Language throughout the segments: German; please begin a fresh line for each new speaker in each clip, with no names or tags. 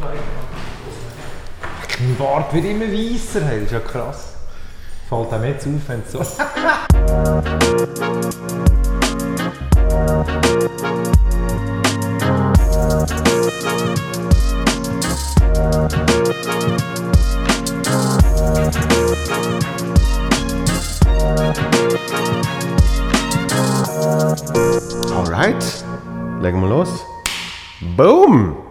Mein Bart wird immer weißer, hey, das ist ja krass. Fällt auch jetzt auf, wenn es so...
Alright, legen wir los. Boom!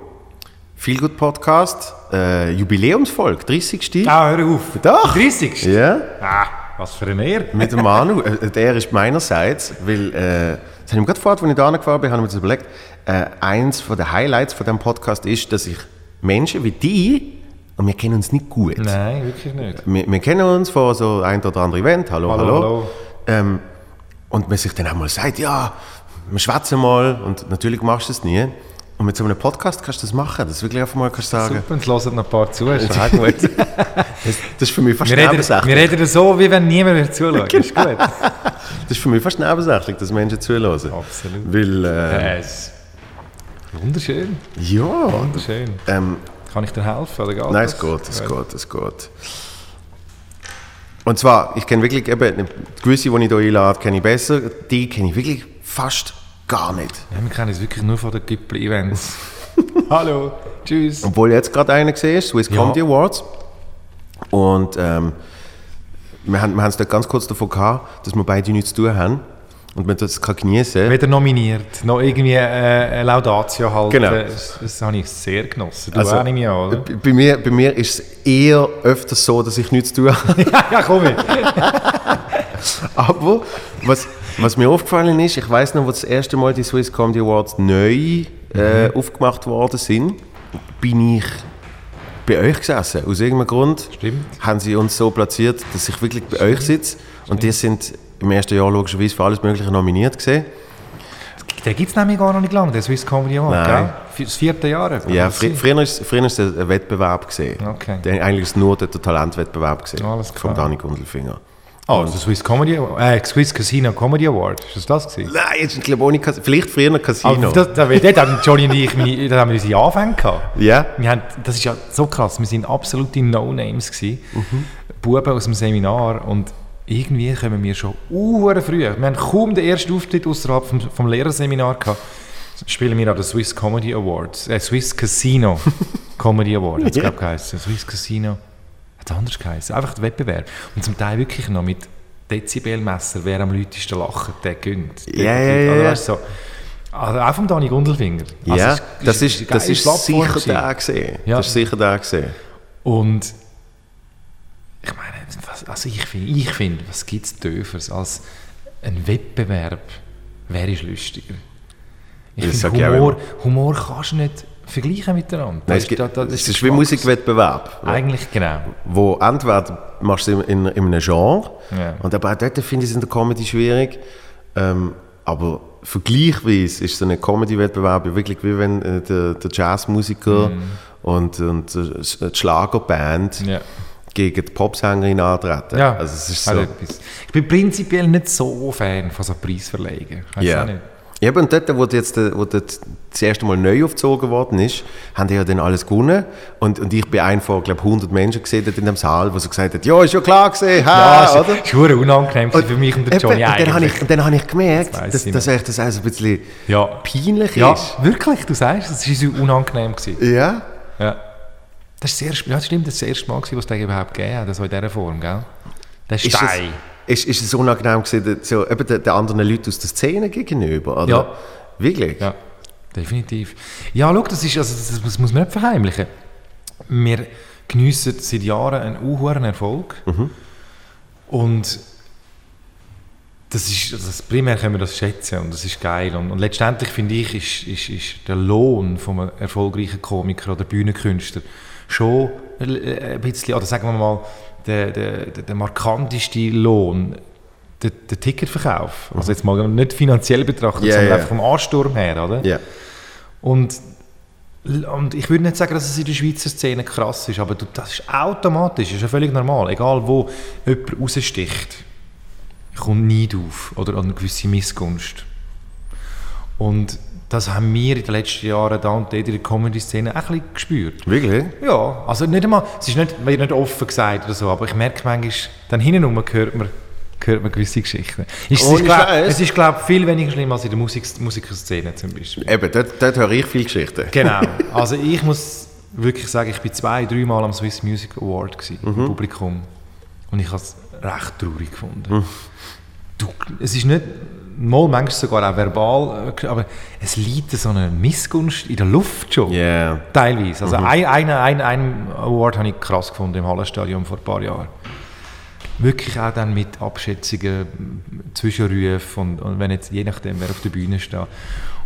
Gut Podcast, äh, Jubiläumsfolge, 30.
Ah, hör auf.
Doch.
30.
Ja,
Ah, was für ein Ehr.
mit dem Manu. Äh, der ist meinerseits, weil, äh, das habe ich mir gerade vorher, als ich da gefahren bin, habe ich mir überlegt, äh, eins von den Highlights von diesem Podcast ist, dass ich Menschen wie die, und wir kennen uns nicht gut.
Nein, wirklich nicht.
Wir, wir kennen uns von so ein oder anderen Event, hallo, hallo.
Hallo, hallo.
Ähm, und man sich dann auch mal sagt, ja, wir schwätzen mal und natürlich machst du es nie. Und mit so einem Podcast kannst du das machen, dass du wirklich einfach mal kannst sagen,
Super, und es hören noch ein paar zu, ist auch gut.
das, das ist für mich fast
wir, reden,
nebensächlich.
wir reden so, wie wenn niemand mehr zuschaut. Ist gut.
Das ist für mich fast nebensächlich, dass Menschen zuhören.
Absolut.
Weil, äh,
Yes. Wunderschön,
ja,
wunderschön.
ähm,
Kann ich dir helfen? Oder geht
nein, es geht, es
Ja.
geht, es geht. Und zwar, ich kenne wirklich eben, gewisse, die ich hier einlade, kenne ich besser, die kenne ich wirklich fast gar nicht.
Ja, wir kennen uns wirklich nur von den Gipfel-Events. Hallo, tschüss.
Obwohl jetzt gerade einer gesehen ist, Swiss
Ja.
Comedy Awards. Und ähm, wir haben es dort ganz kurz davon gehabt, dass wir beide nichts zu tun haben und man das kann genießen
Weder nominiert, noch irgendwie äh, eine Laudatio halten.
Genau.
Das, das habe ich sehr genossen. Du
Also,
auch nicht mehr, oder?
Bei mir, bei mir ist es eher öfters so, dass ich nichts zu tun habe.
ja, komm mit.
Aber was, was mir aufgefallen ist, ich weiß noch, wo das erste Mal die Swiss Comedy Awards neu äh, aufgemacht worden sind, bin ich bei euch gesessen. Aus irgendeinem Grund
Stimmt.
haben sie uns so platziert, dass ich wirklich bei euch sitze. Und die sind im ersten Jahr logischerweise für alles Mögliche nominiert gesehen.
Den gibt es nämlich gar noch nicht lange, der Swiss Comedy Award,
Nein.
gell? Das vierte Jahr.
Ja, früher ist, ist es ein Wettbewerb gesehen.
Okay.
Eigentlich ist es nur der, Talentwettbewerb gesehen.
Alles klar.
Dani Gundelfinger.
Oh, der Swiss Comedy äh, Swiss Casino Comedy Award. Ist das das gewesen?
Nein, jetzt glaube ich ohne Cas Vielleicht früher Casino.
Aber das, da, dort haben Johnny und ich meine, da haben wir unsere Anfänge gehabt.
ja?
Wir haben, das ist ja so krass, wir sind absolute No-Names gewesen. Buben aus dem Seminar und irgendwie kommen wir schon uhr früh. Wir haben kaum den ersten Auftritt außerhalb vom, vom Lehrerseminar gehabt. Spielen wir an der Swiss Comedy Awards, äh, Swiss Casino Comedy Award, hat es glaube ich geheißen. Swiss Casino, hat es anders geheißen. Einfach der Wettbewerb. Und zum Teil wirklich noch mit Dezibelmesser, wer am lautesten lacht, der gönnt. Der
Ja, ja, ja,
Also. Also auch vom Dani Gundelfinger. Also
ja,
es
das ist,
eine
das ist sicher
gewesen.
der gesehen.
Ja.
Das ist sicher der gesehen.
Und ich meine, was, also ich finde, ich find, was gibt es Dörfers als ein Wettbewerb? Wer ist lustiger? Ich finde,
ich auch
Humor, Humor kannst du nicht vergleichen miteinander.
Nein,
Das
es,
da- da- das
es
ist
ist wie
Geschmacks-
Musikwettbewerb.
Eigentlich genau.
Wo entweder machst du es in, in, in einem Genre,
Ja.
und aber auch dort finde ich es in der Comedy schwierig. Ähm, aber vergleichsweise ist so ein Comedy-Wettbewerb wirklich wie wenn äh, der, der Jazzmusiker und, und äh, die Schlagerband
Ja.
gegen die Popsängerin antreten.
Ja,
Also es ist so.
etwas. Ich bin prinzipiell nicht so Fan von so Preisverleihungen.
Ja.
auch
Ja, und dort, wo, jetzt, wo das, das erste Mal neu aufgezogen worden ist, haben die ja dann alles gewonnen. Und, und ich bin ein von, glaube 100 Menschen gesehen in dem Saal, wo so gesagt hat, ja, ist ja klar gesehen,
Ja,
ha,
es
oder?
ist verdammt unangenehm gewesen für mich und
Eben,
Johnny
und dann habe ich, und dann habe ich gemerkt,
Das
dass, dass echt das auch so ein bisschen
Ja.
peinlich
Ja,
ist.
wirklich, du sagst, es war unangenehm. Gewesen.
Ja.
Ja. Das, ist erste, ja, das stimmt, das das erste Mal, was es überhaupt gegeben hat, also in dieser Form, gell? Der
Ist es,
Stein.
Ist, ist es unangenehm gewesen, so, eben den, den anderen Leuten aus der Szene gegenüber? Oder?
Ja.
Wirklich?
Ja, definitiv. Ja, schau, das, ist, also, das, das muss man nicht verheimlichen. Wir geniessen seit Jahren einen unhuren Erfolg. Und das ist, also das primär können wir das schätzen und das ist geil. Und, und letztendlich finde ich, ist, ist, ist der Lohn von einem erfolgreichen Komiker oder Bühnenkünstler schon ein bisschen, oder sagen wir mal, der, der, der, markanteste Lohn, der, der Ticketverkauf. Also jetzt mal nicht finanziell betrachtet,
Ja,
sondern
ja.
einfach vom Ansturm her, oder?
Ja.
Und, und ich würde nicht sagen, dass es in der Schweizer Szene krass ist, aber du, das ist automatisch, das ist ja völlig normal. Egal wo jemand raussticht, kommt Neid auf oder eine gewisse Missgunst. Und das haben wir in den letzten Jahren da und dort in der Comedy-Szene auch ein bisschen gespürt.
Wirklich?
Ja, also nicht einmal, es ist nicht, wird nicht offen gesagt oder so, aber ich merke manchmal, dann hinten rum hört man, hört man gewisse Geschichten. Ist, es,
Ohne
ist, glaub,
Scheiß.
es ist, glaube ich, viel weniger schlimm als in der Musik, Musikerszene zum Beispiel.
Eben, dort, dort höre ich viele Geschichten.
Genau. Also ich muss wirklich sagen, ich bin zwei, dreimal am Swiss Music Award gewesen, im Publikum. Und ich habe es recht traurig gefunden. Du, es ist nicht, mal manchmal sogar auch verbal, äh, aber es liegt so eine Missgunst in der Luft schon.
Yeah.
Teilweise. Also ein, einen, einen, einen Award habe ich krass gefunden im Hallenstadion vor ein paar Jahren. Wirklich auch dann mit Abschätzungen, Zwischenrufen und, und wenn jetzt je nachdem, wer auf der Bühne steht.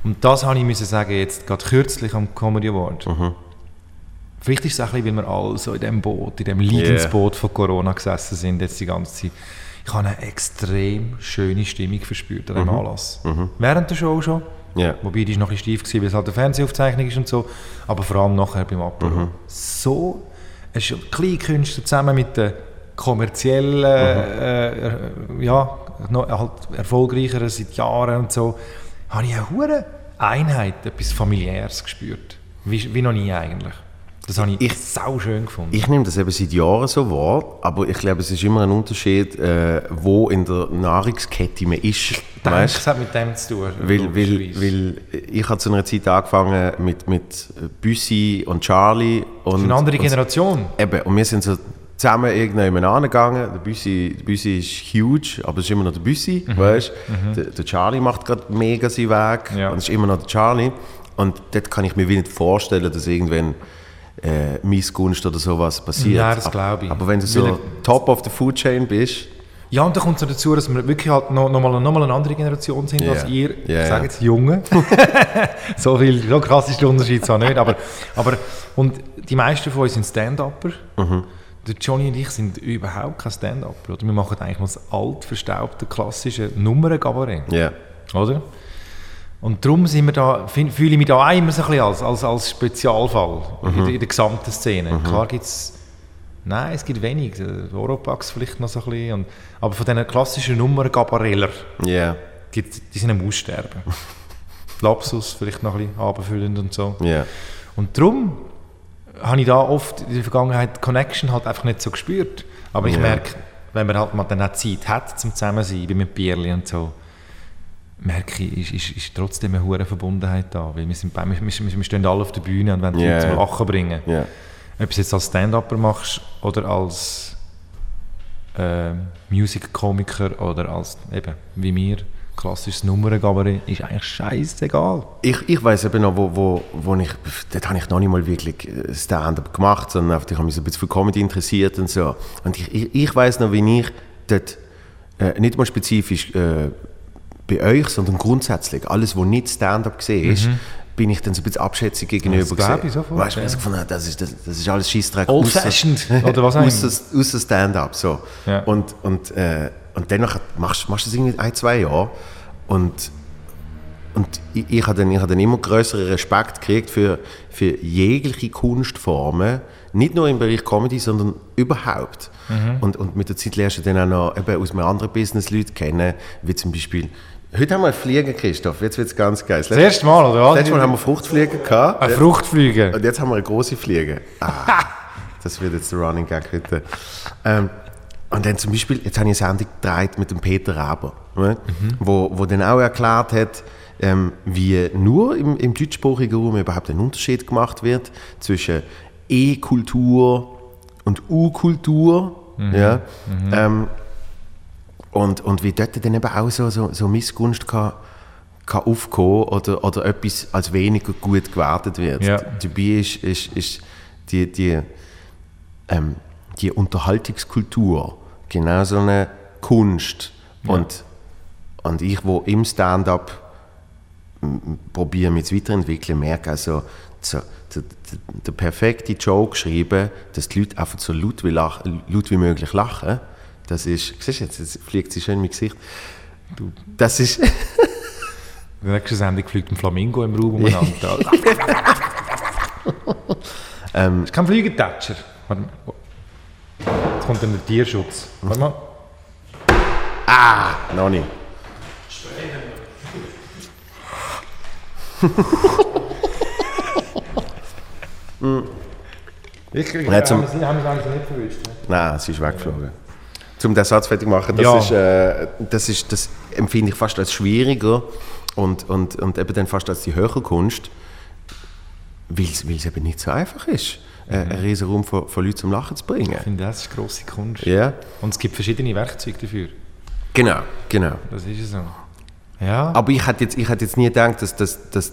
Und das habe ich müssen sagen, jetzt gerade kürzlich am Comedy Award. Vielleicht ist es auch ein bisschen, weil wir alle so in diesem Boot, in diesem Leidensboot von Corona gesessen sind, jetzt die ganze Zeit. Ich habe eine extrem schöne Stimmung verspürt an diesem Anlass. Während der Show schon.
Ja.
Wobei die ist noch ein bisschen steif gewesen, weil es halt eine Fernsehaufzeichnung ist und so. Aber vor allem nachher beim Apero. So, es ist Kleinkünstler zusammen mit den kommerziellen, äh, äh, ja, noch halt erfolgreicheren seit Jahren und so, habe ich eine hohe Einheit, etwas familiäres gespürt. Wie, wie noch nie eigentlich. Das habe ich,
Ich-
sau schön gefunden.
Ich nehme das eben seit Jahren so wahr, aber ich glaube, es ist immer ein Unterschied, äh, wo in der Nahrungskette man ist.
Ich denke,
Weißt?
es hat mit dem zu tun.
Weil, weil, weil ich habe zu einer Zeit angefangen mit, mit Büssi und Charlie. Und,
Das ist eine andere
und,
Generation.
Eben, und wir sind so zusammen irgendwann angegangen. Der Büssi, der Büssi ist huge, aber es ist immer noch der Büssi, weißt? Der, der Charlie macht gerade mega seinen Weg
Ja.
und es ist immer noch der Charlie. Und dort kann ich mir wie nicht vorstellen, dass irgendwann äh, Missgunst oder sowas passiert.
Nein, das
Aber-
glaube ich.
Aber wenn du
Weil-
so top of the food chain bist,
Ja, und dann kommt es noch dazu, dass wir wirklich halt noch, noch, mal, noch mal eine andere Generation sind
Ja.
als ihr,
Ja,
ich sage jetzt Junge. so, viel, so krass ist der Unterschied zwar nicht, aber, aber und die meisten von uns sind Stand-Upper.
Mhm.
Der Johnny und ich sind überhaupt kein Stand-Upper. Wir machen eigentlich nur das alt, verstaubte, klassische Nummernkabarett.
ja.
Oder? Und darum sind wir da, fühle ich mich da auch immer so ein bisschen als, als, als Spezialfall in, der, in der gesamten Szene. Klar gibt es, nein, es gibt wenig, Oropax vielleicht noch so ein bisschen, und, aber von diesen klassischen Nummern Gabareller,
Ja,
gibt, die sind am Aussterben. Lapsus vielleicht noch ein bisschen abfüllend und so.
ja.
Und darum habe ich da oft in der Vergangenheit die Connection halt einfach nicht so gespürt. Aber ich
Ja.
merke, wenn man halt mal dann auch Zeit hat zum Zusammensein, wie mit Bierli und so, merke ich, ist, ist, ist trotzdem eine hohe Verbundenheit da. Weil wir, sind, wir, wir, wir stehen alle auf der Bühne und wollen die
Ja.
Leute zum Lachen bringen.
ja.
Ob du es jetzt als Stand-Upper machst oder als äh, Music-Komiker oder als, eben, wie wir, klassisches Nummerngaberin, ist eigentlich scheißegal.
Ich, ich weiß eben noch, wo, wo, wo ich, dort habe ich noch nicht mal wirklich äh, Stand-up gemacht, sondern einfach, ich habe mich so ein bisschen für Comedy interessiert und so. Und ich, ich, ich weiß noch, wie ich dort, äh, nicht mal spezifisch äh, bei euch, sondern grundsätzlich, alles, was nicht Stand-up gesehen ist, bin ich dann so ein bisschen abschätzig gegenüber
Das glaube ich sofort,
Weißt du,
ja.
was gefunden das ist, das, das ist alles Scheissdreck.
Old-fashioned, oder was auch immer.
Außer, außer Stand-up, so.
Ja.
Und, und, äh, und danach machst du das irgendwie ein, zwei Jahre und und ich, ich habe dann, ich habe dann immer größeren Respekt gekriegt für, für jegliche Kunstformen, nicht nur im Bereich Comedy, sondern überhaupt. Und, und mit der Zeit lernst du dann auch noch eben aus einem anderen Business Leute kennen, wie zum Beispiel, heute haben wir Fliegen, Christoph, jetzt wird es ganz geil.
Das erste Mal, oder was?
Letztes Mal haben wir Fruchtfliegen gehabt.
Eine Fruchtflüge.
Und jetzt haben wir eine große Fliege. Ah, das wird jetzt der Running Gag heute. Ähm, und dann zum Beispiel, jetzt habe ich eine Sendung gedreht mit dem Peter Raber, ne? wo, wo dann auch erklärt hat, ähm, wie nur im, im deutschsprachigen Raum überhaupt ein Unterschied gemacht wird zwischen E-Kultur und U-Kultur. Ja? Ähm, und, und wie dort dann eben auch so, so, so Missgunst kann, kann aufkommen oder, oder etwas als weniger gut gewertet wird.
Ja.
Dabei ist, ist, ist die, die, ähm, die Unterhaltungskultur genau so eine Kunst. Und, und ich, wo im Stand-up probiere mich zu weiterentwickeln, merke also, so, der, der, der perfekte Joke schreiben, dass die Leute einfach so laut wie, lach, laut wie möglich lachen. Das ist, siehst du jetzt, jetzt fliegt sie schön in mein Gesicht. Das ist,
In der nächsten Sendung fliegt ein Flamingo im Raum umeinander.
ähm,
Das ist kein. Warte mal. Jetzt kommt dann der Tierschutz. Warte mal.
noch nicht.
Wirklich?
Ja, zum-
haben es eigentlich nicht verwischt. ne?
Nein, sie ist weggeflogen. Um den Satz fertig zu machen, das,
Ja.
ist, äh, das, ist, das empfinde ich fast als schwieriger und, und, und eben dann fast als die höhere Kunst, weil es eben nicht so einfach ist, äh, einen riesen Raum von, von Leuten zum Lachen zu bringen.
Ich finde, das ist grosse Kunst.
Ja,
Und es gibt verschiedene Werkzeuge dafür.
genau, genau.
Das ist es so. Ja.
Aber ich hätte jetzt, ich hätte jetzt nie gedacht, dass, dass, dass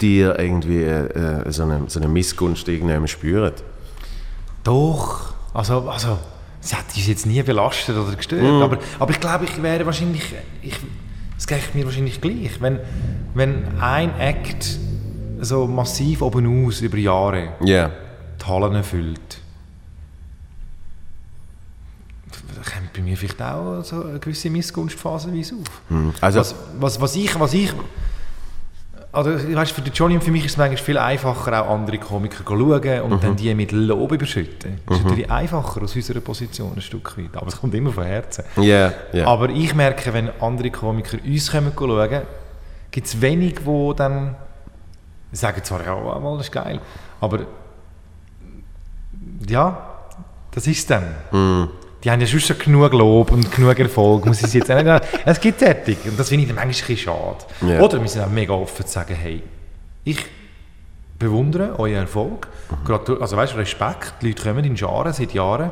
dir irgendwie äh, äh, so, eine, so eine Missgunst irgendjemand spürt.
Doch. Also, also, sie hat uns jetzt nie belastet oder gestört.
Mhm.
Aber, aber ich glaube, ich wäre wahrscheinlich. Ich, es geht mir wahrscheinlich gleich. Wenn, wenn ein Act so massiv oben aus über Jahre
Ja.
die Hallen erfüllt, kommt bei mir vielleicht auch so eine gewisse Missgunstphase auf.
Also,
Was, was, was ich, was ich also, weißt, für Johnny und für mich ist es manchmal viel einfacher, auch andere Komiker zu schauen und dann die mit Lob überschütten. Das ist natürlich einfacher aus unserer Position ein Stück weit, aber es kommt immer von Herzen.
ja, ja.
Aber ich merke, wenn andere Komiker uns kommen schauen, gibt es wenig, wo dann die sagen zwar, ja, mal, das ist geil, aber ja, das ist es dann. Die haben ja schon genug Lob und genug Erfolg, muss ich jetzt auch nicht. Es gibt fertig und das finde ich dann manchmal ein schade.
Ja.
Oder wir sind auch mega offen zu sagen, hey, ich bewundere euren Erfolg, Gratu- also weißt du, Respekt, die Leute kommen in Scharen seit Jahren,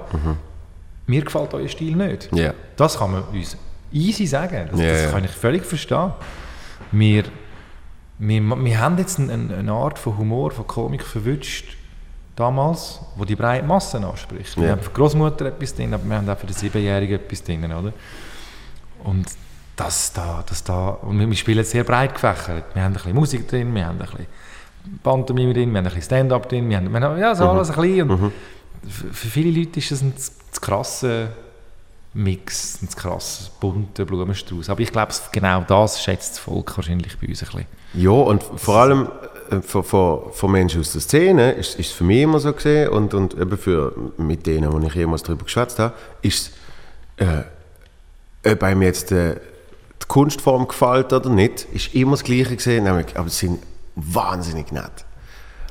mir gefällt euer Stil nicht.
Ja.
Das kann man uns easy sagen. Das,
Ja,
das kann ich völlig verstehen. Wir, wir, wir haben jetzt eine eine Art von Humor, von Komik verwünscht, damals, wo die breite Masse anspricht. Wir
Ja.
haben für die Großmutter etwas drin, aber wir haben auch für den Siebenjährigen etwas drin, oder? Und das da, das da, und wir, wir spielen sehr breit gefächert. Wir haben ein bisschen Musik drin, wir haben ein bisschen Pantomime drin, wir haben ein bisschen Stand-up drin, wir haben, wir haben ja, so alles ein bisschen. Und für, für viele Leute ist das ein zu, krasser Mix, ein zu krasser, bunter Blumenstrauß. Aber ich glaube, genau das schätzt das Volk wahrscheinlich bei uns ein bisschen.
Ja, und vor allem von, von, von Menschen aus der Szene ist, ist es für mich immer so gesehen und, und eben für, mit denen, wo ich jemals darüber geschwätzt habe, ist es, äh, ob einem jetzt äh, die Kunstform gefällt oder nicht, ist immer das Gleiche gesehen, nämlich, aber sie sind wahnsinnig nett.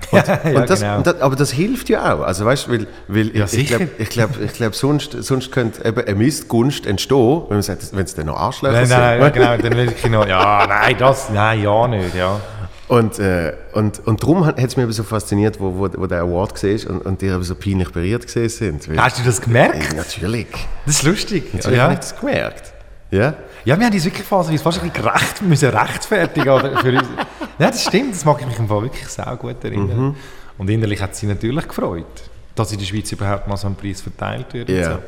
Und,
Ja,
und das,
genau.
und das, aber das hilft ja auch. Also weißt, weil, weil
Ja,
ich, glaube, ich glaub, ich glaub, sonst, sonst könnte eben eine Missgunst entstehen, wenn man sagt, wenn es dann noch Arschlöcher
Nein,
sind.
nein, nein, genau, dann will ich noch, ja, nein, das, nein, ja nicht, ja.
Und, äh, und, und darum hat es mich so fasziniert, wo, wo, wo der Award war und, und die so peinlich berührt gesehen
Hast du das gemerkt?
Ey, natürlich.
Das ist lustig.
Natürlich
ja.
habe ich das gemerkt. Ja?
Ja, wir haben uns wirklich fast, fast ein bisschen gerecht, müssen rechtfertigen oder, für uns. Ja, das stimmt, das mag ich mich im Fall wirklich sehr gut erinnern.
Mhm.
Und innerlich hat sie natürlich gefreut, dass in der Schweiz überhaupt mal so ein Preis verteilt wird. und
Ja.
So.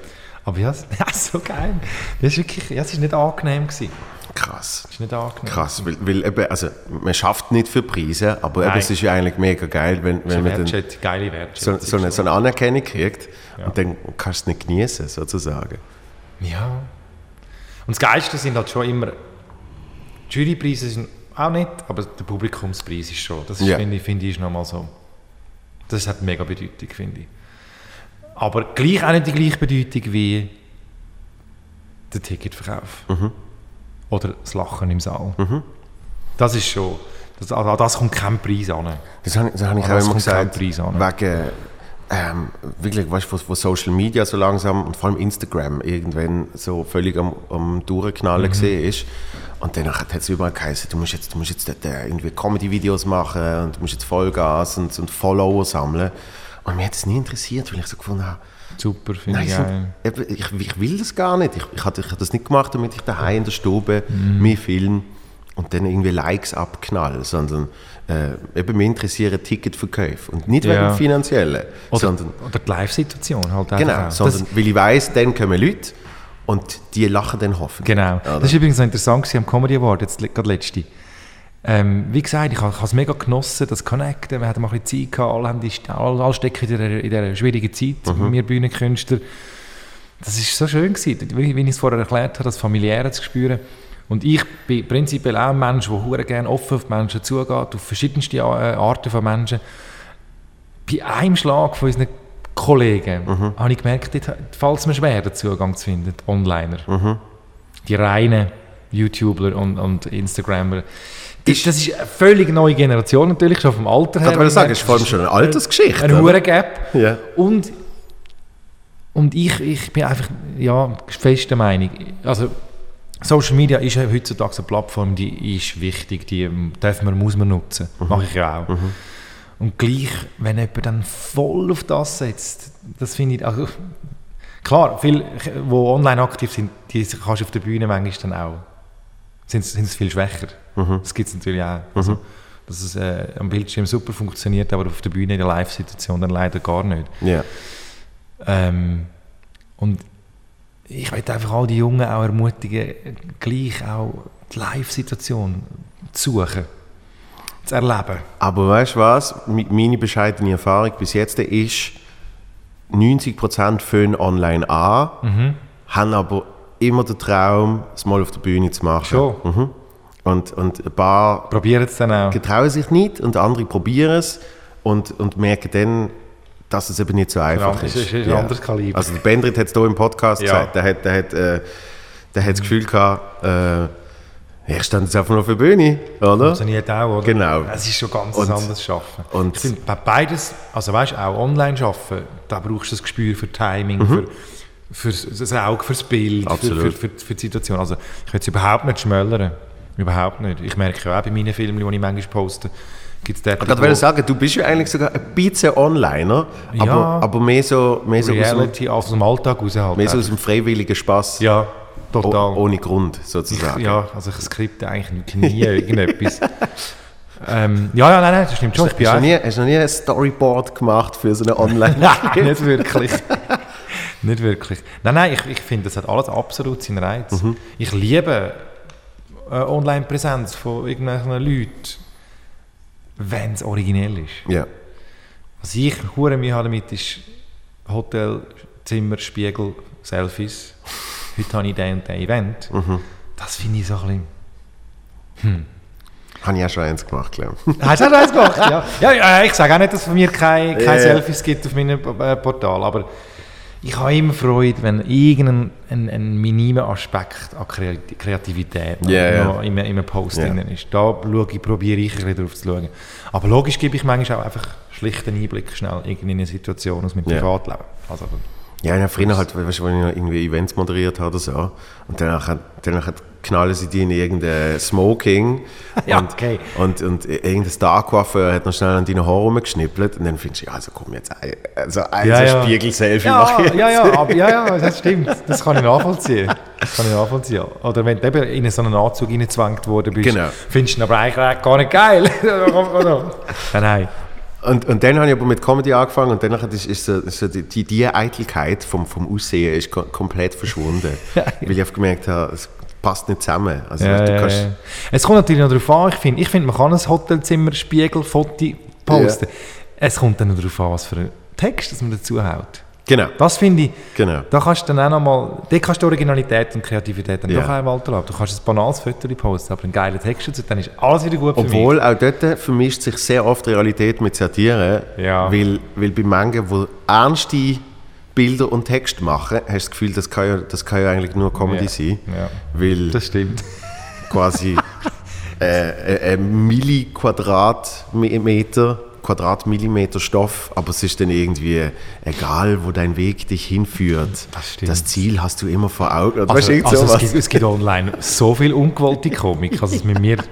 Aber ja, so geil. Das ist wirklich, ja, es ist nicht angenehm gewesen.
Krass.
Ist nicht angenehm.
Krass, weil, weil eben, also, man schafft nicht für Preise, aber eben, es ist ja eigentlich mega geil, wenn, wenn man dann
geile
so,
Wertschätzung.
so, eine, so eine Anerkennung kriegt
Ja.
und dann kannst du es nicht genießen, sozusagen.
Ja. Und das Geilste sind halt schon immer, die Jurypreise sind auch nicht, aber der Publikumspreis ist schon. Das
Ja.
finde ich, finde ich, ist nochmal so. Das hat mega Bedeutung, finde ich. Aber gleich auch nicht die gleiche Bedeutung wie der Ticketverkauf. Oder das Lachen im Saal. Das ist schon, das, an das kommt kein Preis an.
Das habe, das habe ich auch immer
kommt kein
gesagt, wegen, ähm, wirklich, weißt wo, wo Social Media so langsam und vor allem Instagram irgendwann so völlig am, am Durchknallen
Mhm.
gesehen ist. Und danach hat es überall geheißen, du musst jetzt, du musst jetzt dort, äh, irgendwie Comedy-Videos machen und du musst jetzt Vollgas und, und Follower sammeln. Und mich hat es nie interessiert, weil ich so gefunden habe,
Super, finde ich geil.
ich, ich will das gar nicht. Ich, ich, habe, ich das nicht gemacht, damit ich daheim in der Stube
Mhm.
mir film und dann irgendwie Likes abknall, sondern äh, eben mich interessieren Ticketverkäufe und nicht wegen
Ja.
dem Finanziellen,
Oder,
sondern
oder die Live-Situation halt einfach
genau,
auch.
sondern
Das-
weil ich weiß, dann kommen Leute und die lachen dann hoffentlich.
Genau.
Oder?
Das ist übrigens noch interessant gewesen am Comedy Award, jetzt gerade letzte. Ähm, wie gesagt, ich habe es mega genossen, das Connecten. Wir hatten mal ein bisschen Zeit gehabt, alle, haben die, alle, alle stecken in dieser, in dieser schwierigen Zeit,
Mhm.
wir Bühnenkünstler. Das ist so schön gewesen, wie, wie ich es vorher erklärt habe, das Familiäre zu spüren. Und ich bin prinzipiell auch ein Mensch, der hure gerne offen auf Menschen zugeht, auf verschiedenste äh, Arten von Menschen. Bei einem Schlag von unseren Kollegen
Mhm.
habe ich gemerkt, fällt es mir schwer, den Zugang zu finden, die Onliner
Mhm.
die reinen YouTuber und, und Instagrammer, Das, das ist eine völlig neue Generation natürlich, schon vom Alter her.
Ich wollte sagen, es ist vor allem schon eine Altersgeschichte.
Eine hohe Gap.
Ja.
Und, und ich, ich bin einfach ja, fest der Meinung, also Social Media ist ja heutzutage eine Plattform, die ist wichtig, die darf man, muss man nutzen. Mache ich ja auch. Und gleich, wenn jemand dann voll auf das setzt, das finde ich, also, klar, viele, die online aktiv sind, die kannst du auf der Bühne manchmal dann auch, sind, sind sie viel schwächer. Das gibt es natürlich auch. Also, dass es äh, am Bildschirm super funktioniert, aber auf der Bühne in der Live-Situation dann leider gar nicht.
Ja.
Ähm, und ich möchte einfach all die Jungen auch ermutigen, gleich auch die Live-Situation zu suchen, zu erleben.
Aber weißt du was? Meine bescheidene Erfahrung bis jetzt ist, 90% fangen online an,
Mhm.
haben aber immer den Traum, es mal auf der Bühne zu machen.
Schon.
Mhm. Und, und ein paar
Probieren es dann auch.
getrauen sich nicht und andere probieren es und, und merken dann, dass es eben nicht so einfach
Ja,
ist.
ist- ist ein anderes Kaliber.
Also der Bendrit hat es hier im Podcast
Ja.
gesagt, der hat, der hat, äh, der hat das Gefühl gehabt, äh, ich stand jetzt einfach nur auf der Bühne, oder?
Funktioniert auch, oder?
Genau.
Es ist schon ganz
Und-
anderes Arbeiten.
und-
ich finde, bei beides, also weißt auch online arbeiten, da brauchst du das Gespür für Timing, für, für das Auge, fürs Bild, für,
Mhm.
Für, für, für die Situation. Also ich will es überhaupt nicht schmälern. Überhaupt nicht. Ich merke ja auch bei meinen Filmen, die ich manchmal poste, gibt es.
Ich wollte sagen, du bist ja eigentlich sogar ein bisschen Onliner, aber,
Ja.
aber mehr so, mehr so, aus, dem,
Reality aus dem Alltag raus halt.
mehr so aus dem freiwilligen Spass.
ja, total.
ohne Grund, sozusagen.
Ja, also ich skripte eigentlich nie irgendetwas. ähm, ja, ja, nein, nein, das stimmt schon. Ich bin
Hast du, noch nie, hast du noch nie ein Storyboard gemacht für so eine online
Nein, nicht wirklich. nicht wirklich. Nein, nein, ich, ich finde, das hat alles absolut seinen Reiz.
Mhm.
Ich liebe Online-Präsenz von irgendwelchen Leuten, wenn es originell ist.
Ja.
Was ich hure habe damit ist Hotel, Zimmer, Spiegel, Selfies. Heute habe ich den und den Event.
Mhm.
Das finde ich so ein bisschen...
Habe ich auch schon eins gemacht, glaube ich.
Hast du auch eins gemacht? Ja. Ja, ich sage auch nicht, dass es von mir keine, keine
Ja.
Selfies gibt auf meinem äh, Portal, aber ich habe immer Freude, wenn irgendein ein, ein minimer Aspekt an Kreati- Kreativität
ja.
noch in, einem- in einem Post
Ja.
drin ist. Da schaue ich, probiere ich ein bisschen drauf zu schauen. Aber logisch gebe ich manchmal auch einfach schlicht einen Einblick schnell in eine Situation aus meinem
Ja.
Privatleben. Also,
Ja, ja früher halt, weißt wenn ich irgendwie Events moderiert habe oder so, und danach, danach knallen sie die in irgendein Smoking
Ja,
und,
okay.
und, und irgendein Star-Coiffeur hat noch schnell an deinen Haaren rumgeschnippelt und dann findest du, ja, also komm jetzt, ein, also ein
Ja,
so
ja.
Spiegel-Selfie
ja,
mache ich
ja, ja, aber, ja, ja, das stimmt. Das kann ich nachvollziehen. Das kann ich nachvollziehen. Oder wenn du eben in so einen Anzug reingezwängt worden bist,
Genau.
findest du ihn aber eigentlich gar nicht geil. Nein, nein.
Und, und dann habe ich aber mit Comedy angefangen und danach ist, ist so, so die, die, Eitelkeit vom, vom Aussehen ist ko komplett verschwunden. Weil ich gemerkt habe, es passt nicht zusammen. Also
Ja,
du
ja,
kannst,
ja. Es kommt natürlich noch darauf an, ich finde, ich find, man kann ein Hotelzimmer-Spiegel-Foto posten. Es kommt dann noch darauf an, was für einen Text das man dazu haut.
Genau,
Das finde ich,
genau.
da kannst du dann auch nochmal, da kannst du Originalität und Kreativität dann
Ja.
doch Alter haben. Du kannst ein banales Foto posten, aber einen geilen Text dazu, dann ist alles wieder gut.
Obwohl auch dort vermischt sich sehr oft Realität mit Satire,
Ja.
weil, weil bei manchen, die ernste Bilder und Text machen, hast du das Gefühl, das kann ja, das kann ja eigentlich nur Comedy
Ja.
sein.
Ja.
Weil
Das stimmt.
quasi äh, ein Milliquadratmeter Quadratmillimeter Stoff, aber es ist dann irgendwie egal, wo dein Weg dich hinführt.
Das stimmt.
Ziel hast du immer vor Augen.
Also,
weißt du,
also es, gibt, es gibt online so viel ungewollte Komik. Also mit mir da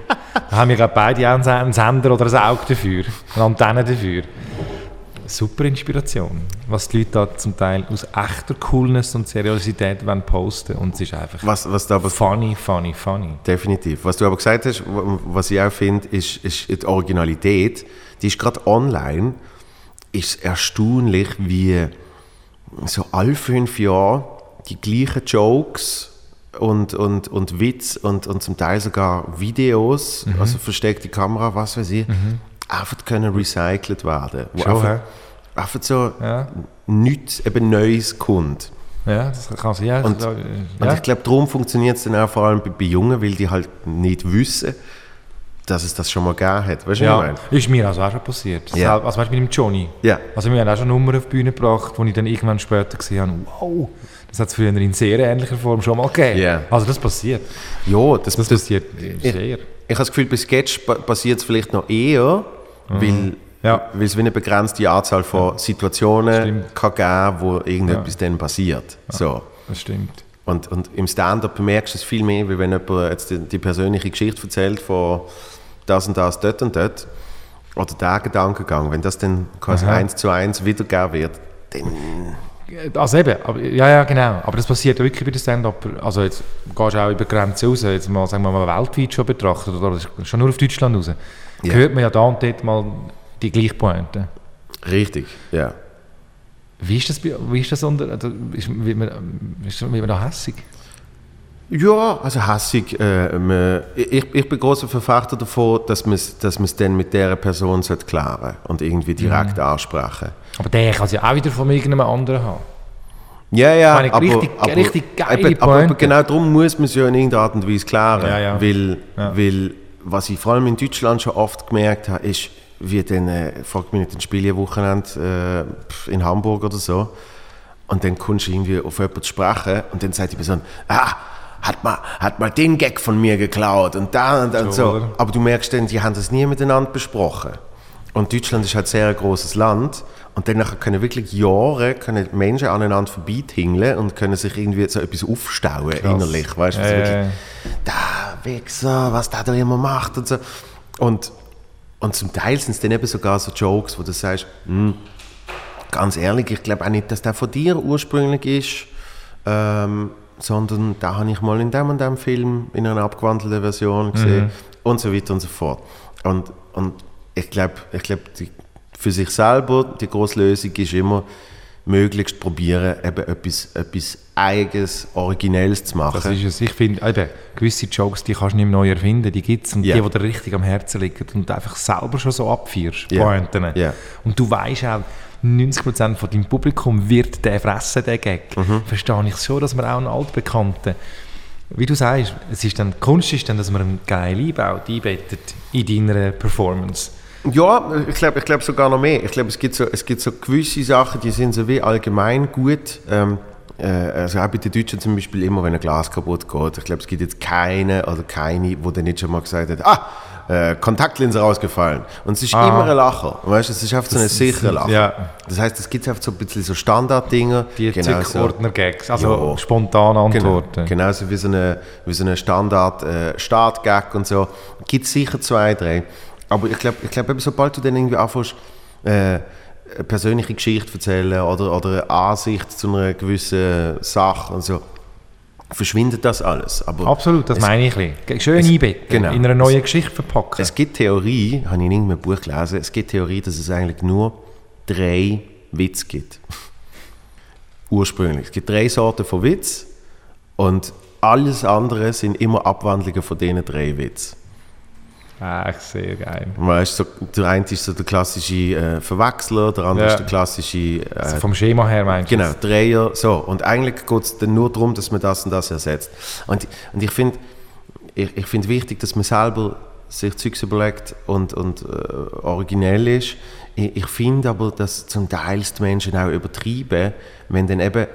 haben wir glaub, beide auch einen Sender oder ein Auge dafür, eine Antenne dafür. Super Inspiration, was die Leute da zum Teil aus echter Coolness und Seriosität wollen posten und es ist einfach
was, was da aber
funny, funny, funny.
Definitiv. Was du aber gesagt hast, was ich auch finde, ist, ist die Originalität. Die ist gerade online, ist erstaunlich, wie so alle fünf Jahre die gleichen Jokes und, und, und Witz und, und zum Teil sogar Videos,
Mhm.
also versteckte Kamera, was weiß ich, einfach können recycelt werden. Wo
Schon,
einfach,
hä?
einfach so
Ja,
nichts eben Neues kommt.
ja das kann sein. Ja,
Und-
äh,
Und
ja.
ich glaube, darum funktioniert es dann auch vor allem bei, bei Jungen, weil die halt nicht wissen, dass es das schon mal gegeben hat. Weißt du, was ich
Ja,
meine?
ist mir also auch schon passiert.
Ja.
Also weißt du, mit dem Johnny.
Ja.
Also wir haben auch schon Nummer auf die Bühne gebracht, wo ich dann irgendwann später gesehen habe, wow, das hat es früher in sehr ähnlicher Form schon mal gegeben.
Ja.
Also das passiert.
Ja, das,
Das
das,
passiert sehr.
ich ich habe das Gefühl, bei Sketch passiert es vielleicht noch eher, mhm. weil, ja. weil es wie eine begrenzte Anzahl von Situationen kann geben wo irgendetwas ja. dann passiert. Ja, so.
Das stimmt.
Und, und im Stand-up bemerkst du es viel mehr, wie wenn jemand jetzt die, die, persönliche Geschichte erzählt von das und das, dort und dort. Oder der Gedankengang, wenn das dann quasi Aha. eins zu eins wiedergegeben wird, dann
also eben, aber, ja, ja, genau. Aber das passiert wirklich bei den Stand-Up. Also jetzt gehst du auch über Grenzen raus, jetzt mal, sagen wir mal weltweit schon betrachtet, oder schon nur auf Deutschland raus. Ja. Hört man ja da und dort mal die gleiche Pointe.
Richtig, ja.
Wie ist das, wie ist das unter, also, ist, wird, man, ist, wird man da hässig?
Ja, also hässig. Äh, ich, ich bin großer Verfechter davon, dass man es dass dann mit dieser Person klären und irgendwie direkt mhm. ansprechen.
Aber der kann es ja auch wieder von irgendeinem anderen haben.
Ja, ja,
aber, richtig, aber, richtig
eben, aber genau darum muss man es ja in irgendeiner Art und Weise klären.
Ja, ja.
Weil,
ja.
weil, was ich vor allem in Deutschland schon oft gemerkt habe, ist, wie dann, äh, fragt mich nicht, ein Spielewochenende äh, in Hamburg oder so, und dann kommst du irgendwie auf jemanden zu sprechen und dann sagt die Person, ah, hat mal, hat mal den Gag von mir geklaut und da und, und so. Aber du merkst dann, die haben das nie miteinander besprochen. Und Deutschland ist halt sehr ein großes Land und dann können wirklich Jahre können Menschen aneinander vorbeitingeln und können sich irgendwie so etwas aufstauen Krass. innerlich. Weißt du, äh. wirklich, da Wichser, was der da immer macht und so. Und, und zum Teil sind es dann eben sogar so Jokes, wo du sagst, hm, ganz ehrlich, ich glaube auch nicht, dass der von dir ursprünglich ist. Ähm, sondern da habe ich mal in dem und dem Film in einer abgewandelten Version gesehen mhm. und so weiter und so fort. Und, und ich glaube, ich glaub, für sich selber die große Lösung ist immer, möglichst probieren, eben etwas, etwas Eigenes, Originelles zu machen.
Das ist es. Ich finde, eben, gewisse Jokes, die kannst du nicht neu erfinden, die gibt es und yeah. die, die dir richtig am Herzen liegen und du einfach selber schon so abführst,
yeah. Pointen.
Yeah. Und du weißt auch, 90% von deinem Publikum wird den fressen, den Gag. Mhm. Verstehe ich schon, dass man auch einen Altbekannten, wie du sagst, es ist dann, Kunst ist dann, dass man einen geilen einbaut, einbettet in deiner Performance.
Ja, ich glaube ich glaub sogar noch mehr. Ich glaube, es, gibt so, es gibt so gewisse Sachen, die sind so wie allgemein gut. Ähm, äh, also auch bei den Deutschen zum Beispiel immer, wenn ein Glas kaputt geht. Ich glaube, es gibt jetzt keine oder keine, wo der nicht schon mal gesagt hat, ah, äh, Kontaktlinse rausgefallen. Und es ist ah. immer ein Lacher. Weißt, es ist einfach so ein sicherer Lacher.
Ja.
Das heißt, es gibt einfach so ein bisschen so Standarddinger.
Die genau Ordner-Gags, also ja. spontane Antworten.
Genau, genauso wie so eine, wie so eine Standard-Start-Gag äh, und so. Gibt sicher zwei, drei. Aber ich glaube, ich glaub, sobald du dann irgendwie anfängst, äh, eine persönliche Geschichte erzählen oder, oder eine Ansicht zu einer gewissen Sache und so, verschwindet das alles. Aber
Absolut, das es, meine ich. Schön einbetten, genau. in einer neuen Geschichte verpacken.
Es gibt Theorie, habe ich in irgendeinem Buch gelesen, es gibt Theorie, dass es eigentlich nur drei Witze gibt. Ursprünglich. Es gibt drei Sorten von Witz und alles andere sind immer Abwandlungen von diesen drei Witzen.
Ah, sehr geil.
Weißt, so, der eine ist so der klassische äh, Verwechsler, der andere ja. ist der klassische... Äh,
also vom Schema her meinst
du? Genau, Dreier, so. Und eigentlich geht es dann nur darum, dass man das und das ersetzt. Und, und ich finde ich, ich find wichtig, dass man selber sich Zeugs überlegt und, und äh, originell ist. Ich, ich finde aber, dass zum Teil die Menschen auch übertreiben, wenn dann eben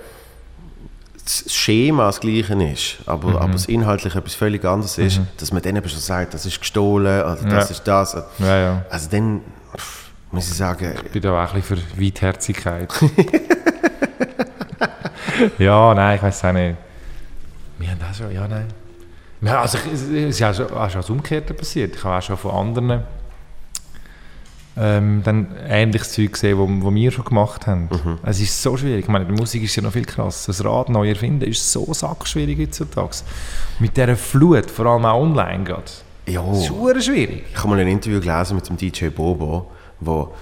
das Schema das gleiche ist, aber, mhm. aber das inhaltlich etwas völlig anderes ist, mhm. dass man dann eben schon sagt, das ist gestohlen oder das ja. ist das.
Ja, ja.
Also dann pff, muss ich sagen...
Ich bin da auch ein bisschen für Weitherzigkeit. ja, nein, ich weiß auch nicht. Wir haben das schon, ja, nein. Ja, also, es ist ja schon, auch schon das Umgekehrte passiert. Ich habe auch schon von anderen ähm, dann ähnliches Zeug gesehen, was wo wir schon gemacht haben. Mhm. Es ist so schwierig. Ich meine, die Musik ist ja noch viel krasser. Das Rad neu erfinden ist so sackschwierig heutzutage. Mit dieser Flut, vor allem auch online gerade.
Ja.
Das ist schwierig.
Ich habe mal ein Interview gelesen mit dem DJ Bobo, wo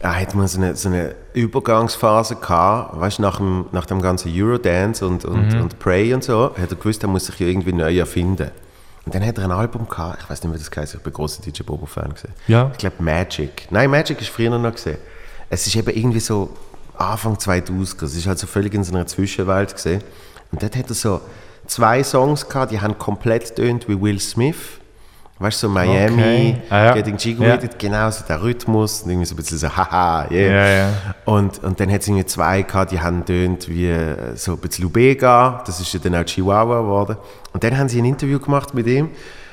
er hat mal so eine, so eine Übergangsphase gehabt, weißt, nach, dem, nach dem ganzen Eurodance und, und, mhm. und Pray und so, hat er gewusst, er muss sich irgendwie neu erfinden. Und dann hat er ein Album gehabt, ich weiß nicht, wie das heißt, ich bin großer DJ Bobo-Fan.
Ja.
Ich glaube Magic. Nein, Magic ist früher noch gesehen. Es ist eben irgendwie so Anfang 2000 Es ist halt so völlig in so einer Zwischenwelt gesehen. Und dort hat er so zwei Songs gehabt, die haben komplett tönt wie Will Smith. Weißt du, so Miami, okay. ah, ja. Getting Jiggy ja. genau so der Rhythmus, und irgendwie so ein bisschen so, haha, yeah.
Ja, ja.
Und, und dann hat es irgendwie zwei gehabt, die haben tönt wie äh, so ein bisschen Lubega, das ist ja dann auch Chihuahua geworden. Und dann haben sie ein Interview gemacht mit ihm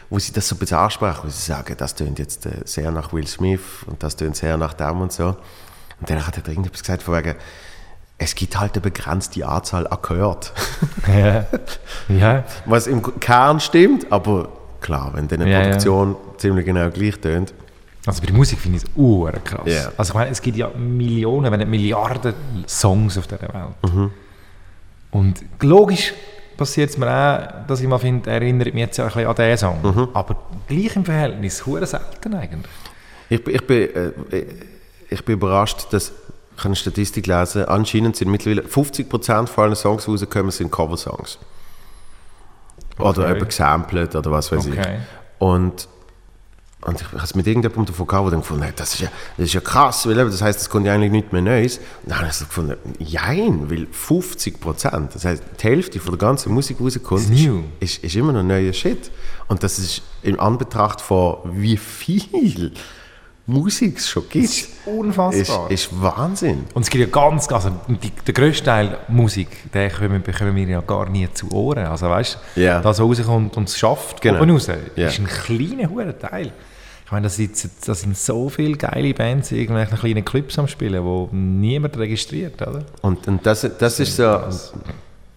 wo sie das so ein bisschen ansprechen, wo sie sagen, das tönt jetzt äh, sehr nach Will Smith und das tönt sehr nach dem und so. Und dann hat er irgendetwas gesagt von wegen, es gibt halt eine begrenzte Anzahl an Gehört.
Ja. ja.
Was im Kern stimmt, aber klar, wenn dann eine
Ja, ja.
Produktion ziemlich genau gleich tönt.
Also bei der Musik finde ich es uhr krass.
Ja.
Also ich meine, es gibt ja Millionen, wenn nicht Milliarden Songs auf dieser Welt.
Mhm.
Und logisch passiert es mir auch, dass ich mal finde, er erinnert mich jetzt ja ein bisschen an diesen Song.
Mhm.
Aber gleich im Verhältnis, hure selten eigentlich.
Ich, bin- ich, bin, äh, ich bin überrascht, dass ich eine Statistik lesen, anscheinend sind mittlerweile 50% von allen Songs, die rauskommen, sind Coversongs.
Okay.
eben gesampelt oder was weiß
Okay.
ich. Und, und ich habe es mit irgendjemandem davon gehabt, der dann gefunden hat, das ist ja, das ist ja krass, weil das heisst, es kommt ja eigentlich nichts mehr Neues. Und dann habe ich so gefunden, jein, weil 50%, das heisst, die Hälfte von der ganzen Musik, rauskommt,
Ist
ist, ist, immer noch neuer Shit. Und das ist in Anbetracht von wie viel Musik es schon gibt,
Das ist unfassbar.
ist, ist Wahnsinn.
Und es gibt ja ganz, also die, der grösste Teil Musik, den bekommen, bekommen wir ja gar nie zu Ohren. Also weißt du,
Ja.
das was rauskommt und es schafft
Genau.
oben raus,
Ja.
ist ein kleiner hoher Teil. Ich meine, da sind, da sind so viele geile Bands in irgendwelchen kleinen Clubs am Spielen, wo niemand registriert, oder?
Und, und das, das ist so,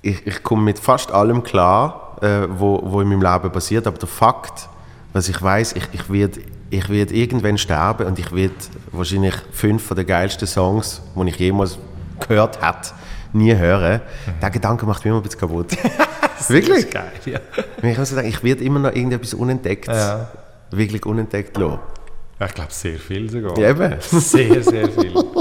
ich, ich komme mit fast allem klar, äh, wo, wo in meinem Leben passiert, aber der Fakt, was ich weiß, ich, ich werde ich werd irgendwann sterben und ich werde wahrscheinlich fünf von den geilsten Songs, die ich jemals gehört habe, nie hören. Der Gedanke macht mich immer ein bisschen kaputt. Wirklich?
Geil, ja.
Wenn ich also denke, ich werde immer noch irgendetwas unentdeckt,
Ja.
wirklich unentdeckt lassen.
Ich glaube, sehr viel sogar.
Ja, eben.
Sehr, sehr viel.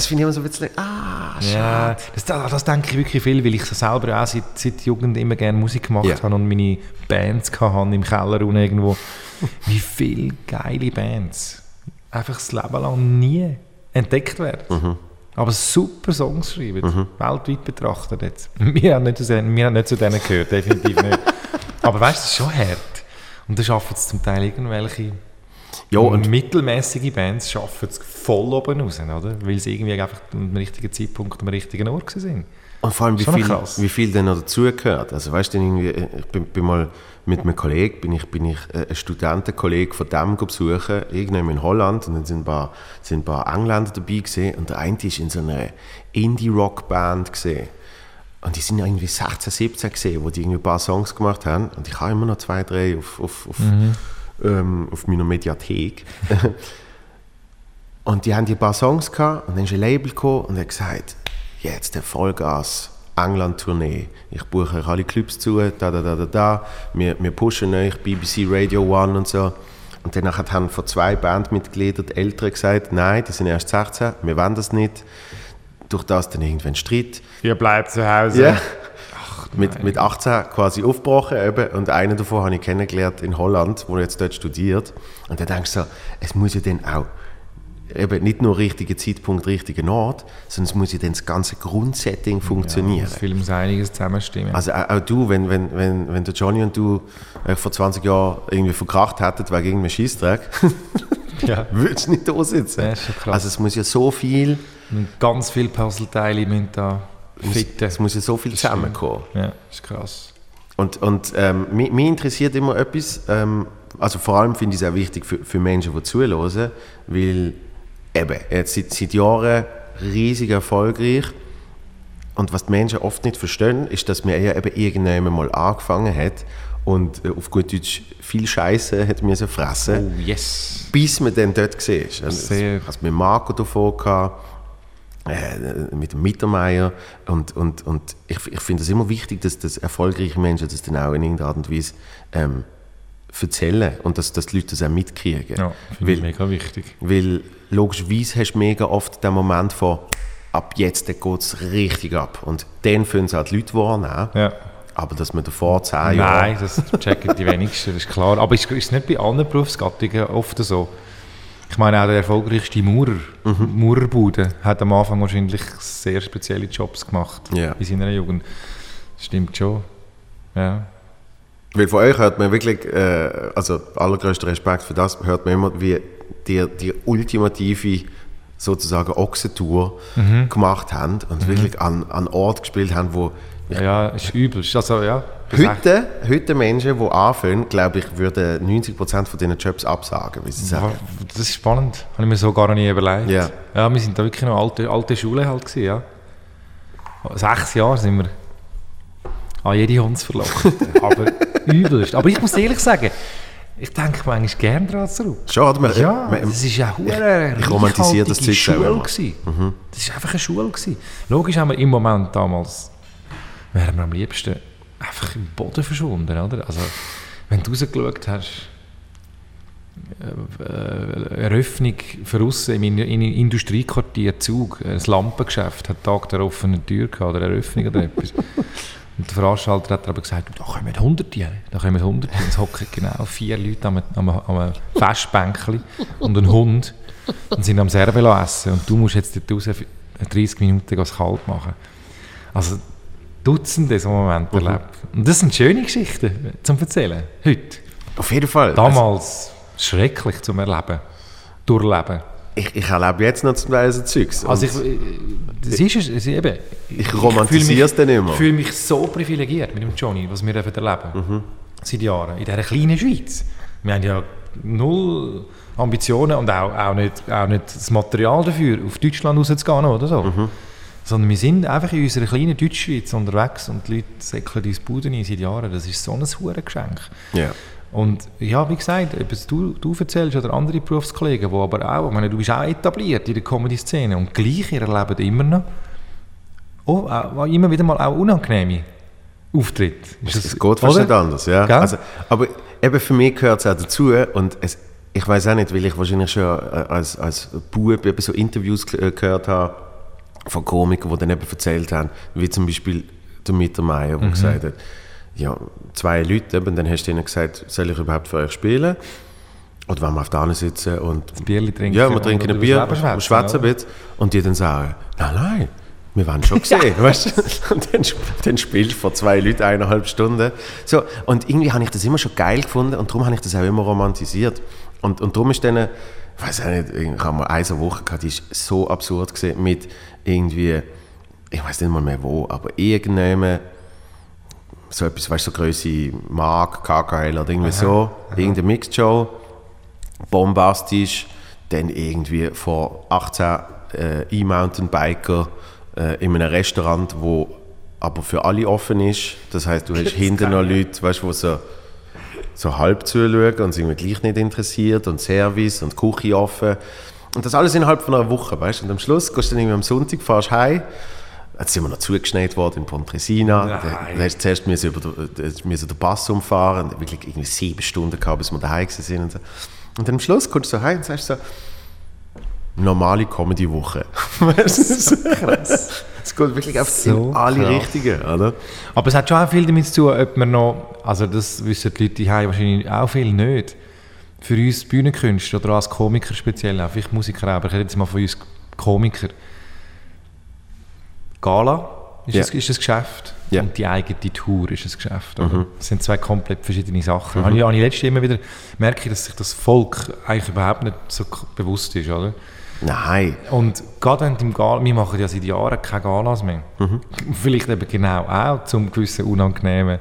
Und das finde ich immer so ein bisschen, ah, schade.
Ja, das, das, das denke ich wirklich viel, weil ich so selber auch seit, seit Jugend immer gerne Musik gemacht
Ja.
habe und meine Bands hatte im Keller unten irgendwo. Wie viele geile Bands einfach das Leben lang nie entdeckt werden.
Mhm.
Aber super Songs schreiben, weltweit betrachtet jetzt. Wir haben nicht zu denen, wir haben nicht zu denen gehört, definitiv nicht. Aber weißt du, das ist schon hart. Und da schaffen es zum Teil irgendwelche
Ja, und
mittelmäßige Bands schaffen es voll oben raus, oder? Weil sie irgendwie einfach am richtigen Zeitpunkt am richtigen Ort sind.
Und vor allem, wie viel,
krass.
wie viel denn noch dazugehört. Also weißt du, irgendwie, ich bin, bin mal mit einem Kollegen, bin ich, bin ich äh, einen Studentenkollegen von dem besuchen, irgendwann in Holland, und dann sind ein paar, sind ein paar Engländer dabei gewesen, und der eine ist in so einer Indie-Rock-Band gesehen. Und die sind ja irgendwie 16, 17 gesehen, wo die irgendwie ein paar Songs gemacht haben. Und ich habe immer noch zwei, drei auf, auf, auf, ähm, auf meiner Mediathek. Und die haben die ein paar Songs gehabt und dann ist ein Label gekommen und hat gesagt, jetzt der Vollgas England-Tournee. Ich buche euch alle Clubs zu, da, da, da, da, da. Wir, wir pushen euch, BBC Radio One und so. Und dann haben von zwei Bandmitgliedern die Eltern gesagt, nein, die sind erst 16, wir wollen das nicht. Durch das dann irgendwann Streit.
Ihr bleibt zu Hause.
Ja. Mit, mit 18 quasi aufgebrochen eben. und einen davon habe ich kennengelernt in Holland, wo er jetzt dort studiert. Und dann denkst du so, es muss ja dann auch eben nicht nur richtiger Zeitpunkt, richtiger Ort, sondern es muss ja dann das ganze Grundsetting funktionieren.
Es Film muss einiges zusammenstimmen.
Also auch, auch du, wenn, wenn, wenn, wenn der Johnny und du äh, vor 20 Jahren irgendwie verkracht hättet wegen irgendeinem Scheissdreck,
ja.
würdest du nicht da sitzen.
Ja.
Also es muss ja so viel,
Und ganz viele Puzzleteile müssen da fitten.
es muss ja so viel zusammenkommen.
Ja, ist krass.
Und, und ähm, mich, mich interessiert immer etwas, ähm, also vor allem finde ich es auch wichtig für, für Menschen, die zuhören, weil eben, jetzt seit, seit Jahren riesig erfolgreich und was die Menschen oft nicht verstehen, ist, dass man eher eben irgendwann mal angefangen hat und äh, auf gut Deutsch viel Scheiße hat müssen fressen,
Oh, yes.
bis man dann dort war. Also,
Sehr.
Hatte mit Marco davon, gehabt, äh, mit dem Mittermeier und, und, und ich, ich finde es immer wichtig, dass, dass erfolgreiche Menschen das dann auch in irgendeiner Art und Weise ähm, erzählen und dass, dass die Leute das auch mitkriegen.
Ja, finde ich mega wichtig.
weil logischerweise hast du mega oft den Moment von ab jetzt geht es richtig ab und dann fühlen es auch die Leute wahrnehmen.
Ja.
Aber dass man davor zehn Jahre...
Nein, das checken die wenigsten, das ist klar. Aber ist, ist nicht bei anderen Berufsgattungen oft so? Ich meine, auch der erfolgreichste Maurer,
Mhm.
Maurerbude, hat am Anfang wahrscheinlich sehr spezielle Jobs gemacht
Ja.
in seiner Jugend. Das stimmt schon. Ja.
Weil von euch hört man wirklich, äh, also allergrößter Respekt für das, hört man immer, wie die, die ultimative sozusagen Ochsentour
Mhm.
gemacht haben und wirklich an, an Ort gespielt haben, wo
Ja, ja, ist übel. Also, ja,
heute, heute Menschen, die anfangen, glaube ich, würden 90% von diesen Jobs absagen, wie sie sagen.
Das ist spannend. Habe ich mir so gar nie überlegt.
Ja.
ja wir sind da wirklich noch alte, alte Schule halt gewesen, ja. Sechs Jahre sind wir an jede Hunds verlockt. Aber übelst. Aber ich muss ehrlich sagen, ich denke manchmal gerne daran zurück.
Schon, oder? Man,
Ja,
man,
das ist ja eine
ich romantisiere das Zeug
Schule gewesen. Das ist einfach eine Schule gewesen. Logisch haben wir im Moment damals, wären wir am liebsten einfach im Boden verschwunden, oder? Also, wenn du rausgeschaut hast, äh, äh, Eröffnung für aussen im In- in Industriequartier Zug, ein Lampengeschäft, hat Tag der offenen Tür gehabt, oder Eröffnung oder etwas. Und der Veranstalter hat aber gesagt, da kommen Hunderte, da kommen Hunderte. Und es hocken genau vier Leute am, am, am Festbänkchen und ein Hund und sind am Servelo essen. Und du musst jetzt dort raus für 30 Minuten kalt machen. Also Dutzende so Momente erlebt. Und das sind schöne Geschichten zum Erzählen, heute.
auf jeden Fall.
Damals schrecklich zum Erleben, durchleben.
ich, ich erlebe jetzt noch zum Teil so Zeugs.
Also ich, äh, das ist es, eben.
Ich romantisiere es dann immer.
Ich fühle mich so privilegiert mit dem Johnny, was wir erleben
Mhm.
seit Jahren in dieser kleinen Schweiz. Wir haben ja null Ambitionen und auch, auch, nicht, auch nicht das Material dafür, auf Deutschland rauszugehen oder so.
Mhm.
Sondern wir sind einfach in unserer kleinen Deutschschweiz unterwegs und die Leute säckeln uns Buden ein seit Jahren. Das ist so ein hure Geschenk.
ja.
Und ja, wie gesagt, ob du, du erzählst oder andere Berufskollegen, die aber auch, ich meine, du bist auch etabliert in der Comedy-Szene und gleich erleben immer noch oh, auch, immer wieder mal auch unangenehme Auftritte. Ist
Es geht fast
oder?
nicht anders, ja.
Gell?
Also, aber eben für mich gehört es auch dazu und es, ich weiß auch nicht, weil ich wahrscheinlich schon äh, als, als Bub so Interviews ge- gehört habe von Komikern, die dann eben erzählt haben, wie zum Beispiel der Mittermeier,
Mhm.
der gesagt hat, ja, zwei Leute, eben, dann hast du ihnen gesagt, soll ich überhaupt für euch spielen? Oder wenn wir auf der anderen sitzen und
Ein Bierli trinken.
ja, wir trinken ein Bier, wir schwätzen ein bisschen und die dann sagen, nein, nein, wir wollen schon sehen, weißt du? Und dann, dann spielst du vor zwei Leuten eineinhalb Stunden. So, und irgendwie habe ich das immer schon geil gefunden und darum habe ich das auch immer romantisiert. Und, und darum ist dann, ich weiß auch nicht, ich habe mal eine Woche gehabt, die ist so absurd gesehen mit irgendwie, ich weiß nicht mal mehr wo, aber irgendjemand, so etwas, weißt du, so Größe Mark, KKL oder irgendwie so, irgendeine Mixed-Show, bombastisch, dann irgendwie vor 18 äh, E-Mountainbiker äh, in einem Restaurant, wo aber für alle offen ist. Das heißt, du hast hinten noch Leute, weißt, die so, so halb zuschauen und sind gleich nicht interessiert und Service und Küche offen. Und das alles innerhalb von einer Woche, weißt? Und am Schluss gehst du dann irgendwie am Sonntag, fährst heim. Jetzt sind wir noch zugeschneit worden in Pontresina. Dann hast du zuerst müssen über den, müssen den Pass umfahren und wirklich irgendwie sieben Stunden gehabt, bis wir daheim sind. Und, so. und dann am Schluss kommst du so heim und sagst so, normale Comedy-Woche. Weißt so krass. Es geht wirklich auf
So
alle
krass.
Richtigen, oder?
Aber es hat schon auch viel damit zu tun, ob man noch, also das wissen die Leute hier wahrscheinlich auch viel nicht, für uns Bühnenkünstler oder als Komiker speziell, auch vielleicht Musiker aber ich rede jetzt mal von uns Komiker. Gala ist,
Ja.
ein, ist ein Geschäft
Ja.
und die eigene Tour ist ein Geschäft. Oder? Das sind zwei komplett verschiedene Sachen. Mhm. Ich, ich letztes immer wieder merke, dass sich das Volk eigentlich überhaupt nicht so bewusst ist. Oder?
Nein.
Und gerade wenn im Gala, wir machen ja seit Jahren keine Galas mehr. Vielleicht eben genau auch, um gewisse unangenehmen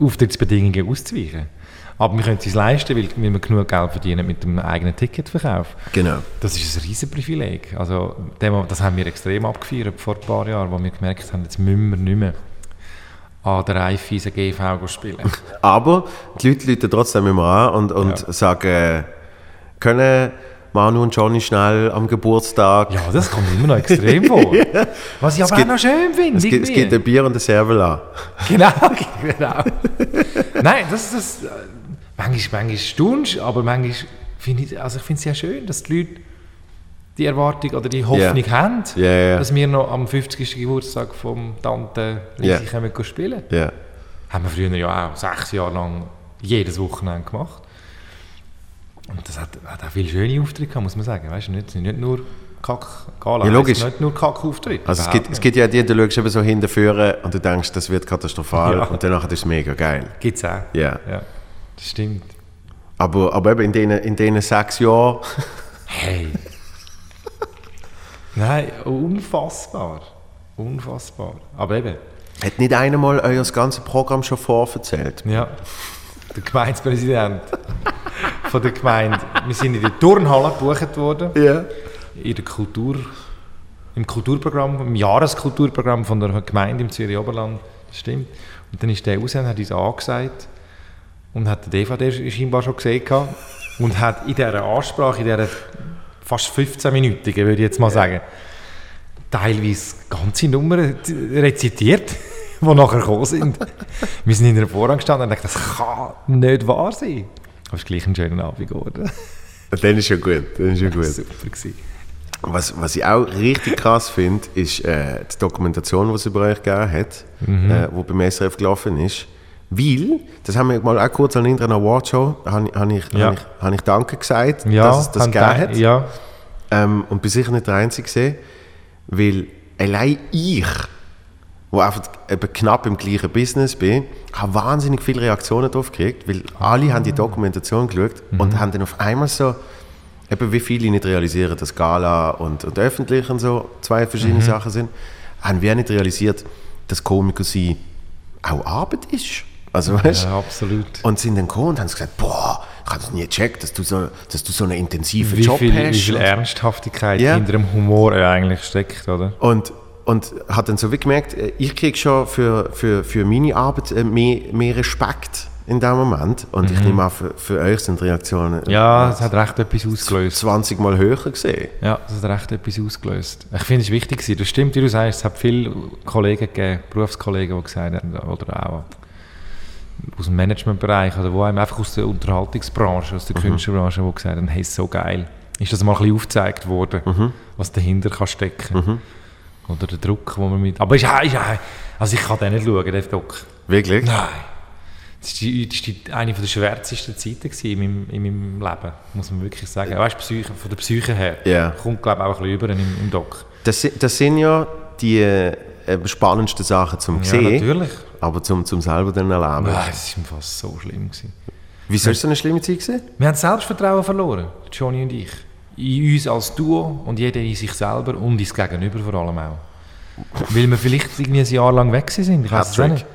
Auftrittsbedingungen auszuweichen. Aber wir können es uns leisten, weil wir genug Geld verdienen mit dem eigenen Ticketverkauf.
Genau.
Das ist ein riesen Privileg. Also, das haben wir extrem abgefeiert vor ein paar Jahren, wo wir gemerkt haben, jetzt müssen wir nicht mehr an der Raiffeisen GV spielen.
Aber die Leute rufen trotzdem immer an und, und
Ja.
sagen, können Manu und Johnny schnell am Geburtstag.
ja, das kommt immer noch extrem vor. Was ich aber
gibt-
auch noch schön finde.
Es gibt, es gibt ein Bier und ein Servola.
Genau, genau. Nein, das ist das. Manchmal, manchmal staunst aber manchmal finde ich, also ich finde es ja schön, dass die Leute die Erwartung oder die Hoffnung haben,
Ja, ja.
dass wir noch am 50. Geburtstag vom Tante. Risi kommen gehen spielen.
Ja.
Haben wir früher ja auch sechs Jahre lang jedes Wochenende gemacht. Und das hat, hat auch viele schöne Auftritte gehabt, muss man sagen. Weißt du, nicht, es sind nicht nur Kack, Gala,
Ja, logisch.
nicht nur Kack-Auftritte.
Also es gibt, es gibt ja die, du schaust eben so hinterführen und du denkst, das wird katastrophal
Ja.
und danach ist es mega geil.
Gibt's auch.
Ja.
ja. Das stimmt.
Aber, aber eben in diesen in denen sechs Jahren,
Hey. Nein, unfassbar. Unfassbar. Aber eben.
Hat nicht einer mal euer ganzes Programm schon vorverzählt?
Ja. Der Gemeindepräsident von der Gemeinde. Wir sind in der Turnhalle gebucht worden.
Ja.
In der Kultur, im Kulturprogramm, im Jahreskulturprogramm von der Gemeinde im Zürich Oberland. Das stimmt. Und dann ist der raus und hat uns angesagt und hat den DVD scheinbar schon gesehen gehabt und hat in dieser Ansprache, in dieser fast 15 Minuten, würde ich jetzt mal sagen, teilweise ganze Nummern rezitiert, die nachher gekommen sind. Wir sind in einer Vorhang gestanden und dachten, das kann nicht wahr sein. Aber es ist gleich ein schöner Abend geworden.
Dann ist ja gut. Dann ist ja gut.
Super gewesen.
Was, was ich auch richtig krass finde, ist äh, die Dokumentation, die es über euch gegeben hat,
Mhm.
äh, die beim SRF gelaufen ist. Weil, das haben wir mal auch kurz an irgendeiner Awardshow, habe hab ich,
Ja.
hab ich, hab ich Danke gesagt,
Ja,
dass es das gegeben hat.
Ja,
Ähm, und bin sicher nicht der Einzige gesehen, weil allein ich, wo einfach eben knapp im gleichen Business bin, habe wahnsinnig viele Reaktionen drauf gekriegt, weil alle haben die Dokumentation geschaut und haben dann auf einmal so, eben wie viele nicht realisieren, dass Gala und, und öffentlich und so zwei verschiedene Sachen sind, haben wir nicht realisiert, dass Komiker sein auch Arbeit ist. Also weißt
ja, absolut.
und sind dann gekommen und haben gesagt, boah, ich habe das nie gecheckt, dass du so, dass du so einen intensiven
Wie
Job
viel,
hast.
wie viel Ernsthaftigkeit
Ja.
hinter dem Humor eigentlich steckt, oder?
Und, und hat dann so wie gemerkt, äh, ich kriege schon für, für, für meine Arbeit äh, mehr, mehr Respekt in dem Moment. Und ich nehme an, für, für euch sind die Reaktionen äh,
Ja, es hat recht etwas ausgelöst.
20 Mal höher gesehen.
Ja, das hat recht etwas ausgelöst. Ich finde es wichtig gewesen. Das stimmt, wie du sagst, es hat viele Kollegen gegeben, Berufskollegen, die gesagt haben, oder auch aus dem Managementbereich, oder wo einem einfach aus der Unterhaltungsbranche, aus der Künstlerbranche, die gesagt haben, hey, ist so geil. Ist das mal ein bisschen aufgezeigt worden, was dahinter kann stecken Oder der Druck, wo man mit... Aber ist, ist, also ich kann den nicht schauen, den Doc.
Wirklich?
Nein. Das war eine der schwärzesten Zeiten in meinem, in meinem Leben, muss man wirklich sagen. Weißt du, Psyche, von der Psyche her.
Ja.
Kommt, glaube ich, auch ein bisschen über im, im Doc.
Das, das sind ja die äh, spannendsten Sachen zum
Ja,
sehen,
natürlich.
aber zum, zum selber dann erleben.
Nein, es war fast so schlimm. Gewesen.
Wieso ist so eine schlimme Zeit gewesen?
Wir haben das Selbstvertrauen verloren, Johnny und ich. In uns als Duo und jeder in sich selber und ins Gegenüber vor allem auch. Weil wir vielleicht irgendwie ein Jahr lang weg sind. Ich weiß es nicht.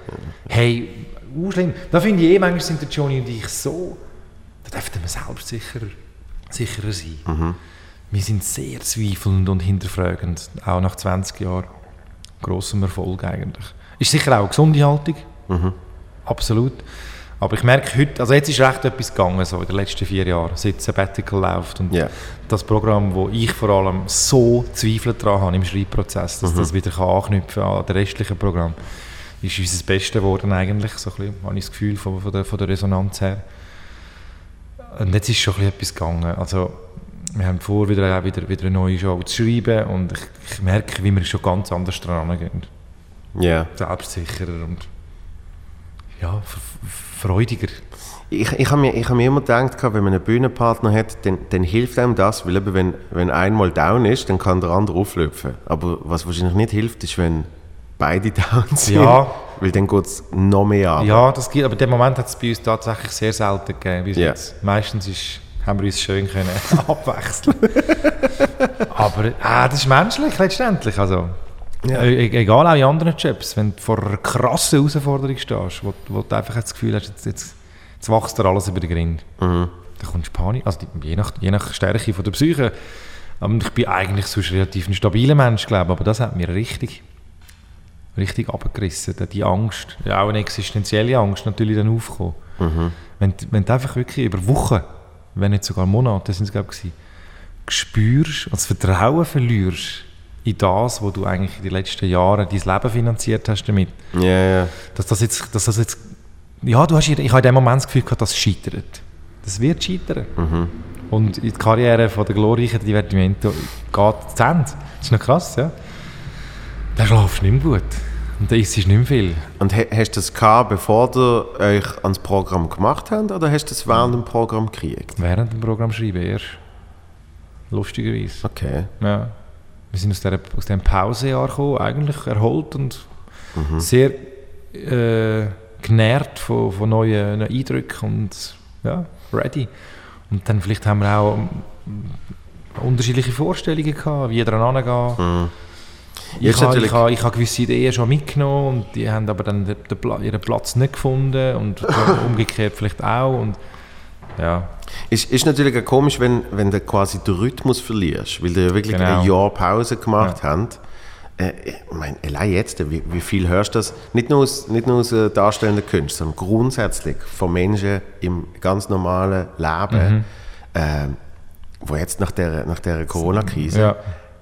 Hey, uh, schlimm. Da finde ich eh, manchmal sind der Johnny und ich so, da dürften wir selbstsicherer sicherer sein. Wir sind sehr zweifelnd und hinterfragend, auch nach 20 Jahren. Grossem Erfolg eigentlich. Ist sicher auch eine gesunde Haltung. Absolut. Aber ich merke heute, also jetzt ist recht etwas gegangen, so in den letzten vier Jahren, seit Sabbatical läuft. Und
Ja.
das Programm, wo ich vor allem so Zweifel daran habe im Schreibprozess, dass das wieder kann anknüpfen an das restliche Programm, ist unser Bestes geworden eigentlich, so ein bisschen, habe ich das Gefühl, von, von, der, von der Resonanz her. Und jetzt ist schon ein bisschen etwas gegangen. Also, wir haben vor, wieder, auch wieder, wieder eine neue Show zu schreiben und ich, ich merke, wie wir schon ganz anders dran gehen.
Ja.
Selbstsicherer und ja, freudiger.
Ich, ich habe mir, ich hab mir immer gedacht, wenn man einen Bühnenpartner hat, dann, dann hilft einem das, weil eben, wenn, wenn einmal down ist, dann kann der andere auflöpfen. Aber was wahrscheinlich nicht hilft, ist, wenn beide down sind,
Ja.
weil dann geht es noch mehr ab.
Ja, das gibt, aber den Moment hat es bei uns tatsächlich sehr selten gegeben. jetzt. Meistens ist, haben wir uns schön können abwechseln. aber ah, das ist menschlich letztendlich. Also,
Ja.
e e- egal auch in anderen Jobs, wenn du vor einer krassen Herausforderung stehst, wo, wo du einfach das Gefühl hast, jetzt, jetzt, jetzt wächst dir alles über den Grind.
Mhm.
Dann kommst du Panik, also je, nach, je nach Stärke von der Psyche. Und ich bin eigentlich sonst relativ ein stabiler Mensch, glaube aber das hat mir richtig, richtig abgerissen. Die Angst, ja, auch eine existenzielle Angst natürlich dann aufgekommen. Wenn, du- wenn du einfach wirklich über Wochen, wenn nicht sogar Monate, sind es glaube ich, spürst und das Vertrauen verlierst in das, was du eigentlich in den letzten Jahren dein Leben finanziert hast damit,
Ja, ja.
dass das jetzt, dass das jetzt ja, du hast, ich habe in dem Moment das Gefühl gehabt, das scheitert. Das wird scheitern. Und in die Karriere von der glorreichen Divertimento geht zu Ende. Das ist noch krass, ja. Da schlafst du nicht mehr gut. Und da isst du nicht mehr viel.
Und he- hast du das gehabt, bevor ihr euch ans Programm gemacht habt, oder hast du das während dem Programm gekriegt?
Während dem Programm schreiben erst. Lustigerweise.
Okay.
Ja. Wir sind aus, der, aus dem Pausejahr gekommen, eigentlich erholt und sehr äh, genährt von, von neuen Eindrücken und ja, ready. Und dann vielleicht haben wir auch ähm, unterschiedliche Vorstellungen gehabt, wie dran angehen.
Mhm.
Ich
Jetzt
habe, ich, habe, ich habe gewisse Ideen schon mitgenommen und die haben aber dann den, den, ihren Platz nicht gefunden und umgekehrt vielleicht auch. Und, ja.
Ist, ist natürlich auch komisch, wenn, wenn du quasi den Rhythmus verlierst, weil du ja wirklich
Genau.
ein Jahr Pause gemacht habt. Äh, ich meine, allein jetzt, wie, wie viel hörst du das? Nicht nur aus, nicht nur aus äh, darstellenden Künsten, sondern grundsätzlich von Menschen im ganz normalen Leben,
Mhm.
äh, wo jetzt nach der, nach der Corona-Krise
Ja.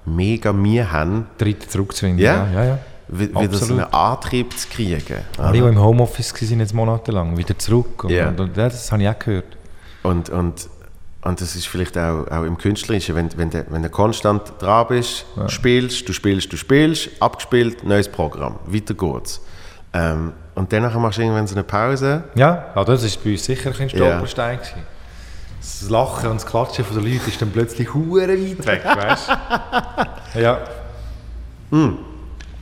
Mega Mühe haben,
Dritte zurückzufinden.
Ja.
ja, ja. ja.
wi- wieder so
Absolut.
einen Antrieb zu kriegen.
Alle, die im Homeoffice waren jetzt monatelang, wieder zurück. Und,
Ja.
und, und ja, das habe ich auch gehört.
Und, und, und das ist vielleicht auch, auch im Künstlerischen, wenn, wenn, du, wenn du konstant dran bist, spielst, du spielst, du spielst, abgespielt, neues Programm, weiter geht's. Ähm, und dann machst du irgendwann so eine Pause.
Ja, ja das war bei uns sicher ein
Ja.
Stolperstein. gewesen. Das Lachen und das Klatschen von den Leuten ist dann plötzlich hure weit weg, weißt du? ja.
Hm.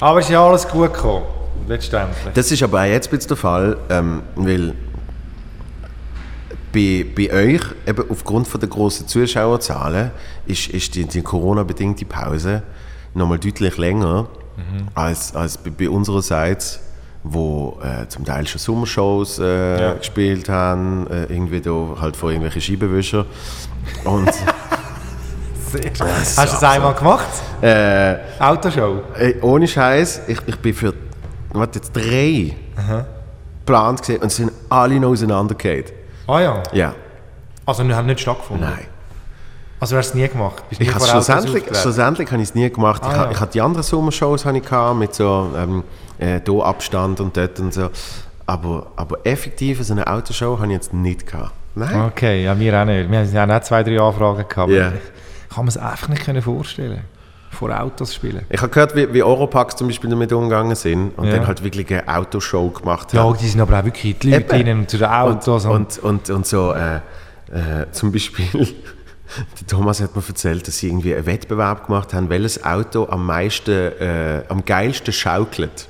Aber es ist ja alles gut gekommen, letztendlich.
Das ist aber auch jetzt ein der Fall, ähm, weil bei, bei euch, eben aufgrund von der grossen Zuschauerzahlen, ist, ist die, die Corona-bedingte Pause nochmal deutlich länger als, als bei, bei unsererseits, wo äh, zum Teil schon Sommershows äh,
Ja.
gespielt haben, äh, irgendwie da halt vor irgendwelchen Scheibenwischen. Und
Hast du das einmal gemacht?
äh,
Autoshow?
Ey, ohne Scheiß, ich, ich bin für warte, jetzt drei geplant gesehen und sie sind alle noch auseinandergefallen.
Ah ja.
Ja,
Also, haben nicht stattgefunden?
nein.
Also, hast du es nie gemacht? Bist
Ich habe schlussendlich, schlussendlich habe ich es nie gemacht. ich,
Ah,
ha-
ja.
ich hatte die anderen Sommershows habe ich gehabt, mit so ähm, äh, Abstand und dort und so. Aber, aber effektiv so eine Autoshow habe ich jetzt nicht gehabt. Nein.
Okay, ja, wir auch nicht. Wir haben auch zwei, drei Anfragen gehabt.
Ja.
Ich kann mir es einfach nicht vorstellen. Vor Autos spielen.
Ich habe gehört, wie, wie Europax zum Beispiel damit umgegangen sind und
Ja.
dann halt wirklich eine Autoshow gemacht
Ja,
haben.
die sind aber auch wirklich die Leute
Eben.
zu den Autos.
Und, und, und, und so, äh, äh, zum Beispiel, der Thomas hat mir erzählt, dass sie irgendwie einen Wettbewerb gemacht haben, welches Auto am meisten, äh, am geilsten schaukelt.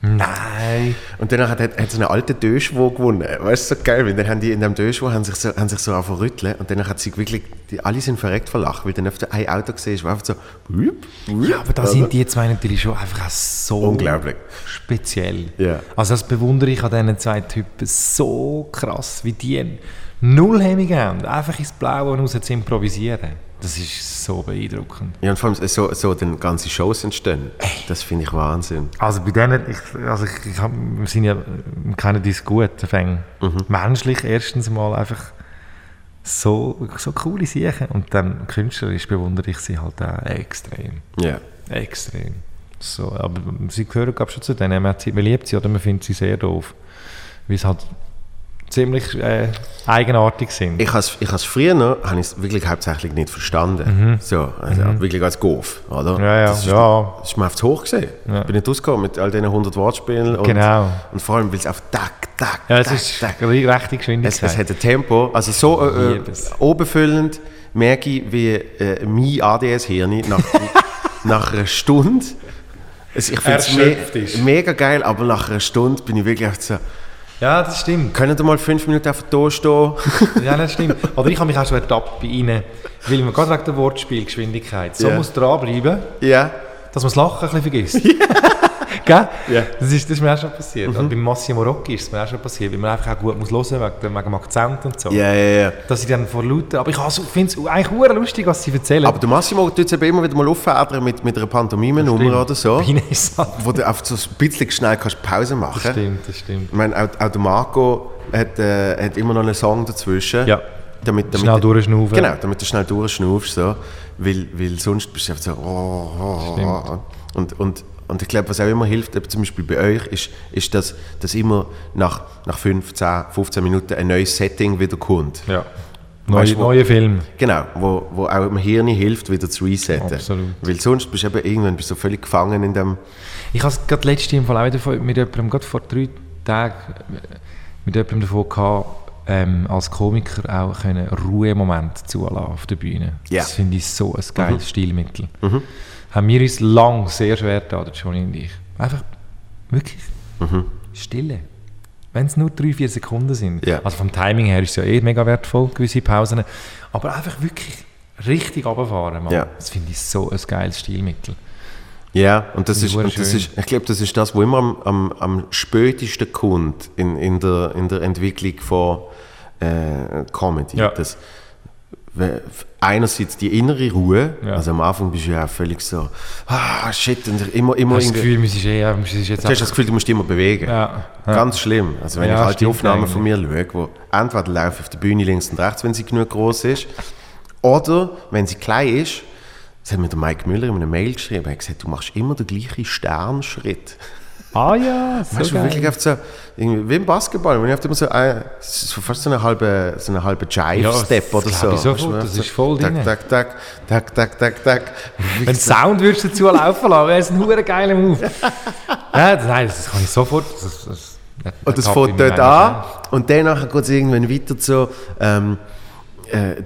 Nein.
Und dann hat, hat, hat so eine alte Döschwo gewonnen. Weißt du, so geil, weil dann haben die in dem Döschwo haben sich so, haben sich so zu rütteln und dann hat sie wirklich, die, alle sind verreckt vor Lachen, weil dann öfter ein Auto gesehen ist, einfach so, wupp, wupp,
Ja, aber da sind die zwei natürlich schon einfach so
Unglaublich.
speziell.
Ja.
Also das bewundere ich an diesen zwei Typen so krass, wie die null Hemmung haben, einfach ins Blaue raus zu improvisieren. Das ist so beeindruckend.
Ja, und vor allem so, so dann ganze Shows entstehen. Das finde ich Wahnsinn.
Also bei denen, ich, also ich, ich wir sind ja, wir kennen das gut, fäng, menschlich erstens mal einfach so, so coole Sachen und dann künstlerisch bewundere ich sie halt auch extrem.
Ja.
Extrem. So, aber sie gehören glaube schon zu denen. Man, sie, man liebt sie oder man findet sie sehr doof. Weil sie halt ziemlich äh, eigenartig sind.
Ich habe es früher noch, habe ich's wirklich hauptsächlich nicht verstanden. So, also wirklich als Goof, oder?
Mhm. Ja, ja,
das ist,
ja.
Das ist mir auf zu hoch gesehen.
Ja.
Bin nicht rausgekommen mit all diesen 100 Wortspielen. Und,
Genau.
Und vor allem, weil es auf Tack, Tack,
ja, es ist
Tack.
re- rechte
Es,
Geschwindigkeit.
es hat ein Tempo, also so äh,
es.
oberfüllend merke ich, wie äh, mein ADS-Hirn nach, nach einer Stunde, also ich finde es me mega geil, aber nach einer Stunde bin ich wirklich so,
ja, das stimmt.
können Sie mal fünf Minuten einfach da stehen?
Ja, das stimmt. Oder ich habe mich auch schon ertappt bei Ihnen, weil man gerade wegen der Wortspielgeschwindigkeit so
Ja.
muss dranbleiben,
ja.
dass man das Lachen ein bisschen vergisst. Gell?
Ja.
Das, ist, das ist mir auch schon passiert. Und bei Massimo Rocchi ist es mir auch schon passiert, weil man einfach auch gut muss hören muss, wegen, wegen dem Akzent und so.
Ja, ja, ja.
Dass ich dann vor lauter... Aber ich also, finde es eigentlich hure lustig, was sie erzählen.
Aber der Massimo tut es eben immer wieder mal auffädern mit, mit einer Pantomime-Nummer oder so, wo du einfach so ein bisschen schnell kannst Pause machen
Das stimmt, das stimmt.
Ich meine, auch, auch der Marco hat, äh, hat immer noch einen Song dazwischen.
Ja.
Damit, damit
Schnell durchschnaufen.
Genau, damit du schnell durchschnaufst. So. Weil, weil sonst bist du einfach so. Oh, oh, oh. Und, und, und ich glaube, was auch immer hilft, zum Beispiel bei euch, ist, ist dass, dass immer nach, nach 5, 10, 15 Minuten ein neues Setting wieder kommt.
Ja. Neue,
Weißt wo-
neue Film.
Genau, wo, wo auch dem Hirn hilft, wieder zu resetten.
Absolut.
Weil sonst bist du eben irgendwann bist du völlig gefangen in dem.
Ich habe es gerade letzte im Fall auch mit jemandem, gerade vor drei Tagen, mit jemandem davon gehabt, ähm, als Komiker auch können Ruhemomente zulassen auf der Bühne.
Ja.
Das finde ich so ein geiles Stilmittel. Haben wir uns lang sehr schwer getan, der Johnny und ich. Einfach wirklich Stille. Wenn es nur drei, vier Sekunden sind.
Ja.
Also vom Timing her ist es ja eh mega wertvoll, gewisse Pausen. Aber einfach wirklich richtig runterfahren, Mann.
Ja.
Das finde ich so ein geiles Stilmittel.
Ja, und das, ist,
ich
und das ist, ich glaube, das ist das, was immer am, am, am spätesten kommt in, in, der, in der Entwicklung von äh, Comedy.
Ja.
Das, einerseits die innere Ruhe,
Ja.
also am Anfang bist du ja auch völlig so, ah, shit, und immer, immer
Hast du das
irgendwie,
Gefühl, eh, jetzt
du hast das Gefühl, du musst immer bewegen.
Ja, ja.
Ganz schlimm. Also wenn ich halt die Aufnahmen von mir schaue, wo entweder laufe auf der Bühne links und rechts, wenn sie genug groß ist, oder wenn sie klein ist, das hat mir der Mike Müller in einer Mail geschrieben, er hat gesagt, du machst immer den gleichen Sternschritt.
Ah ja, so
Weißt du,
geil.
wirklich so, irgendwie, wie im Basketball, wenn ich immer so, ein, so fast so eine halbe, so eine halbe Jive-Step
Ja,
oder
das
so.
ich sofort,
Weißt du,
das
so
ist voll
tak, tak, tak, tak, tak, tak, tak.
Wenn du Sound würdest dazu laufen lassen, wäre es ein hure geiler Move. ja, das- nein, das kann ich sofort. Das, das,
Und das
ertappe
fängt
ich
dort an und dann geht es irgendwann weiter zu ähm, äh,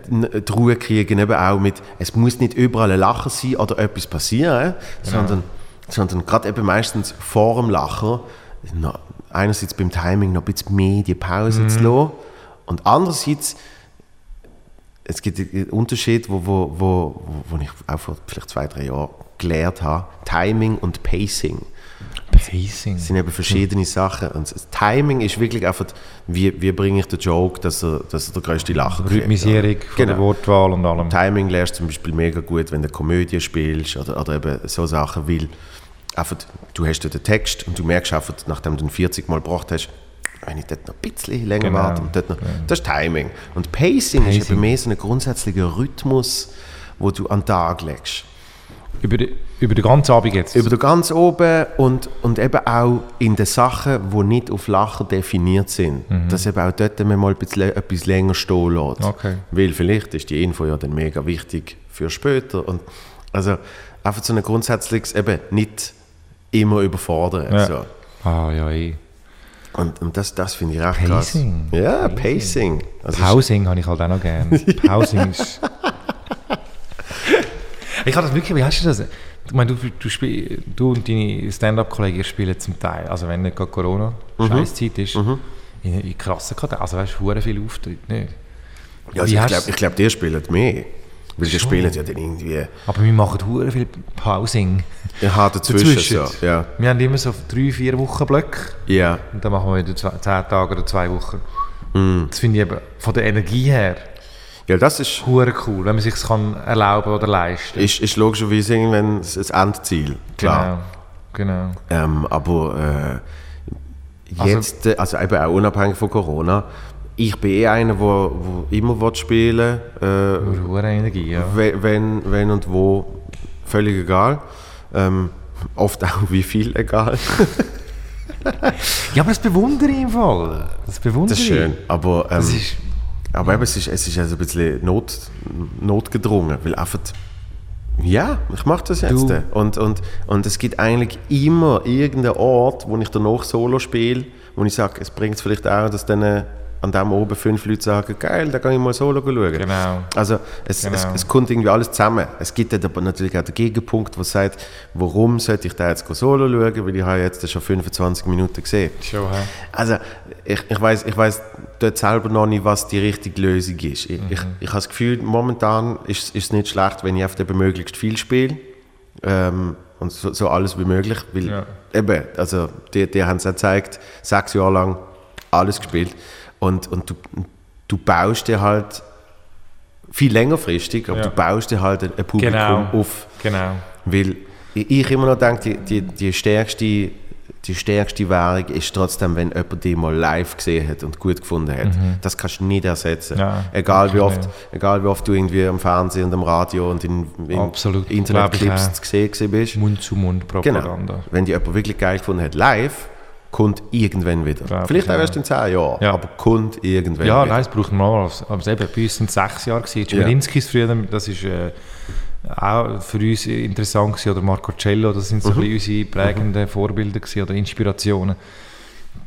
die Ruhe kriegen, eben auch mit, es muss nicht überall ein Lachen sein oder etwas passieren,
Genau.
sondern, sondern gerade eben meistens vor dem Lachen, noch, einerseits beim Timing noch ein bisschen mehr die Pause
Mhm.
zu lassen und andererseits es gibt einen Unterschied, wo, wo, wo, wo ich auch vor vielleicht zwei, drei Jahren gelernt habe, Timing und Pacing.
Pacing.
Es sind eben verschiedene Sachen. Und das Timing ist wirklich einfach, wie, wie bringe ich den Joke, dass er, dass er der größte Lacher kriegt.
Rhythmisierung von der
Genau.
Wortwahl und allem.
Timing lernst du zum Beispiel mega gut, wenn du Komödie spielst oder, oder eben so Sachen, weil einfach, du hast den Text und du merkst einfach, nachdem du ihn 40 Mal gebracht hast, wenn ich dort noch ein bisschen länger
Genau.
warte und dort noch, das ist Timing. Und Pacing, ist
Pacing.
eben mehr so ein grundsätzlicher Rhythmus, wo du an den Tag legst.
Über, die, über den ganzen Abend jetzt.
Über den ganz oben und, und eben auch in den Sachen, die nicht auf Lachen definiert sind. Dass eben auch dort man mal ein bisschen, etwas länger stehen lässt.
Okay.
Weil vielleicht ist die Info ja dann mega wichtig für später. Und also einfach so ein grundsätzliches, eben nicht immer überfordern.
Ja.
So.
ah ja, eh.
Und, und das, das finde ich echt
Pacing.
krass. Ja, Pacing. Also
Pausing habe ich halt auch noch gerne. Pausing ist... ich habe das wirklich, wie hast du das? Ich meine, du, du, spiel, du und deine Stand-Up-Kollegen ihr spielen zum Teil, also wenn nicht gerade Corona,
Mhm.
Scheißzeit ist, in, in krassen Kader, also weißt du, viel Auftritt, nicht?
ja, also ich glaube, glaub, die spielen mehr. Weil
Schon.
spielen ja dann irgendwie
Aber wir machen hure viel Pausing.
ja, hart dazwischen.
Dazwischen.
So. Ja.
Wir haben immer so drei, vier Wochen Blöcke
ja.
und dann machen wir wieder zwei, zehn Tage oder zwei Wochen.
Mhm.
Das finde ich eben von der Energie her
Ja, das ist,
hure cool, wenn man sich kann erlauben oder leisten.
ist, ist logischerweise irgendwann das Endziel. Klar.
Genau, genau.
Ähm, aber äh,
Also-
jetzt, äh, also eben auch unabhängig von Corona, ich bin eh einer, der wo, wo immer spielen will. Äh,
Energie, ja.
we- wenn, wenn und wo, völlig egal. Ähm, oft auch wie viel egal.
Ja, aber das bewundere ich im Fall. Das bewundere
Das ist
ich.
schön. Aber, ähm,
ist,
aber eben, es ist, es ist also ein bisschen not, notgedrungen, weil einfach, ja, ich mache das jetzt.
Du-
Und, und, und es gibt eigentlich immer irgendeinen Ort, wo ich danach Solo spiele, wo ich sage, es bringt es vielleicht auch, dass dann äh, an dem oben fünf Leute sagen, geil, da kann ich mal Solo schauen.
Genau.
Also es, es,
Genau.
es kommt irgendwie alles zusammen. Es gibt dann aber natürlich auch den Gegenpunkt, der sagt, warum sollte ich da jetzt Solo schauen, weil ich habe jetzt schon 25 Minuten gesehen.
schon, hä?
Also ich, ich weiß ich dort selber noch nicht, was die richtige Lösung ist. Ich, ich, ich habe das Gefühl, momentan ist ist es nicht schlecht, wenn ich auf eben möglichst viel spiele ähm, und so, so alles wie möglich, weil
Ja.
eben, also die, die haben es auch gezeigt, sechs Jahre lang alles gespielt und, und du, du baust dir halt viel längerfristig, aber
Ja.
du baust dir halt ein, Publikum
Genau.
auf.
Genau.
Weil ich immer noch denke, die, die, die, stärkste, die stärkste Währung ist trotzdem, wenn jemand die mal live gesehen hat und gut gefunden hat. Das kannst du nicht ersetzen.
Mhm. Ja,
egal, wie oft, egal wie oft du irgendwie am Fernsehen und am Radio und in, in
Absolut,
Internetclips
auch.
zu sehen gewesen bist.
Mund-zu-Mund-Propaganda.
Genau. Wenn die jemand wirklich geil gefunden hat, live, kommt irgendwann wieder.
Glaub
Vielleicht
ich
auch erst in zehn Jahren,
Ja.
aber kommt irgendwann
Ja,
wieder.
nein, es braucht mal. Aber eben, bei uns sind es sechs Jahre gewesen. Chmelinskis früher, das ist äh, auch für uns interessant gewesen. Oder Marco Cello, das sind so
Mhm.
ein bisschen unsere prägenden Vorbilder gewesen, oder Inspirationen.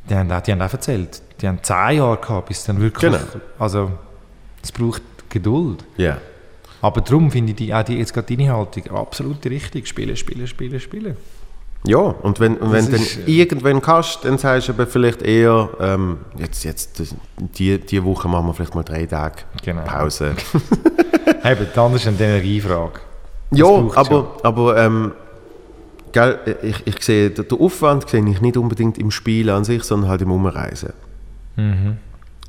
Die haben, auch, die haben auch erzählt, die haben zehn Jahre gehabt, bis dann wirklich,
Genau.
also es braucht Geduld.
Ja.
Aber darum finde ich die, auch die, jetzt gerade deine Haltung absolut richtig. Spielen, spielen, spielen, spielen.
Ja, und wenn, und wenn du dann
äh,
irgendwann kannst, dann sagst du aber vielleicht eher, ähm, jetzt, jetzt die, die Woche machen wir vielleicht mal drei Tage
Genau.
Pause.
Eben, dann ist eine Energiefrage. Das
ja, aber, aber ähm, gell, ich, ich sehe, den Aufwand sehe ich nicht unbedingt im Spiel an sich, sondern halt im Umreisen.
Mhm.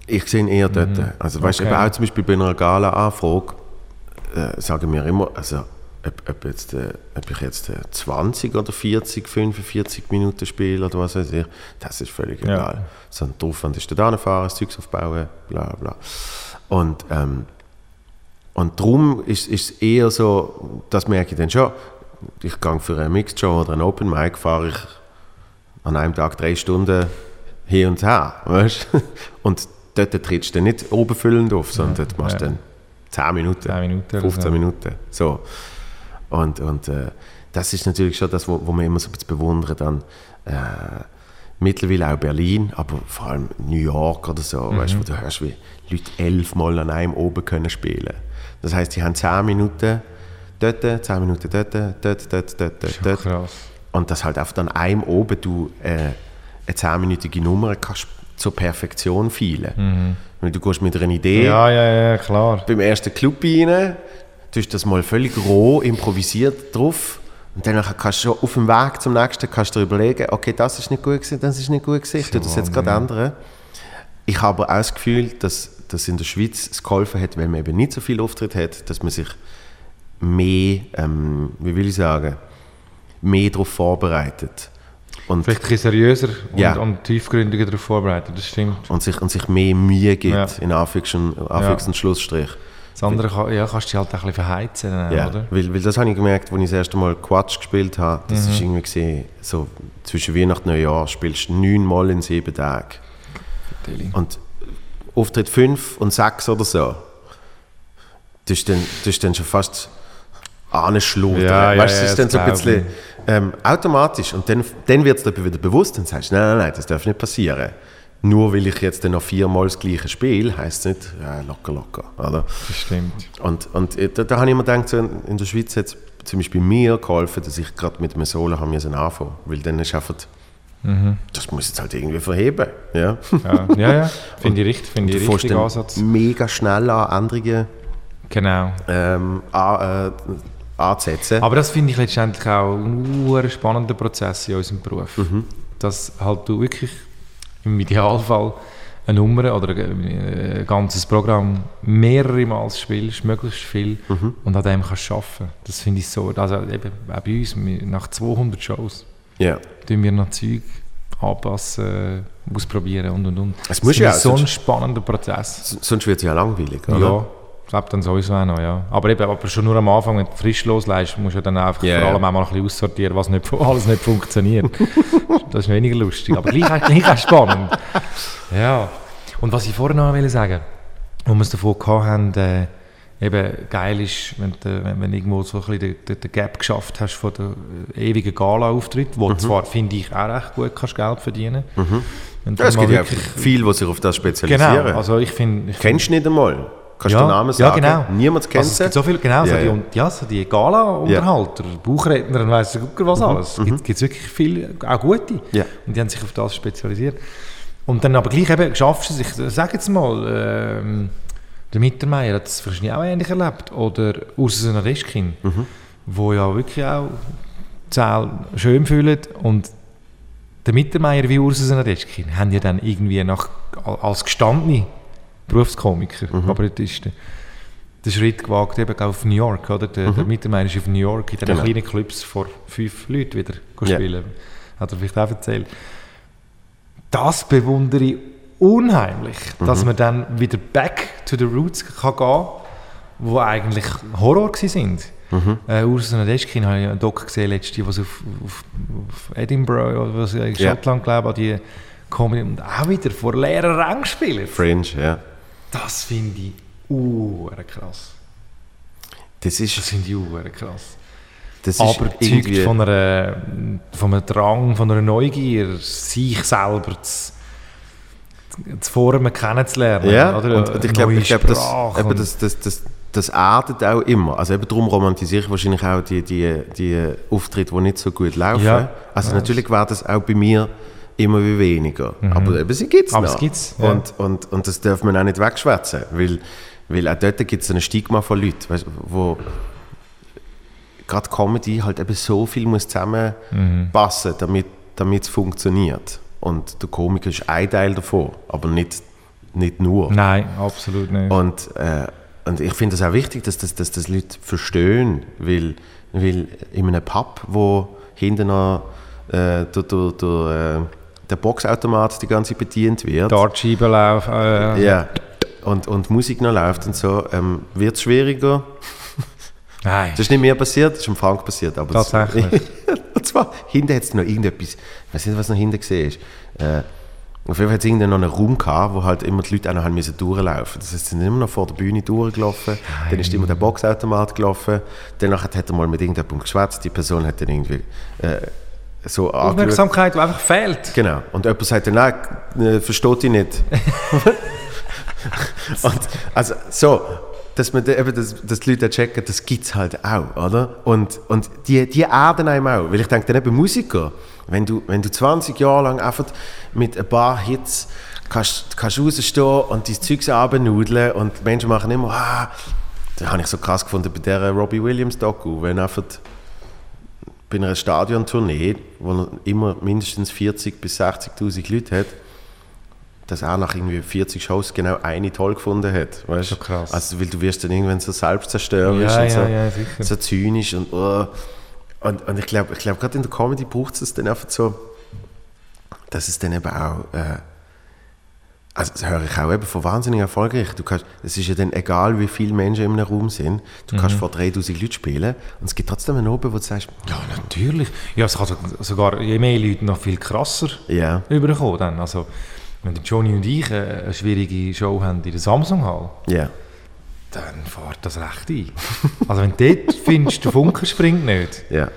Ich sehe ihn eher dort. Also weißt du,
Okay.
auch zum Beispiel bei einer Gala-Anfrage äh, sagen wir immer, also ob, ob, jetzt, äh, ob ich jetzt äh, 20 oder 40, 45 Minuten spiele oder was weiß ich, das ist völlig
Ja.
egal. Sondern der Aufwand ist da fahren, das Zeugs aufbauen, bla bla. Und, ähm, und darum ist es eher so, das merke ich dann schon, ich gehe für eine Mixed Show oder ein Open Mic, fahre ich an einem Tag drei Stunden hin und her, weißt? Und dort trittst du dann nicht oberfüllend auf, sondern dort machst du
ja.
dann 10 Minuten,
10 Minuten oder
15
so.
Minuten, so. Und, und äh, das ist natürlich schon das, wo, wo man immer so ein bisschen bewundert an äh, mittlerweile auch Berlin, aber vor allem New York oder so, weißt,
Mhm.
wo du hörst, wie Leute elfmal an einem oben können spielen. Das heißt, die haben 10 Minuten dort, 10 Minuten dort, dort, dort, dort, dort, dort.
Krass.
Und dass halt einfach an einem oben du äh, eine 10-minütige Nummer kannst zur Perfektion feilen. Weil du gehst mit einer Idee
Mhm. Ja, ja, ja, klar.
beim ersten Club rein, du hast das mal völlig roh improvisiert drauf und dann kannst du auf dem Weg zum nächsten kannst du überlegen, okay, das ist nicht gut gewesen, das ist nicht gut gewesen, ich tue das jetzt gerade ändern. Ich habe aber auch das Gefühl, dass das in der Schweiz es geholfen hat, weil man eben nicht so viel Auftritt hat, dass man sich mehr, ähm, wie will ich sagen, mehr darauf vorbereitet. Und,
Vielleicht ein bisschen seriöser und,
Ja.
und tiefgründiger darauf vorbereitet, das stimmt.
und, sich, und sich mehr Mühe gibt,
Ja.
in Anführungs- und, Anführungs- und Schlussstrich.
Das andere kann, ja, kannst du halt auch ein bisschen verheizen,
Ja,
oder?
weil, weil das habe ich gemerkt, als ich das erste Mal Quatsch gespielt habe. Das
Mhm.
ist irgendwie gesehen, so zwischen Weihnachten und Neujahr spielst du neunmal in sieben Tagen. Und Auftritt fünf und sechs oder so. Das ist dann, das ist dann schon fast anschludern.
Ja, ja,
weißt du,
ja,
das ist dann so ein bisschen ähm, automatisch. Und dann, dann wird es dir wieder bewusst und sagst, nein, nein, nein, das darf nicht passieren. Nur weil ich jetzt dann noch viermal das gleiche spiele, heisst es nicht, ja, locker, locker. Oder?
Das stimmt.
Und, und äh, da, da habe ich immer gedacht, so in der Schweiz hat es zum Beispiel mir geholfen, dass ich gerade mit einem Solo haben müssen anfangen Weil dann ist einfach,
Mhm.
das muss jetzt halt irgendwie verheben. Ja.
Ja, ja, ja. finde ich richtig, finde ich richtig Ansatz.
mega schnell an, andere
Genau.
ähm, an, äh, anzusetzen.
Aber das finde ich letztendlich auch ein spannender Prozess in unserem Beruf.
Mhm.
Dass halt du wirklich im Idealfall eine Nummer oder ein ein ganzes Programm mehrere Mal spielst, möglichst viel
Mhm.
und an dem kannst arbeiten. Das finde ich so, also eben auch bei uns, nach 200 Shows
ja.
tun wir noch Zeug anpassen, ausprobieren und und und.
Es
das
ja,
ist so ein spannender Prozess.
Sonst wird es ja langweilig, oder?
Ja, ich glaube dann sowieso auch noch, ja. Aber eben, aber schon nur am Anfang, wenn du frisch loslässt, musst du dann einfach
Ja,
vor allem auch mal ein bisschen aussortieren, was nicht, alles nicht funktioniert. das ist weniger lustig, aber gleich, gleich auch spannend. Ja. Und was ich vorhin noch will sagen, wo wir es davon haben, äh, eben geil ist, wenn du wenn, wenn irgendwo so ein bisschen den, den, den Gap geschafft hast von der äh, ewigen Gala-Auftritt, wo
Mhm.
zwar, finde ich, auch recht gut kannst Geld verdienen Wenn du
Ja, es gibt ja
wirklich-
viele, die sich auf das spezialisieren.
Genau, also ich finde...
Kennst du nicht einmal? Kannst du
Ja,
den Namen
ja,
sagen?
genau.
Niemand kennt
also es so viel, genau, so
Ja,
die,
ja.
ja, so die Gala-Unterhalter, Buchredner und weiss was alles. Es gibt gibt's wirklich viele, auch gute.
Mhm. Ja.
Und die haben sich auf das spezialisiert. Und dann aber gleich eben schaffst du es, ich sage jetzt mal, ähm, der Mittermeier hat das wahrscheinlich auch ähnlich erlebt. Oder Ursus Nadeschkin,
Mhm.
wo ja wirklich auch die Zahl schön fühlen und der Mittermeier wie Ursus Nadeschkin haben ja dann irgendwie nach, als gestandene Berufskomiker,
Mhm.
Kabarettisten, den Schritt gewagt eben auf New York. Oder? Der, der Mittermeier ist auf New York in den
Mhm. Genau.
kleinen Clubs vor fünf Leuten wieder spielen. Hat er vielleicht auch erzählt. Das bewundere ich unheimlich, dass
Mhm.
man dann wieder back to the roots kann gehen wo eigentlich Horror sind.
Mhm.
Äh, Ursula Nadeschkin habe ich einen Doc gesehen, letzte, was auf, auf, auf Edinburgh was in. Schottland glaube ich, die Comedy und auch wieder vor leeren Rängen spielen.
Fringe, ja.
Das finde ich uh, krass.
Das ist,
Das finde ich uh, krass.
das ist
Aber zeugt von, einer, von einem Drang, von einer Neugier, sich selber zu, zu formen, kennenzulernen.
Ja,
oder?
und, und ich glaube, glaub, das, eben das, das, das, das erdet auch immer. Also eben darum romantisiere ich wahrscheinlich auch die, die, die Auftritte, die nicht so gut laufen.
Ja.
Also
Ja,
natürlich wäre das auch bei mir immer wie weniger. Aber eben, sie gibt es
Mhm.
Noch.
gibt's, ja.
und, und, und das darf man auch nicht wegschwätzen, weil, weil auch dort gibt es ein Stigma von Leuten, weißt, wo gerade Comedy halt eben so viel muss zusammenpassen, damit damit es funktioniert. Und der Komiker ist ein Teil davon, aber nicht, nicht nur.
Nein, absolut nicht.
Und, äh, und ich finde es auch wichtig, dass das, dass das Leute verstehen, weil, weil in einem Pub, wo hinten noch äh, der, der, der, der Boxautomat die ganze Zeit bedient wird,
Dartscheibenlauf, äh,
ja, und, und Musik noch läuft und so, ähm, wird es schwieriger.
Nein.
Das ist nicht mir passiert, das ist dem Frank passiert. Aber das-
Tatsächlich.
und zwar, hinten hat es noch irgendetwas, ich weiß nicht, was noch hinten gesehen ist. Äh, auf jeden Fall hat es irgendwann noch einen Raum gehabt, wo halt immer die Leute auch noch haben müssen durchlaufen Das heißt, sie sind immer noch vor der Bühne durchgelaufen, dann ist immer der Boxautomat gelaufen, danach hat er mal mit irgendjemandem geschwätzt, die Person hat dann irgendwie äh, so.
Aufmerksamkeit, die einfach fehlt.
Genau. Und jemand sagt dann, nein, äh, versteht dich nicht. und, also so, dass, man, eben, dass, dass die Leute checken, das gibt es halt auch, oder? Und, und die, die erden einem auch. Weil ich denke dann eben Musiker, wenn du, wenn du 20 Jahre lang einfach mit ein paar Hits kannst, kannst rausstehen und dein Zeugs abnudeln und die Menschen machen immer, ah, das habe ich so krass gefunden bei der Robbie Williams Doku, wenn einfach bei einer Stadiontournee, wo er immer mindestens 40.000 bis 60.000 Leute hat, dass er nach irgendwie 40 Shows genau eine toll gefunden hat. Weißt?
So krass.
Also, weil du wirst dann irgendwann so selbstzerstörerisch
Ja,
und so,
ja,
so zynisch und, oh. und, und ich glaube, ich glaub, gerade in der Comedy braucht es dann einfach so, dass es dann eben auch, äh, also das höre ich auch eben von wahnsinnig erfolgreich. Du kannst, es ist ja dann egal, wie viele Menschen in einem Raum sind, du
Mhm.
kannst vor 3000 Leuten spielen und es gibt trotzdem einen oben, wo du sagst,
Ja, natürlich. Ja, es kann so- sogar je mehr Leute noch viel krasser
ja,
überkommen. Dann. Also, wenn der Johnny und ich äh, eine schwierige Show haben in der Samsung Hall,
ja,
dann fährt das recht ein. also wenn du dort findest, der Funke springt nicht,
ja.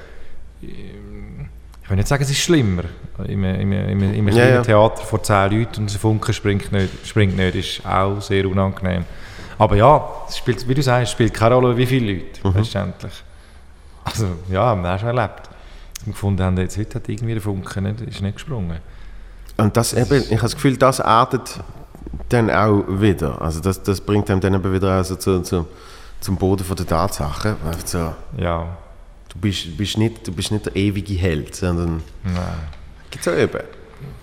Ich will nicht sagen, es ist schlimmer. Im, im, im, im
Ja,
kleinen
ja.
Theater vor 10 Leuten und der Funke springt nicht, springt nicht, ist auch sehr unangenehm. Aber ja, es spielt, wie du sagst, es spielt keine Rolle, wie viele Leute,
Mhm.
letztendlich. Also ja, haben wir auch schon erlebt. Dass wir gefunden haben, jetzt heute hat irgendwie der Funke nicht, ist nicht gesprungen.
Und das eben, ich habe das Gefühl, das artet dann auch wieder. Also das, das bringt einem dann eben wieder also zu, zu, zum Boden von der Tatsachen. Einfach So,
Ja,
bist, bist nicht, du bist nicht der ewige Held, sondern gibt es auch eben.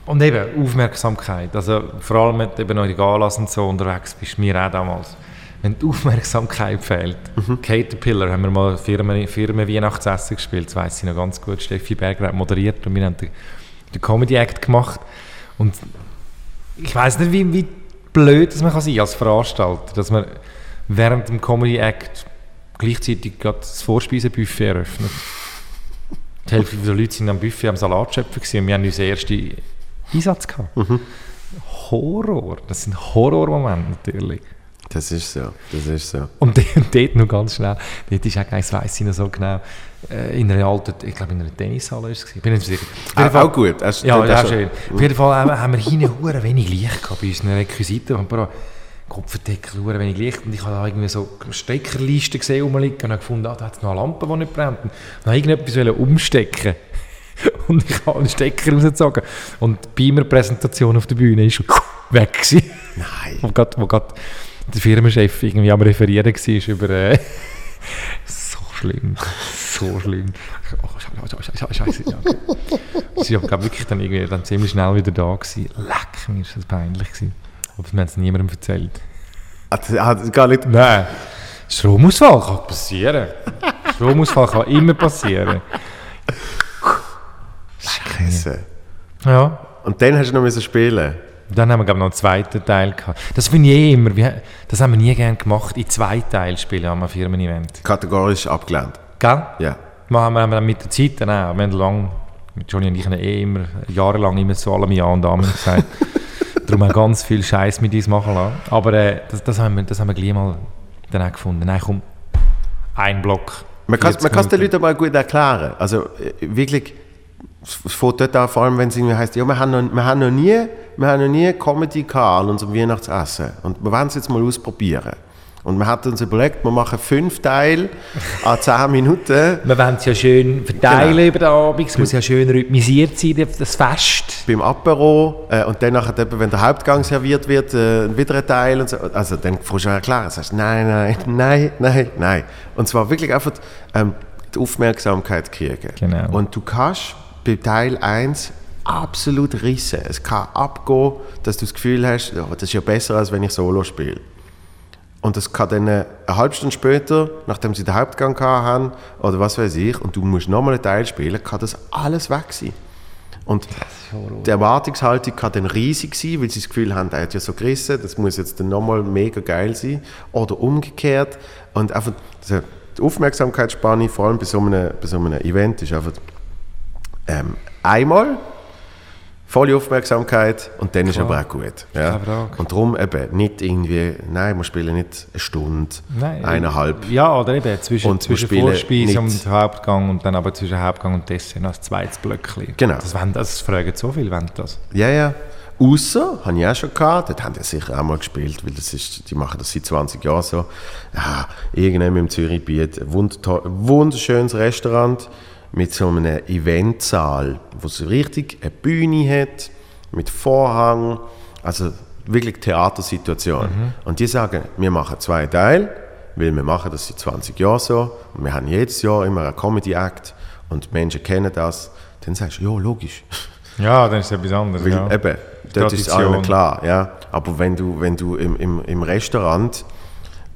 Und eben Aufmerksamkeit. Also vor allem, wenn du eben noch in Galas und so unterwegs bist, mir auch damals. Wenn die Aufmerksamkeit fehlt. Caterpillar haben wir mal Firmen, Firmen Weihnachtsessen gespielt, das weiss ich noch ganz gut. Steffi Berger hat moderiert und wir haben den, den Comedy Act gemacht. Und ich weiß nicht, wie, wie blöd das man kann sein als Veranstalter, dass man während dem Comedy Act gleichzeitig gerade das Vorspeisenbuffet eröffnet. Die Hälfte der Leute sind am Buffet am Salatschöpfen gewesen und wir haben unseren ersten Einsatz gehabt. Horror, das sind Horrormomente natürlich.
Das ist so, das ist so.
Und dort, dort noch ganz schnell, dort ist auch kein weiss ich noch so genau, äh, in einer alten, ich glaube in einer Tennishalle ist es bin nicht sicher. Auf
Auch,
Fall-
auch gut. Hast,
ja,
schon-
schön. Auf jeden Fall haben, wir hinten wenig Licht gehabt bei unseren Requisiten. Kopfendeckel, wenig Licht. Und ich habe da irgendwie so Steckerlisten gesehen rumliegen und habe gefunden, ah, da hat es noch eine Lampe, die nicht brennt. Und dann habe ich irgendetwas wollen umstecken. Und ich habe einen Stecker rausgezogen. Und die Beamer-Präsentation auf der Bühne ist weg gewesen.
Nein.
Wo gerade, wo gerade der Firmenchef irgendwie am Referieren war über... Äh, so schlimm. So schlimm. Oh, Scheiße. Ja. Sie glaub, wirklich dann, irgendwie, dann ziemlich schnell wieder da. Gewesen. Leck, mir ist das peinlich. Gewesen. Aber wir haben es niemandem erzählt.
Ah, das hat gar nicht.
Nein. Stromausfall kann passieren. Stromausfall kann immer passieren.
Scheiße.
Ja.
Und dann hast du noch spielen.
Dann haben wir glaub, noch einen zweiten Teil gehabt. Das finde ich eh immer, das haben wir nie gerne gemacht, in zwei Teile spielen am Firmen-Event.
Kategorisch abgelehnt.
Gell?
Ja.
Machen wir dann mit der Zeit dann auch. Wir haben lang, mit Johnny und ich haben eh immer, jahrelang immer zu allem Ja und Amen gesagt. Darum haben wir ganz viel Scheiß mit uns machen lassen. Aber äh, das, das, haben wir, das haben wir gleich mal dann auch gefunden. Nein, komm, ein Block.
Man kann
40
man kann es den. Leuten aber gut erklären. Also äh, wirklich, es es fängt dort an, vor allem wenn es irgendwie heisst, ja, wir haben noch, wir haben noch nie, wir haben noch nie Comedy gehabt an unserem Weihnachtsessen und wir wollen es jetzt mal ausprobieren. Und wir hatten uns überlegt, wir machen fünf Teile an zehn Minuten.
Wir wollen es ja schön verteilen genau. über den Abend, es muss ja schön rhythmisiert sein, das Fest.
Beim Apero äh, und dann nachher, wenn der Hauptgang serviert wird, äh, wieder ein Teil und so. Also dann kannst du erklären, sagst nein, nein, nein, nein, nein. Und zwar wirklich einfach ähm, die Aufmerksamkeit kriegen.
Genau.
Und du kannst bei Teil 1 absolut rissen. Es kann abgehen, dass du das Gefühl hast, oh, das ist ja besser, als wenn ich Solo spiele. Und das kann dann eine halbe Stunde später, nachdem sie den Hauptgang haben oder was weiß ich, und du musst nochmal einen Teil spielen, kann das alles weg sein. Und die Erwartungshaltung kann dann riesig sein, weil sie das Gefühl haben, er hat ja so gerissen, das muss jetzt dann nochmal mega geil sein. Oder umgekehrt. Und einfach die Aufmerksamkeitsspanne, vor allem bei so einem, bei so einem Event, ist einfach ähm, einmal volle Aufmerksamkeit und dann Klar. ist aber auch gut. Ja. Und darum eben nicht irgendwie, nein, wir spielen nicht eine Stunde, nein, eineinhalb.
Ja, oder eben zwischen, und zwischen Vorspeise und Hauptgang und dann aber zwischen Hauptgang und Dessert noch ein zweites Blöckchen.
Genau.
Das, wollen, das fragen so viel, wenn das.
Ja, ja. Außer, habe ich auch schon gehabt, dort haben die sicher auch mal gespielt, weil das ist, die machen das seit 20 Jahren so. Ja, irgendwann im Zürichbiet, ein wunderschönes Restaurant, mit so einem Eventsaal, wo es richtig eine Bühne hat, mit Vorhang, also wirklich Theatersituation. Mhm. Und die sagen, wir machen zwei Teile, weil wir machen das seit 20 Jahren so und wir haben jedes Jahr immer einen Comedy-Act und die Menschen kennen das. Dann sagst du, ja, logisch.
Ja, dann ist es etwas anderes.
Weil,
ja.
Eben, dort ist es allen klar. Ja. Aber wenn du, wenn du im, im, im Restaurant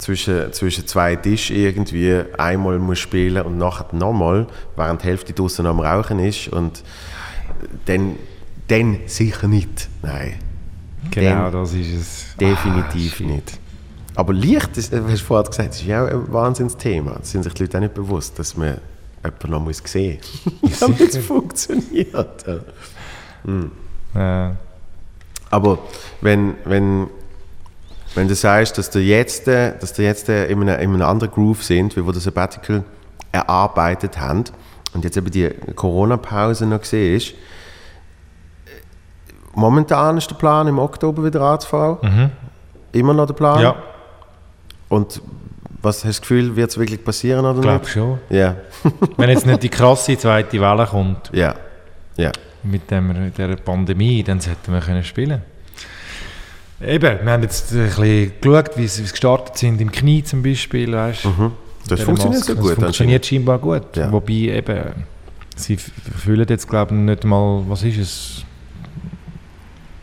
zwischen, zwischen zwei Tischen irgendwie einmal muss spielen und nachher nochmal, während die Hälfte draußen am Rauchen ist und dann, dann sicher nicht. Nein.
Genau, dann das ist es.
Definitiv ah, nicht. Aber Licht, das, hast du vorhin gesagt, das ist ja auch ein Wahnsinnsthema. Das sind sich die Leute auch nicht bewusst, dass man jemanden noch muss sehen muss, damit es funktioniert. Hm. Ja. Aber wenn, wenn wenn du sagst, dass du jetzt, äh, dass du jetzt äh, in, einem, in einem anderen Groove sind, wie wir das Sabbatical erarbeitet haben und jetzt eben die Corona-Pause noch gesehen ist, momentan ist der Plan, im Oktober wieder anzufangen. Mhm. Immer noch der Plan?
Ja.
Und was hast du das Gefühl, wird es wirklich passieren oder
ich
glaube
schon.
Ja.
Wenn jetzt nicht die krasse zweite Welle kommt.
Ja. ja.
Mit dem, der Pandemie, dann sollten wir können spielen Eben, wir haben jetzt ein bisschen geschaut, wie sie gestartet sind im Knie zum Beispiel, weißt
mhm. Das funktioniert so gut.
Das funktioniert scheinbar gut. Ja. Wobei eben, sie fühlen jetzt glaube ich nicht mal, was ist es?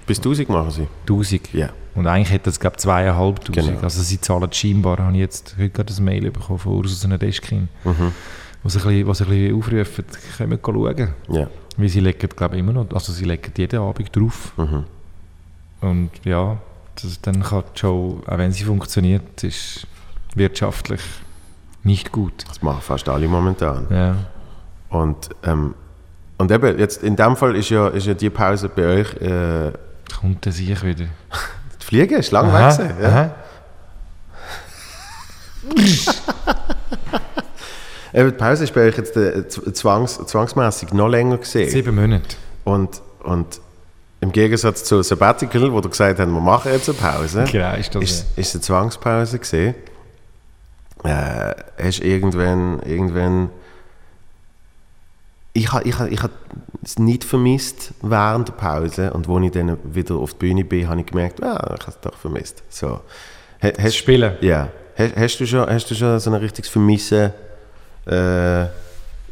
Bis 1000 machen sie?
1000.
Ja.
Und eigentlich hätte es glaube ich zweieinhalbtausend.
Genau.
Also sie zahlen scheinbar, habe ich jetzt heute gerade ein Mail bekommen von Ursus Deskin, mhm. sie ein bisschen, ein bisschen aufrufen, können wir schauen.
Ja.
Weil sie legen glaube ich immer noch, also sie legen jeden Abend drauf.
Mhm.
Und ja, das, dann kann die Show, auch wenn sie funktioniert, ist wirtschaftlich nicht gut.
Das machen fast alle momentan.
Ja.
Und, ähm, und eben, jetzt in dem Fall ist ja, ist ja die Pause bei euch... Äh,
Kommt der sich wieder.
die Fliege ist lang weg. Ja. Eben, die Pause ist bei euch jetzt äh, zwangs, zwangsmäßig noch länger gesehen.
Sieben Monate.
Und, und im Gegensatz zu Sabbatical, wo du gesagt hast, wir machen jetzt eine Pause,
genau, ist, das
ist, ist eine Zwangspause gesehen. Äh, hast irgendwann, irgendwann ich habe ich ich es nicht vermisst während der Pause und als ich dann wieder auf die Bühne bin, habe ich gemerkt, ah, ich habe es doch vermisst. So.
Hast, Spielen?
Ja. Hast, hast, du schon, hast du schon so ein richtiges Vermissen äh,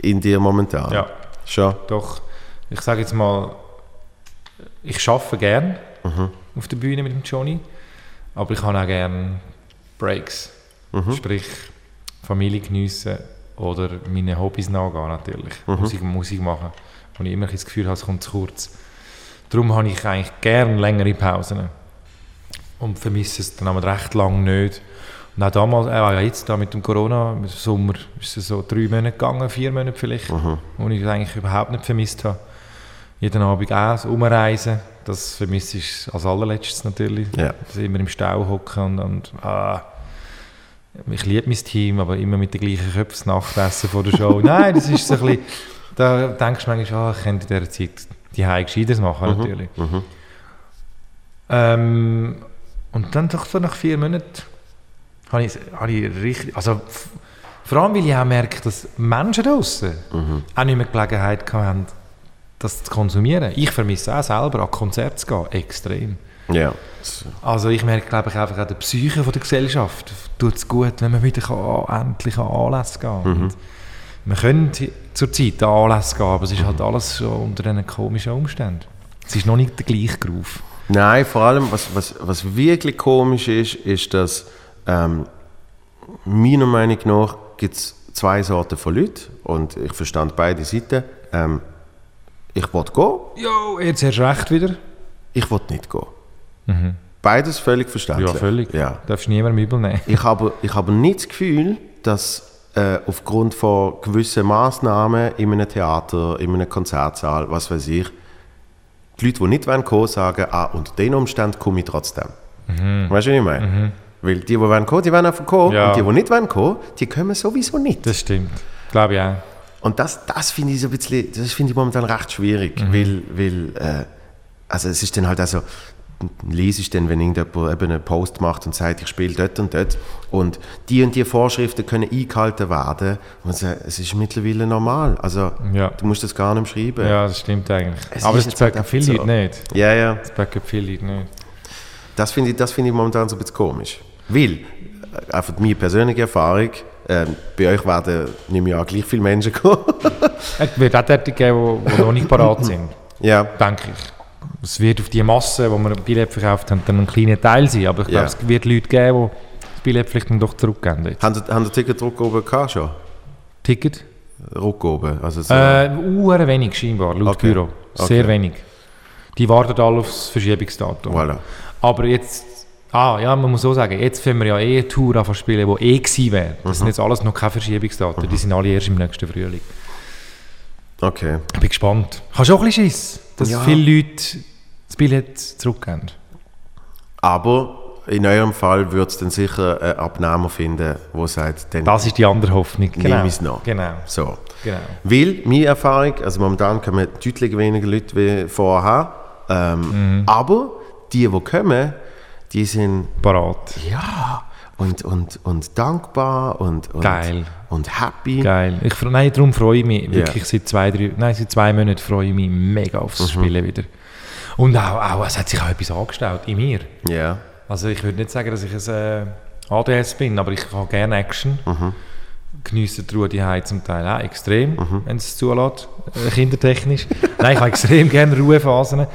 in dir momentan?
Ja.
Schon?
Doch. Ich sage jetzt mal, ich arbeite gerne mhm. auf der Bühne mit dem Johnny, aber ich habe auch gerne Breaks. Mhm. Sprich, Familie geniessen oder meine Hobbys nachgehen natürlich. Mhm. Musik, Musik machen. Und ich immer das Gefühl habe, es kommt zu kurz. Darum habe ich eigentlich gerne längere Pausen. Und vermisse es dann aber recht lange nicht. Und auch damals, äh, jetzt da mit dem Corona, im Sommer, ist es so drei Monate gegangen, vier Monate vielleicht, mhm. wo ich es eigentlich überhaupt nicht vermisst habe jeden Abend auch umreisen. Das vermisse ich als allerletztes natürlich.
Ja.
Dass immer im Stau hocken und, und ah, ich liebe mein Team, aber immer mit den gleichen Köpfen Nachtessen vor der Show. Nein, das ist so ein bisschen, da denkst du manchmal, ah, ich könnte in dieser Zeit die Hause Gescheiteres machen, mhm. natürlich.
Mhm.
Ähm, und dann doch so nach vier Monaten habe ich, habe ich richtig, also vor allem, weil ich auch merke, dass Menschen draußen auch nicht mehr Gelegenheit haben, das zu konsumieren. Ich vermisse auch selber, an Konzerte zu gehen, extrem.
Ja.
Also ich merke, glaube ich, einfach an der Psyche von der Gesellschaft tut es gut, wenn man wieder kann, endlich an Anlässe gehen kann. Und Wir können zur Zeit an Anlässe gehen, aber es ist halt alles schon unter diesen komischen Umständen. Es ist noch nicht der gleiche Groove.
Nein, vor allem, was, was, was wirklich komisch ist, ist, dass ähm, meiner Meinung nach gibt es zwei Sorten von Leuten und ich verstand beide Seiten. Ähm, ich will gehen,
Jo, jetzt hast du recht wieder.
ich will nicht gehen. Beides völlig verständlich.
Ja, völlig.
Ja.
Darfst niemandem übel nehmen.
Ich habe, ich habe nicht das Gefühl, dass äh, aufgrund von gewissen Massnahmen in einem Theater, in einem Konzertsaal, was weiß ich, die Leute, die nicht kommen wollen, sagen, ah, unter den Umständen komme ich trotzdem. Weißt du, was ich meine? Weil die, die wollen kommen, die wollen einfach kommen.
Ja.
Und die, die nicht wollen kommen, die kommen sowieso nicht.
Das stimmt. Glaube ich auch.
Und das, das finde ich so ein bisschen, das finde ich momentan recht schwierig, weil, weil äh, also es ist dann halt also, lese ich dann, wenn irgendjemand eben einen Post macht und sagt, ich spiele dort und dort und die und die Vorschriften können eingehalten werden und so, es ist mittlerweile normal, also
Ja.
du musst das gar nicht schreiben.
Ja, das stimmt eigentlich.
Es
Aber
ist
das
jetzt halt
viele
so.
Leute nicht.
Ja, ja,
Das packen viele Leute nicht.
das finde ich, das finde ich momentan so ein bisschen komisch, weil, äh, einfach meine persönliche Erfahrung, ähm, bei euch werden, nehme ich an, gleich viele Menschen kommen.
Es wird auch dort geben, die, die noch nicht parat sind.
ja,
denke ich. Es wird auf die Masse, die wir ein Billett verkauft haben, dann ein kleiner Teil sein. Aber ich glaube,
Ja.
es wird Leute geben, die das Billett vielleicht dann doch zurückgeben. Jetzt.
haben haben ihr Ticketdruck oben gehabt schon?
Ticket?
Ruck oben, also so.
Äh, wenig scheinbar, laut
Okay.
Büro. Sehr
Okay.
wenig. Die warten alle aufs Verschiebungsdatum.
Voilà.
Aber jetzt, ah ja, man muss so sagen, jetzt können wir ja eh eine Tour zu spielen, die eh gewesen wäre. Das
Mhm.
sind jetzt alles noch keine Verschiebungsdaten, die sind alle erst im nächsten Frühling.
Okay.
Ich bin gespannt. Hast du auch ein bisschen Schiss, dass
Ja.
viele Leute das Billett zurückgeben?
Aber in eurem Fall würde es dann sicher einen Abnehmer finden, der sagt, dann
Das ist die andere Hoffnung. Genau.
nehme ich es noch.
Genau.
So.
genau.
Weil, meine Erfahrung, also momentan kommen deutlich weniger Leute wie vorher, ähm,
Mhm.
aber die, die kommen, die sind
Parat.
ja und, und, und dankbar und, und,
Geil.
und happy.
Geil. Ich, nein, darum freue ich mich wirklich seit zwei, drei, nein, seit zwei Monaten freue ich mich mega aufs
Mhm.
Spielen wieder. Und auch, auch, es hat sich auch etwas angestellt in mir.
Ja.
Also ich würde nicht sagen, dass ich ein äh, ADS bin, aber ich habe gerne Action.
Mhm.
Genieße die Ruhe die zum Teil auch extrem, wenn es zulässt, äh, kindertechnisch. Nein, ich habe extrem gerne Ruhephasen.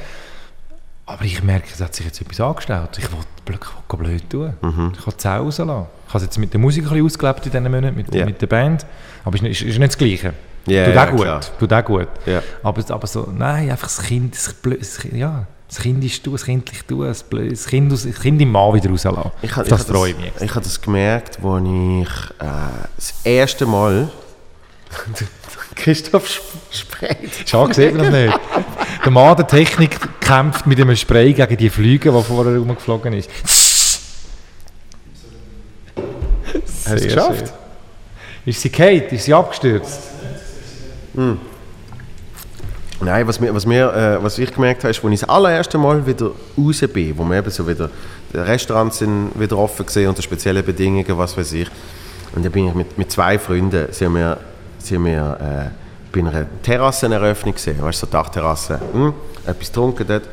Aber ich merke, es hat sich jetzt etwas angestellt. Ich will blöd, blöd tun.
Mhm.
Ich will es rauslassen. Ich habe es jetzt mit der Musik ein bisschen ausgelebt in diesen Monaten, mit,
Ja.
mit der Band. Aber es ist, nicht- ist nicht das Gleiche.
Ja,
Tut
ja,
auch gut.
klar.
Tut auch gut.
Ja.
Aber, aber so, nein, einfach das Kind, das, Blö- das, Kind- ja, das Kind ist du, das kindlich du, das, Blö- das, kind, das Kind im Mann wieder rauslassen.
Ich,
das
ich hab
freue ich mich.
Ich habe das gemerkt, als ich äh, das erste Mal Christoph Sp- Spreit.
Schade, sieht man das nicht. Der Mann der Technik kämpft mit einem Spray gegen die Flüge, die vorher rumgeflogen ist.
Hast du es geschafft?
schön. Ist sie Kate? Ist sie abgestürzt?
Nein, was, mir, was, mir, äh, was ich gemerkt habe, ist, als ich das allererste Mal wieder raus bin, wo wir eben so wieder, die Restaurants sind wieder offen gesehen unter speziellen Bedingungen, was weiß ich. Und dann bin ich mit, mit zwei Freunden, sind wir, sind wir äh, bei einer Terrasseneröffnung gesehen, weißt du, so Dachterrasse, hm, etwas getrunken dort.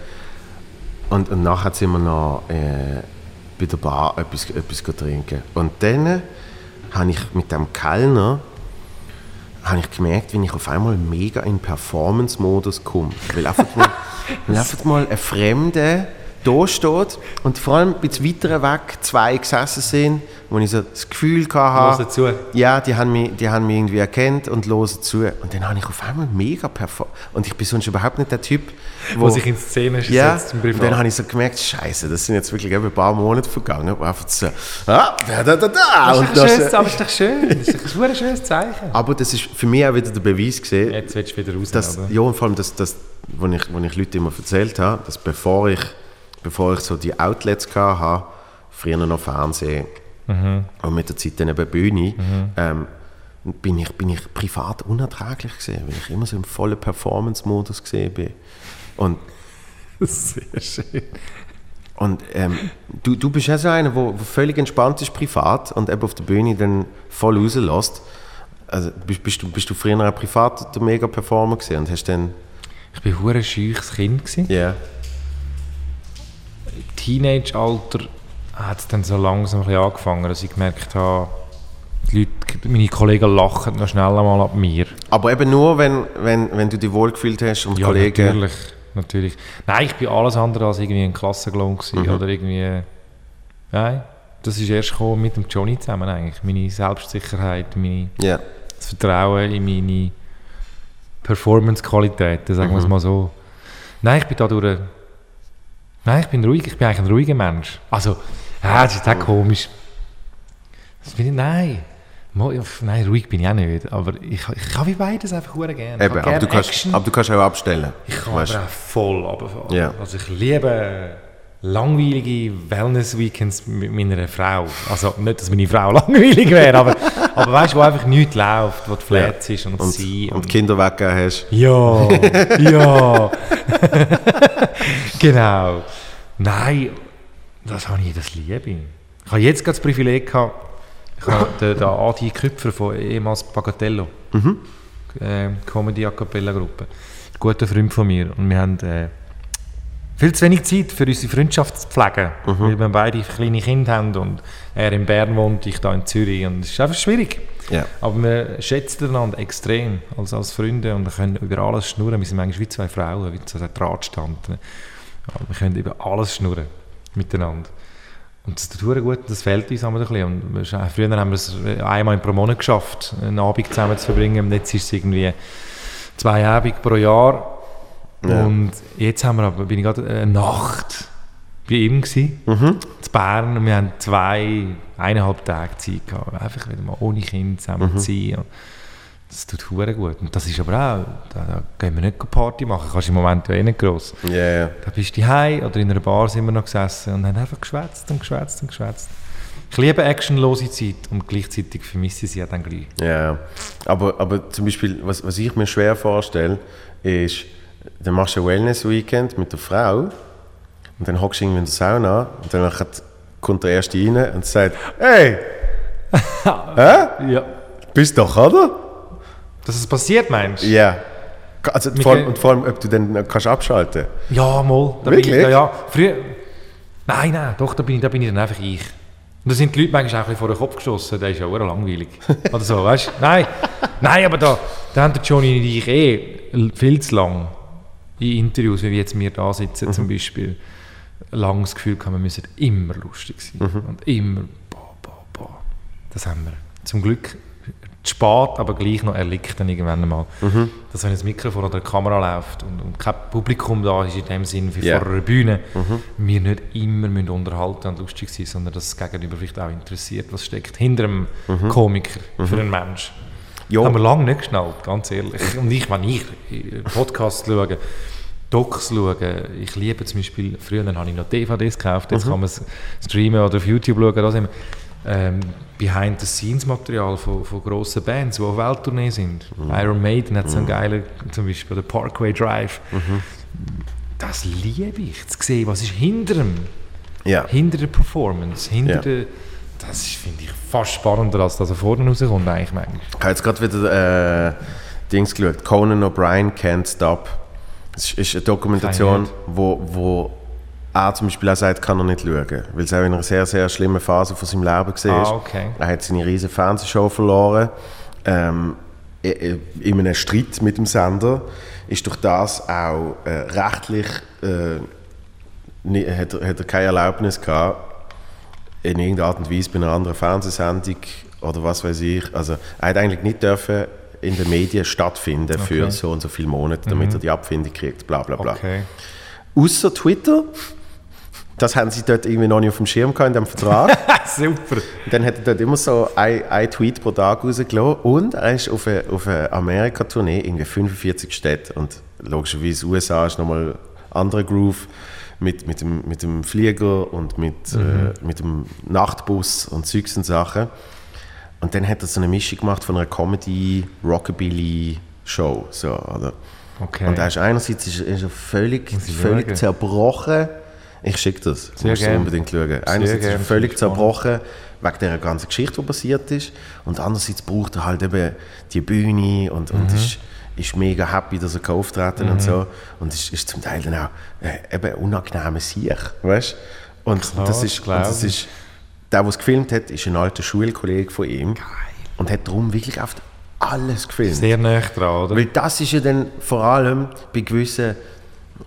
Und, und nachher sind wir noch äh, bei der Bar etwas, etwas trinken. Und dann habe ich mit dem Kellner habe ich gemerkt, wie ich auf einmal mega in Performance-Modus komme. Weil einfach mal, weil einfach mal ein Fremder da steht und vor allem ein bisschen weiter weg zwei gesessen sind, wo ich so das Gefühl hatte,
Hören zu.
ja, die haben, mich, die haben mich irgendwie erkannt und hören zu. Und dann habe ich auf einmal mega performt. Und ich bin sonst überhaupt nicht der Typ,
Wo sich in Szene
ja,
setzt im
und dann habe ich so gemerkt, scheiße, das sind jetzt wirklich ein paar Monate vergangen. wo einfach so, ah, da, da, da, da.
Das ist
das,
doch schön, aber ist doch schön. Das ist doch ein schönes Zeichen.
aber das ist für mich auch wieder der Beweis gesehen,
Jetzt willst du wieder raus,
dass, ja, und vor allem, dass, dass wo, ich, wo ich Leute immer erzählt habe, dass bevor ich, bevor ich so die Outlets hatte, früher noch Fernsehen und mit der Zeit dann eben Bühne, ähm, bin, ich, bin ich privat unerträglich gesehen, weil ich immer so im vollen Performance-Modus gesehen bin. Und
Sehr schön.
Und ähm, du, du bist ja so einer, der völlig entspannt ist privat und eben auf der Bühne dann voll rauslässt. Also bist, bist, du, bist du früher auch privat der Mega-Performer gewesen und hast dann...
Ich war ein hure scheuches Kind.
Ja. Yeah.
Im Teenage-Alter hat es dann so langsam ein angefangen, dass ich gemerkt habe, die Leute, meine Kollegen lachen noch schnell einmal ab mir.
Aber eben nur, wenn, wenn, wenn du dich wohlgefühlt hast und
Ja,
Kollegen...
natürlich, natürlich. Nein, ich bin alles andere als irgendwie ein Klassenclown gewesen,
Mhm.
oder irgendwie... Nein, das ist erst gekommen mit dem Johnny zusammen eigentlich. Meine Selbstsicherheit, meine,
Ja.
das Vertrauen in meine Performance-Qualitäten, sagen wir es
Mhm.
mal so. Nein, ich bin da durch... Nein, ich bin ruhig, ich bin eigentlich ein ruhiger Mensch. Also, ja, das ist auch komisch. Das bin ich, nein. Nein, ruhig bin ich auch nicht, aber ich, ich kann wie beides einfach hure gerne.
Eben, aber, du kannst, aber du kannst auch abstellen.
Ich kann
Weißt
aber auch voll runterfahren.
Ja.
Also ich liebe langweilige Wellness-Weekends mit meiner Frau. Also nicht, dass meine Frau langweilig wäre, aber, aber weißt du, wo einfach nichts läuft, wo die Flat ist und,
und,
sie
und Kinder weggegeben hast.
Ja, ja. genau. Nein, das habe ich, das liebe ich. Ich habe jetzt gerade das Privileg gehabt, ich habe den, den Adi Küpfer von ehemals Bagatello, äh, Comedy A Cappella Gruppe, ein guter Freund von mir und wir haben äh, viel zu wenig Zeit für unsere Freundschaft zu pflegen, weil wir beide kleine Kinder haben und er in Bern wohnt, ich da in Zürich und es ist einfach schwierig.
Ja.
Aber wir schätzen einander extrem als, als Freunde und wir können über alles schnurren. Wir sind manchmal wie zwei Frauen, wie so ein Drahtstand. Wir können über alles schnurren miteinander. Und das tut gut, das fehlt uns einmal ein bisschen. Und früher haben wir es einmal pro Monat geschafft, einen Abend zusammen zu verbringen. Jetzt ist es irgendwie zwei Abende pro Jahr.
Ja.
Und jetzt haben wir aber, bin ich gerade eine Nacht bei ihm gewesen,
Mhm.
in Bern und wir haben zwei, eineinhalb Tage Zeit gehabt, einfach wieder mal ohne Kind zusammen
Mhm.
zu sein. Das tut hure gut. Und das ist aber auch, da, da gehen wir nicht Party machen, kannst du im Moment ja eh nicht gross.
Ja.
Da bist du heim oder in einer Bar sind wir noch gesessen und haben einfach geschwätzt und geschwätzt und geschwätzt. Ich liebe actionlose Zeit und gleichzeitig vermisse ich sie ja dann gleich.
Ja, aber, aber zum Beispiel, was, was ich mir schwer vorstelle, ist, dann machst du ein Wellness-Weekend mit der Frau und dann hockst du irgendwie in der Sauna und dann kommt der Erste rein und sagt, hey,
Ja.
bist doch, oder?
Dass es passiert, meinst du?
Ja. Also, vor allem, und vor allem, ob du dann kannst abschalten
Ja, mal. Da bin ich,
Wirklich?
ja, ja. Früher, nein, nein, doch, da bin, ich, da bin ich dann einfach ich. Und da sind die Leute manchmal auch ein bisschen vor den Kopf geschossen, der ist ja auch langweilig. Oder so, weißt du? Nein, nein, aber da, da haben der Johnny und ich eh viel zu lang in Interviews, wie jetzt wir da sitzen zum Beispiel, lang das Gefühl gehabt, wir müssen immer lustig sein. Und immer, boah, boah, boah. Das haben wir. Zum Glück spät, aber gleich noch erlickt dann irgendwann einmal. Dass wenn ein Mikrofon oder eine Kamera läuft und, und kein Publikum da ist, in dem Sinn wie
Ja.
vor einer Bühne, wir nicht immer müssen unterhalten und lustig sein, sondern dass das Gegenüber vielleicht auch interessiert, was steckt hinter einem Komiker für einen Mensch.
Ja.
Haben wir lange nicht geschnallt, ganz ehrlich. Und ich, wenn ich Podcasts schaue, Docs schaue, ich liebe zum Beispiel, früher habe ich noch DVDs gekauft, jetzt kann man es streamen oder auf YouTube schauen, wir, ähm, Behind-the-Scenes-Material von, von grossen Bands, die auf Welttournee sind. Iron Maiden hat so einen geilen, zum Beispiel der Parkway Drive. Das liebe ich, zu sehen, was ist hinter dem,
Ja.
hinter der Performance, hinter
Ja.
der, das finde ich fast spannender, als das da vorne rauskommt eigentlich manchmal.
Ich habe jetzt gerade wieder äh, Dings geschaut. Conan O'Brien Can't Stop. Es ist, eine Dokumentation, wo, wo er zum Beispiel auch sagt, kann er nicht schauen. Weil es auch in einer sehr, sehr schlimmen Phase von seinem Leben war.
Ah, okay.
Er hat seine riesige Fernsehshow verloren. Ähm, in einem Streit mit dem Sender ist durch das auch äh, rechtlich äh, hat, er, hat er keine Erlaubnis gehabt, in irgendeiner Art und Weise bei einer anderen Fernsehsendung oder was weiß ich. Also er hat eigentlich nicht dürfen in den Medien stattfinden für
Okay.
so und so viele Monate, damit er die Abfindung kriegt, bla bla bla.
Okay.
Außer Twitter, das haben sie dort irgendwie noch nicht auf dem Schirm gehabt in dem Vertrag.
Super.
Dann hat er dort immer so ein, ein Tweet pro Tag rausgelassen und er ist auf eine, auf eine Amerika-Tournee, irgendwie 45 Städte und logischerweise USA ist nochmal anderer Groove mit, mit, dem, mit dem Flieger und mit, äh, mit dem Nachtbus und Zeugs und Sachen. Und dann hat er so eine Mischung gemacht von einer Comedy-Rockabilly-Show. So, oder?
Okay.
Und er ist einerseits ist, ist er völlig, völlig
schauen.
zerbrochen Ich schicke das. Du
Sehr
musst
gern.
unbedingt schauen. Einerseits ist er
gern,
völlig zerbrochen wegen der ganzen Geschichte, die passiert ist. Und andererseits braucht er halt eben die Bühne und,
Mhm.
und ist, ist mega happy, dass er kann auftreten und so. Und ist, ist zum Teil dann auch äh, eben unangenehme Sieg, weißt Und
Klar,
das ist, und das ist, der, der es gefilmt hat, ist ein alter Schulkollege von ihm. Und hat darum wirklich oft alles gefilmt.
Sehr nah dran, oder?
Weil das ist ja dann vor allem bei gewissen,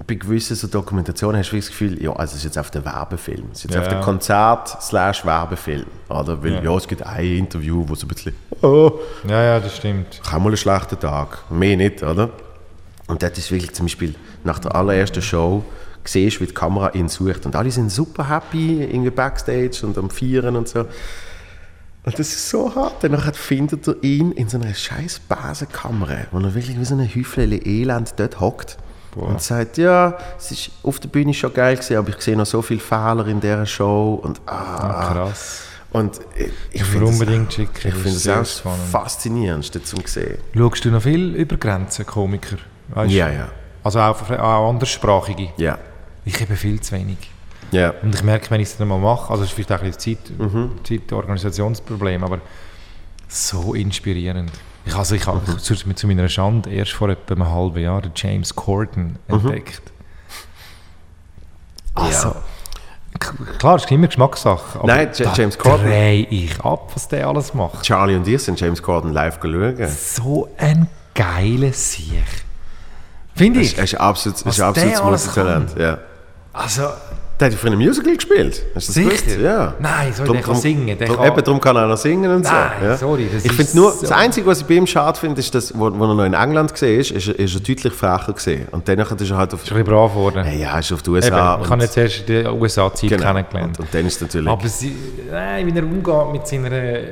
bei gewissen so Dokumentationen hast du das Gefühl, ja, also es ist jetzt auf der Werbefilm. Es ist jetzt
Ja.
auf der Konzert slash Werbefilm. Oder? Weil
Ja.
ja. es gibt ein Interview, wo so ein bisschen, oh,
Ja, ja, das stimmt.
ich habe mal einen schlechten Tag. Mehr nicht, oder? Und das ist wirklich zum Beispiel nach der allerersten Show, siehst wie die Kamera ihn sucht. Und alle sind super happy, irgendwie Backstage und am Feiern und so. Und das ist so hart. Danach findet er ihn in so einer scheiß Basenkamera, wo er wirklich wie so ein Häufchen Elend dort hockt. Und sagt, ja, es ist auf der Bühne schon geil gewesen, aber ich sehe noch so viele Fehler in dieser Show. Und, ah,
Ah, krass.
und ich, ich finde
unbedingt
das,
schicken.
ich
das
finde das auch
spannend.
das Faszinierendste zum sehen.
Schaust du noch viel über Grenzen, Komiker? Weißt?
Ja, ja.
Also auch, auch anderssprachige?
Ja.
Ich eben viel zu wenig.
Ja.
Und ich merke, wenn ich es dann mal mache, also es ist vielleicht auch ein Zeit,
Mhm.
Zeit Organisationsproblem, aber so inspirierend. Ich, also ich habe
Mhm.
zu, zu meiner Schande erst vor etwa einem halben Jahr den James Corden
Mhm.
entdeckt. Also, k- klar, es ist immer Geschmackssache, aber
Nein, Ja-
da
James Corden-
drehe ich ab, was der alles macht.
Charlie und ich sind James Corden live geschaut.
So ein geiler Sieg. Finde ich.
er ist absolut, ist
alles
Multitalent. Ja.
Also,
Der hat ja für ein Musical gespielt. Hast du das
Sicher?
gewusst? Ja.
Nein, sorry, der kann singen, der
drum,
kann-
Eben darum kann er auch noch singen und so.
Nein,
ja.
sorry, das
ich finde nur,
so-
das Einzige, was ich bei ihm schade finde, ist, dass, wo, wo er noch in England war, ist, ist, er- ist er deutlich frecher gesehen. Und dann ist er halt auf,
ist ein brav geworden.
ja, ja, ist auf die
Eben,
USA.
ich habe jetzt erst in der USA-Zeit
genau.
kennengelernt.
Und, und dann ist natürlich...
Aber sie, nein, wie er umgeht mit seiner äh,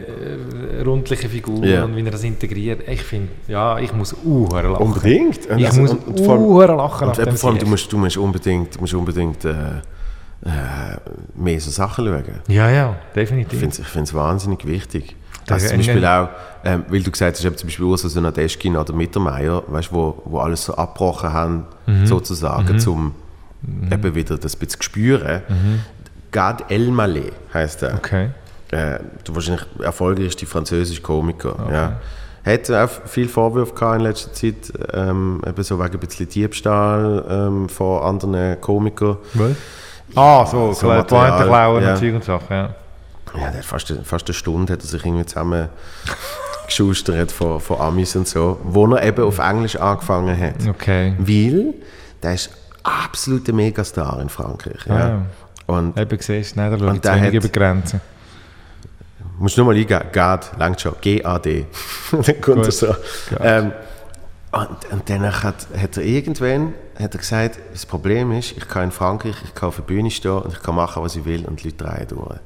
rundlichen Figur
Ja.
und wie er das integriert, ich finde, ja, ich muss uh, lachen.
Unbedingt. Und
Ich
also-
muss
und- und vor allem-
uh, lachen
Und eben vor allem, du musst, du musst unbedingt, musst unbedingt äh, mehr so Sachen schauen.
Ja, ja,
Ich
definitiv.
finde es wahnsinnig wichtig.
Der
Also zum Beispiel auch, ähm, weil du gesagt hast, eben zum Beispiel Ursula Sonadeschkin oder Mittermeier, weißt, wo, wo alles so abgebrochen haben,
Mhm.
sozusagen, zum eben wieder das ein bisschen spüren. Gad Elmaleh heißt er.
Okay.
Äh, der wahrscheinlich erfolgreichste französische Komiker. Ja. Hat auch viel Vorwürfe gehabt in letzter Zeit, ähm, eben so wegen ein bisschen Diebstahl ähm, von anderen Komikern.
Was? Ah, so,
so
so Pointe klauen
ja.
und Zeug und Sachen, ja.
Ja, der fast, fast eine Stunde hat er sich irgendwie zusammen geschustert von, von Amis und so, wo er eben auf Englisch angefangen hat.
Okay.
Weil der ist absoluter Megastar in Frankreich. Ja.
Ah, ja.
Und
Eben siehst du, nein, da
Und der hat-
über Grenzen.
musst nur mal eingeben, GAD, langt schon, G-A-D. dann kommt er
Gut.
so.
Gad.
Ähm, und, und dann hat, hat er irgendwann hat er gesagt, das Problem ist, ich kann in Frankreich, ich kann auf der Bühne stehen und ich kann machen, was ich will und die Leute drehen durch.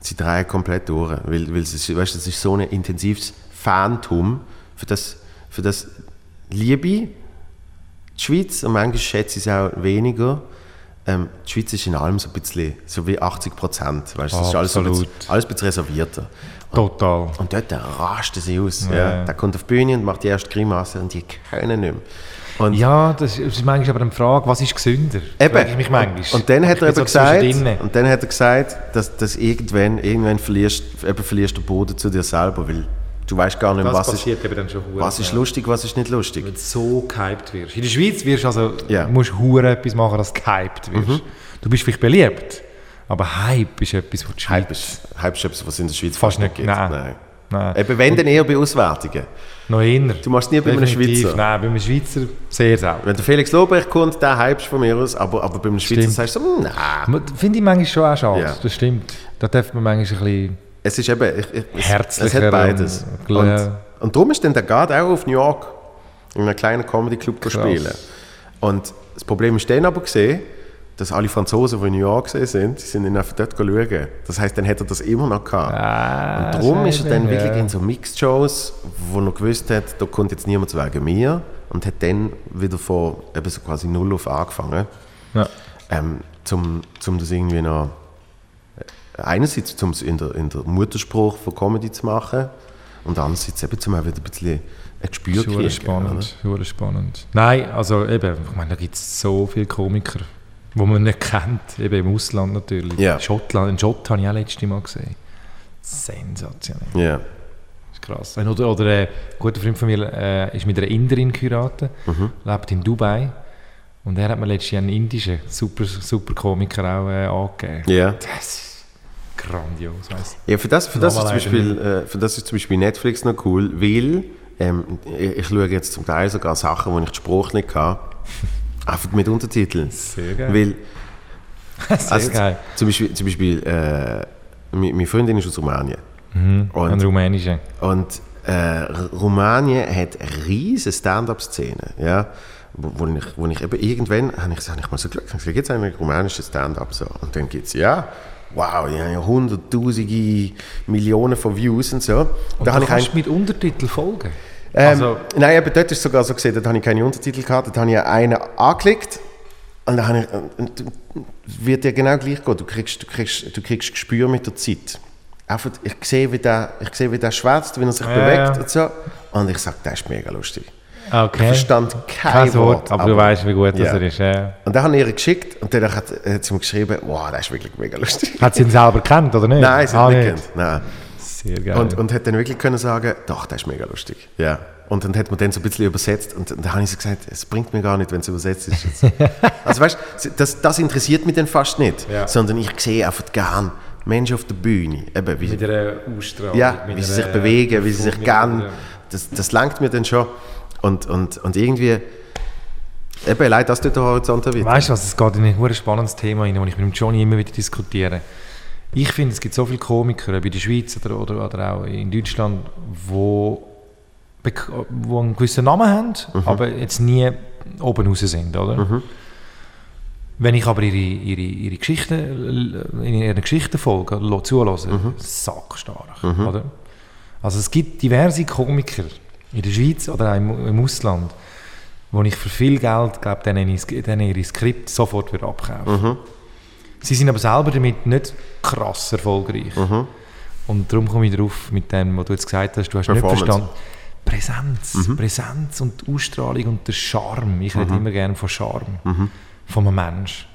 Sie drehen komplett durch, weil, weil es ist, weißt, das ist so ein intensives Fantum, für das, für das liebe die Schweiz und manchmal schätze ich es auch weniger. Ähm, die Schweiz ist in allem so ein bisschen, so wie 80 Prozent, weißt, das ist alles, so ein bisschen, alles ein bisschen reservierter.
Total.
Und dort rasten sie aus.
Ja.
Ja. Der kommt auf die Bühne und macht die erste Grimasse und die können nicht mehr. Und
Ja, das ist manchmal aber eine Frage, was ist gesünder? Frage ich mich manchmal.
Und dann hat er eben
so
gesagt, und dann hat er gesagt, dass, dass irgendwann, irgendwann verlierst, eben verlierst du den Boden zu dir selber, weil du weißt gar nicht,
das
was ist,
eben
was ist lustig, was ist nicht lustig.
Wenn du so gehypt wirst. In der Schweiz wirst du also.
Mhm.
musst hure etwas machen, dass du gehypt wirst. Du bist vielleicht beliebt, aber Hype ist etwas, was die Schweiz...
Hype ist, Hype ist etwas, was in der Schweiz
Fast nicht,
gibt.
nein.
Nein.
Nein,
Eben wenn, dann eher bei Auswertungen.
noch eher.
Du machst nie bei einem. Schweizer.
Nein, bei einem Schweizer sehr selten.
Wenn der Felix Lobrecht kommt, der hypst von mir aus, aber, aber bei einem Schweizer
Stimmt.
sagst du so, "Hm, nein.
Finde ich manchmal schon auch schade,
Ja.
das stimmt. Da darf man manchmal ein bisschen...
Es ist eben, ich, ich, es,
Herzlicher
es hat beides.
und-
Und, und darum ist dann der Gard auch auf New York in einem kleinen Comedy-Club spielen. Und das Problem ist dann aber gesehen, dass alle Franzosen, die in New York sind, die sind ihn einfach dort schauen. Das heisst, dann hat er das immer noch gehabt.
Ah,
und darum ist er dann
scheiße,
wirklich
ja.
in so Mixed-Shows, wo er gewusst hat, da kommt jetzt niemand wegen mir und hat dann wieder von eben so quasi null auf angefangen,
Ja.
ähm, zum, zum das irgendwie noch einerseits zum in der, in der Mutterspruch von Comedy zu machen und andererseits eben zum auch wieder ein bisschen ein Gespür
Super
kriegen,
spannend, spannend. Nein, also eben, ich meine, da gibt es so viele Komiker. Wo man nicht kennt, eben im Ausland natürlich.
Ja.
Schottland, einen Schott habe ich auch letztes Mal gesehen. Sensationell.
Ja.
Das ist krass. Ein Oder, oder äh, ein guter Freund von mir äh, ist mit einer Inderin geheiratet,
Mhm.
lebt in Dubai. Und er hat mir letztes Jahr einen indischen super, super Komiker auch äh, angegeben.
Ja.
Das ist grandios, weißt
Ja, für das, für, das ist zum Beispiel, äh, für das ist zum Beispiel Netflix noch cool, weil ähm, ich, ich schaue jetzt zum Teil sogar Sachen, wo ich den Spruch nicht kann, einfach mit Untertiteln.
Sehr geil.
Weil,
Sehr
also,
geil.
zum Beispiel, zum Beispiel äh, meine Freundin ist aus Rumänien.
Mhm.
Und-
Ein rumänischer.
Und äh, Rumänien hat eine riesige Stand-up-Szene, ja, wo, wo, ich, wo ich eben irgendwann, habe ich, habe ich mal so ich gesagt, gibt es einen rumänischen Stand-up so? Und dann gibt es, ja, wow, die haben ja hunderttausende, Millionen von Views und so.
Und
da ich
kannst du mit Untertitel folgen.
Ähm,
also-
nein, eben dort ist es sogar so gesehen, dort habe ich keine Untertitel gehabt, dort habe ich einen angeklickt und dann habe ich, wird dir genau gleich gehen, du kriegst, du kriegst, du kriegst Gespür mit der Zeit. Einfach, ich sehe, wie der, ich sehe, wie der schwätzt, wie er sich
Ja,
bewegt
ja.
und so. Und ich sage, das ist mega lustig.
Okay.
Ich verstand kein,
Kein Wort, aber, du weißt, wie gut
Ja.
das er ist. Ja.
Und dann habe ich ihr geschickt und dann hat, hat sie mir geschrieben, wow, das ist wirklich mega lustig.
Hat sie ihn selber kennt, oder nicht?
Nein, sie
Ah,
hat nicht gekannt. Nein.
Sehr geil.
Und, und hat dann wirklich können sagen, doch, das ist mega lustig. Ja. Und dann hat man dann so ein bisschen übersetzt und dann habe ich so gesagt, es bringt mir gar nicht, wenn es übersetzt ist. Also weißt du, das, das interessiert mich dann fast nicht,
Ja.
sondern ich sehe einfach gern Menschen auf der Bühne, eben, wie,
mit einer Ausstrahlung.
ja, wie sie sich bewegen, wie sie sich gern, das, das langt mir dann schon. Und, und, und irgendwie, eben, leid das tut der Horizont erweitern.
Weißt du was, es geht in ein spannendes Thema rein, das ich mit dem Johnny immer wieder diskutiere. Ich finde, es gibt so viele Komiker, ob in der Schweiz oder, oder, oder auch in Deutschland, wo, wo einen gewissen Namen haben,
Mhm.
aber jetzt nie oben raus sind, oder? Wenn ich aber ihre, ihre, ihre Geschichten, in ihren Geschichten folge, zulasse,
Mhm.
sackstark, oder? Also es gibt diverse Komiker in der Schweiz oder auch im, im Ausland, wo ich für viel Geld, glaube denen, denen ihre Skript sofort wieder abkaufen.
Mhm.
Sie sind aber selber damit nicht krass erfolgreich.
Mhm.
Und darum komme ich darauf mit dem, was du jetzt gesagt hast, du hast nicht verstanden. Präsenz,
Mhm.
Präsenz und Ausstrahlung und der Charme. Ich rede immer gerne von Charme,
Mhm.
von einem Mensch.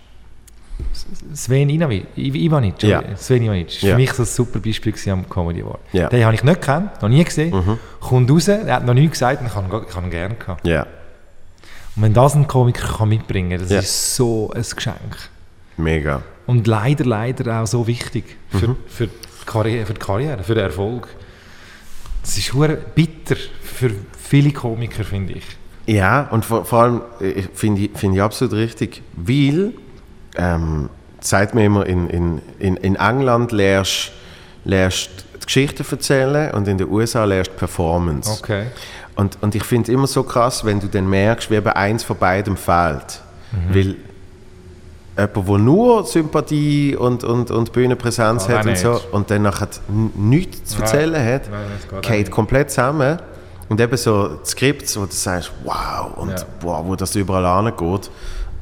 Sven Ivanic, Ivanic,
Ja.
Sven Ivanic,
Ja.
für mich so ein super Beispiel am Comedy Award.
Ja. Mhm.
Den habe ich nicht gekannt, noch nie gesehen. Kommt raus, er hat noch nie gesagt, ich habe ihn, ich habe ihn gerne gehabt.
Ja,
Und wenn das ein Komiker kann mitbringen kann, das
Ja.
ist so ein Geschenk.
Mega.
Und leider, leider auch so wichtig für,
Mhm.
für, die, Karriere, für die Karriere, für den Erfolg. Das ist bitter für viele Komiker, finde ich.
Ja, und vor, vor allem äh, finde ich, find ich absolut richtig, weil, ähm, sagt mir immer, in, in, in, in England lernst lernst die Geschichte erzählen und in den USA lernst du Performance.
Okay.
Und, und ich finde es immer so krass, wenn du dann merkst, wie eben eins von beidem fehlt.
Mhm.
Weil jemand, der nur Sympathie und, und, und Bühnenpräsenz hat und so und dann nachher nichts zu
Nein.
erzählen hat,
Nein, das geht
komplett zusammen. Und eben so Skripts, wo du sagst, wow, und
Ja.
wow, wo das überall hingeht,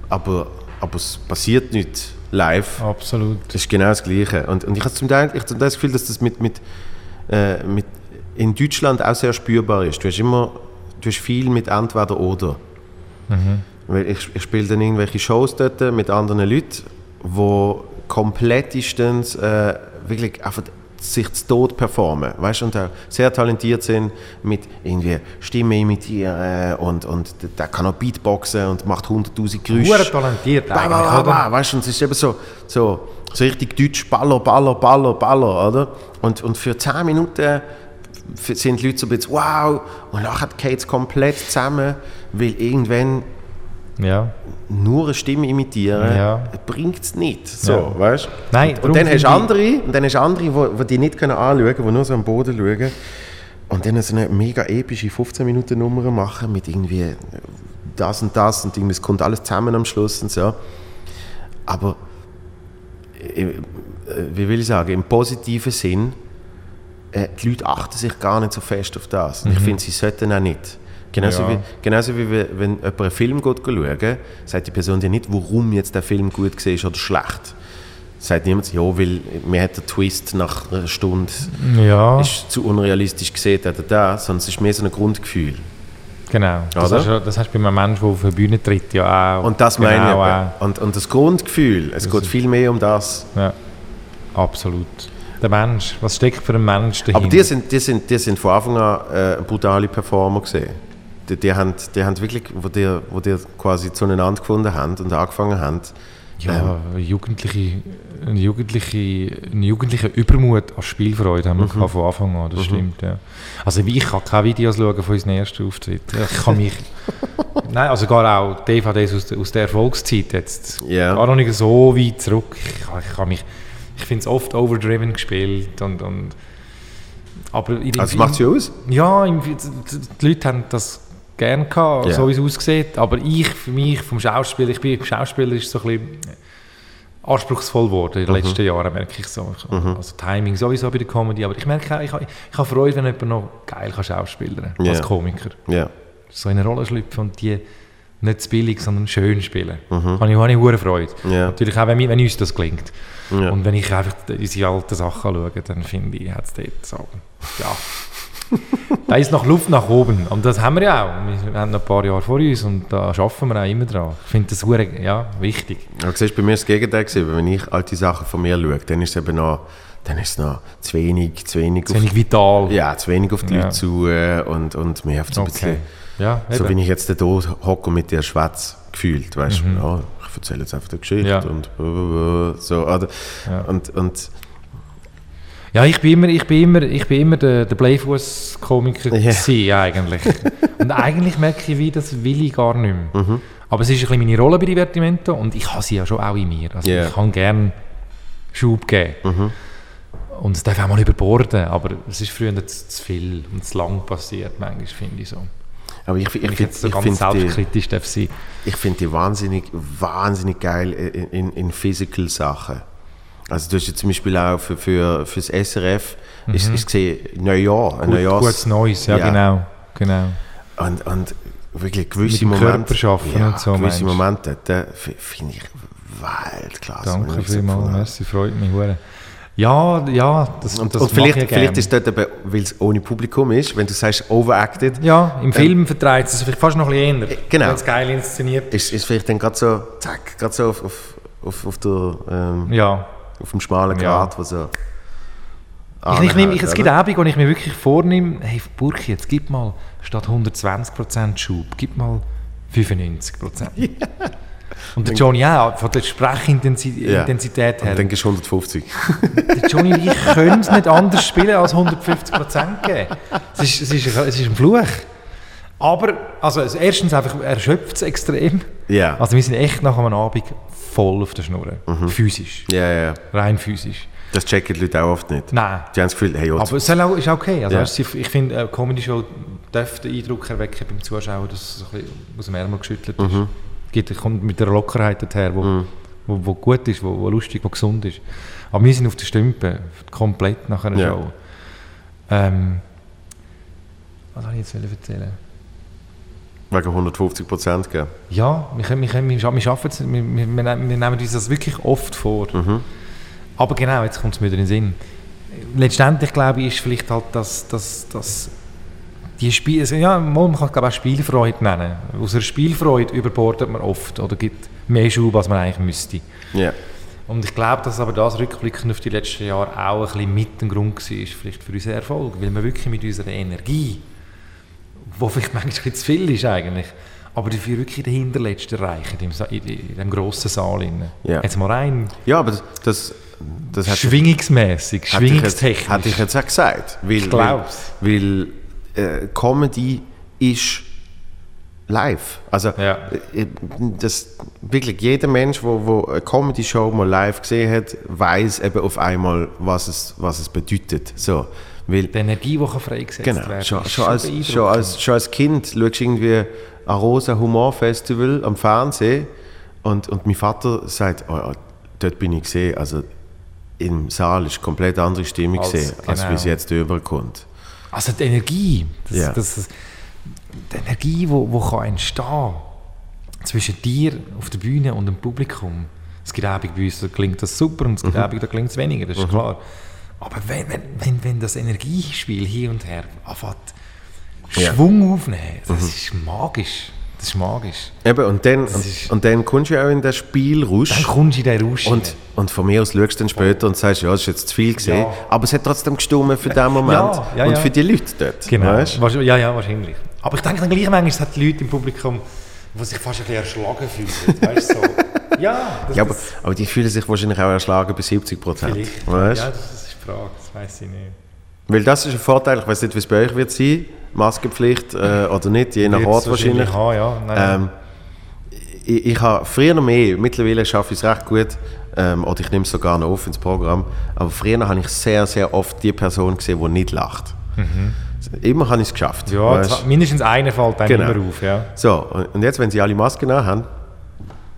aber, aber es passiert nicht live.
Absolut.
Das ist genau das Gleiche. Und, und ich habe zum Teil ich Teil das Gefühl, dass das mit, mit, äh, mit in Deutschland auch sehr spürbar ist. Du hast immer du hast viel mit entweder oder. Weil ich, ich spiele dann irgendwelche Shows dort mit anderen Leuten, die komplettestens äh, wirklich einfach sich zu Tod performen, weißt und auch sehr talentiert sind mit irgendwie Stimme imitieren und, und der- kann auch Beatboxen und macht 100'000 Geräusche.
Hure talentiert
Ba,
eigentlich,
ba, ba,
oder?
ba, weißt und es ist eben so, so, so richtig deutsch, Baller, Baller, Baller, Baller, oder? Und, und für 10 Minuten sind die Leute so ein bisschen wow, und nachher geht es komplett zusammen, weil irgendwann
Ja.
nur eine Stimme imitieren,
Ja.
bringt es nicht. So,
Ja.
weißt?
Nein,
und, und dann hast du andere, und dann hast andere, die, die die nicht können anschauen können, die nur so am Boden schauen und dann so eine mega epische 15-Minuten-Nummer machen mit irgendwie das und das und irgendwie, es kommt alles zusammen am Schluss und so. Aber, äh, äh, wie will ich sagen, im positiven Sinn, äh, die Leute achten sich gar nicht so fest auf das. Und ich finde, sie sollten auch nicht. Genauso,
Ja.
wie, genauso wie wenn jemand einen Film geht schauen, sagt die Person ja nicht, warum jetzt der Film gut war oder schlecht. Sagt niemand, ja, weil mir hat der Twist nach einer Stunde
Ja.
ist zu unrealistisch gesehen, da, da, sondern es ist mehr so ein Grundgefühl.
Genau. Das
Oder?
hast, du- das hast du bei einem Menschen, der auf der Bühne tritt, ja auch.
Und das
genau
meine ich. Und, und das Grundgefühl, es
Das
geht
ist-
viel mehr um das.
Ja, absolut. Der Mensch, was steckt für einen Mensch dahinter?
Aber die sind, die sind, die sind von Anfang an äh, brutale Performer gesehen. Die, die, haben, die haben wirklich, wo die, wo die quasi zueinander gefunden haben und angefangen haben.
ja, Jugendliche, eine jugendliche, einen jugendlichen Übermut an Spielfreude haben wir
Mhm.
von Anfang an, das stimmt, ja. Also ich kann keine Videos schauen von unseren ersten Auftritt. Ich kann mich... Nein, also gar auch DVDs aus der, aus der Erfolgszeit jetzt.
Ja.
Gar noch nicht so weit zurück. Ich, ich, kann mich, ich finde es oft overdriven gespielt und... und aber
Also macht aus?
Ja, im- die die Leute haben das gerne gehabt,
Ja.
so wie es aussieht. Aber ich, für mich, vom Schauspiel, ich bin Schauspieler, ist so ein bisschen anspruchsvoll geworden in den letzten Jahren, merke ich so. Also Timing sowieso bei der Comedy, aber ich merke auch, ich habe, ich habe Freude, wenn jemand noch geil kann schauspielern kann,
Ja.
als Komiker.
Ja.
So in eine Rolle schlüpfen und die nicht zu billig, sondern schön spielen. Habe ich, habe ich hohe Freude.
Ja.
Natürlich auch, wenn, wenn uns das gelingt.
Ja.
Und wenn ich einfach unsere alten Sachen schaue, dann finde ich, hat es dort so, ja. Da ist noch Luft nach oben. Und das haben wir ja auch. Wir haben noch ein paar Jahre vor uns und da arbeiten wir auch immer dran. Ich finde das hure, ja, wichtig.
Aber siehst, bei mir ist das Gegenteil gewesen, wenn ich alte Sachen von mir schaue, dann ist es eben noch, dann ist es noch zu wenig, zu wenig,
Zu wenig vital.
auf, ja, zu wenig auf die
Ja.
Leute zu äh, und, und mir hat so ein
okay.
bisschen,
Ja,
so wie ich jetzt da hocke und mit dir schwätze, gefühlt, weißt du, ja, ich erzähle jetzt einfach die Geschichte
Mhm. Ja.
und so, oder?
Ja.
Und, und
Ja, ich bin immer, ich bin immer, ich bin immer der, der Bleifuß-Komiker gewesen, eigentlich. und eigentlich merke ich, wie das will ich gar nicht mehr.
Mhm.
Aber es ist ein bisschen meine Rolle bei Divertimento und ich habe sie ja schon auch in mir. Also
Ja.
ich kann gerne Schub geben.
Mhm.
Und es darf auch mal überborden, aber es ist früher zu, zu viel und zu lang passiert, manchmal, finde ich so.
aber ich, ich, ich
ich so
finde die,
darf sein.
ich find die wahnsinnig, wahnsinnig geil in, in, in Physical Sachen. Also du hast ja zum Beispiel auch für, für, für das SRF, ist, ist gesehen, Neujahr, ein
Mhm. Gut,
Neujahrs...
gutes Neues, ja,
Ja.
genau. genau.
Und, und wirklich gewisse
Mit
Momente,
Körper arbeiten
ja,
und so,
gewisse
meinst?
Momente, da finde ich Weltklasse.
Danke
ich
vielmals, merci, freut mich. hure. Ja, ja, das,
Und,
das
und vielleicht,
ich
vielleicht ist dort eben, weil es ohne Publikum ist, wenn du sagst overacted,
Ja, im Film vertreibt es vielleicht fast noch ein bisschen eher,
genau.
wenn es geil inszeniert ist.
ist, ist vielleicht dann gerade so, zack, gerade so auf, auf, auf, auf, der, ähm,
Ja.
Auf dem schmalen
Ja.
Grat, wo so...
Ich, ich nehm, ich, es gibt? Abende, wo ich mir wirklich vornehme, hey Burki, jetzt gib mal statt 120% Schub, gib mal 95%. Und der Johnny auch, von der Sprechintensität
Ja.
Her.
Dann gehst du 150.
Der Johnny und ich können es nicht anders spielen als 150% geben. Es ist, es, ist, es ist ein Fluch. Aber, also erstens einfach, erschöpft es extrem.
Ja.
Also wir sind echt nach einem Abend voll auf der Schnur. Physisch.
ja, ja.
Rein physisch.
Das checken die Leute auch oft nicht.
Nein.
Die haben das Gefühl, hey,
Aber es auch- ist auch okay. Also
Ja.
weißt ich finde, eine Comedy-Show darf den Eindruck erwecken beim Zuschauer, dass es so ein bisschen aus dem Ärmel geschüttelt ist.
Mhm.
Geht, kommt mit einer Lockerheit daher, wo, wo, wo gut ist, wo, wo lustig, wo gesund ist. Aber wir sind auf der Stümpe, komplett nach einer
Ja.
Show. Ähm, was soll ich jetzt erzählen?
Wegen 150 Prozent, gell?
Ja, wir, können, wir, können, wir, wir schaffen es, wir, wir, wir nehmen uns das wirklich oft vor. Aber genau, jetzt kommt es mir wieder in den Sinn. Letztendlich glaube ich, ist vielleicht halt das, das, das die Spiel, also ja, man kann glaube ich auch Spielfreude nennen. Aus einer Spielfreude überbordet man oft oder gibt mehr Schub, als man eigentlich müsste.
Ja.
Und ich glaube, dass aber das rückblickend auf die letzten Jahre auch ein bisschen mit dem Grund war, vielleicht für unseren Erfolg, weil wir wirklich mit unserer Energie, wo vielleicht manchmal zu viel ist eigentlich, aber dafür wirklich den Hinterletzten erreichen, in, in dem grossen Saal.
Ja.
Jetzt mal rein,
Ja, aber das, das, das hat jetzt,
schwingungstechnisch.
hätte ich jetzt auch gesagt. Weil,
Ich glaub's.
Weil, weil äh, Comedy ist live. Also
Ja.
äh, das, wirklich jeder Mensch, der wo, wo eine Comedy-Show mal live gesehen hat, weiß eben auf einmal, was es, was es bedeutet. So, weil,
die Energie, die freigesetzt
genau,
werden
schon, schon, als, schon, als, schon als Kind schaust du irgendwie ein Rosa Humor Festival am Fernsehen und, und mein Vater sagt, oh, ja, dort bin ich gesehen, also im Saal ist komplett andere Stimmung
Als-
gesehen, als
genau.
wie es jetzt überkommt.
Also die Energie, das,
Ja.
das, das, die Energie, die wo, wo kann entstehen zwischen dir auf der Bühne und dem Publikum. Es gibt Abende bei uns, da klingt das super und es gibt Abende, da klingt es weniger, das ist klar. Aber wenn, wenn, wenn, wenn das Energiespiel hier und her anfängt,
Ja.
Schwung aufnehmen. Das ist magisch. Das ist magisch.
Eben, und dann, und, und dann kommst du ja auch in den Spielrausch.
Dann kommst du in den Rausch
Und, und von mir aus schaust du dann später und sagst, ja, das ist jetzt zu viel gesehen.
Ja.
Aber es hat trotzdem gestummen für den Moment
Ja, ja,
und
ja.
für die Leute dort.
Genau.
Weißt?
Ja, ja, wahrscheinlich. Aber ich denke dann gleich manchmal, es hat Leute im Publikum, die sich fast ein bisschen erschlagen fühlen. Weißt so. Ja, das,
Ja, aber, aber die fühlen sich wahrscheinlich auch erschlagen bei 70 Prozent.
vielleicht.
Weißt?
Ja, das die Frage, das weiß ich nicht.
Weil das ist ein Vorteil, ich weiß nicht, wie es bei euch wird sein, Maskenpflicht äh, oder nicht, je nach Ort wahrscheinlich.
haben, ja. Nein,
Ähm, ich, ich habe früher noch mehr, mittlerweile schaffe ich es recht gut, ähm, oder ich nehme es sogar noch auf ins Programm, aber früher habe ich sehr, sehr oft die Person gesehen, die nicht lacht. Immer habe ich es geschafft.
Mhm. ja, mindestens einer fällt dann
Genau.
immer auf. Ja.
So, und und jetzt, wenn sie alle Masken haben,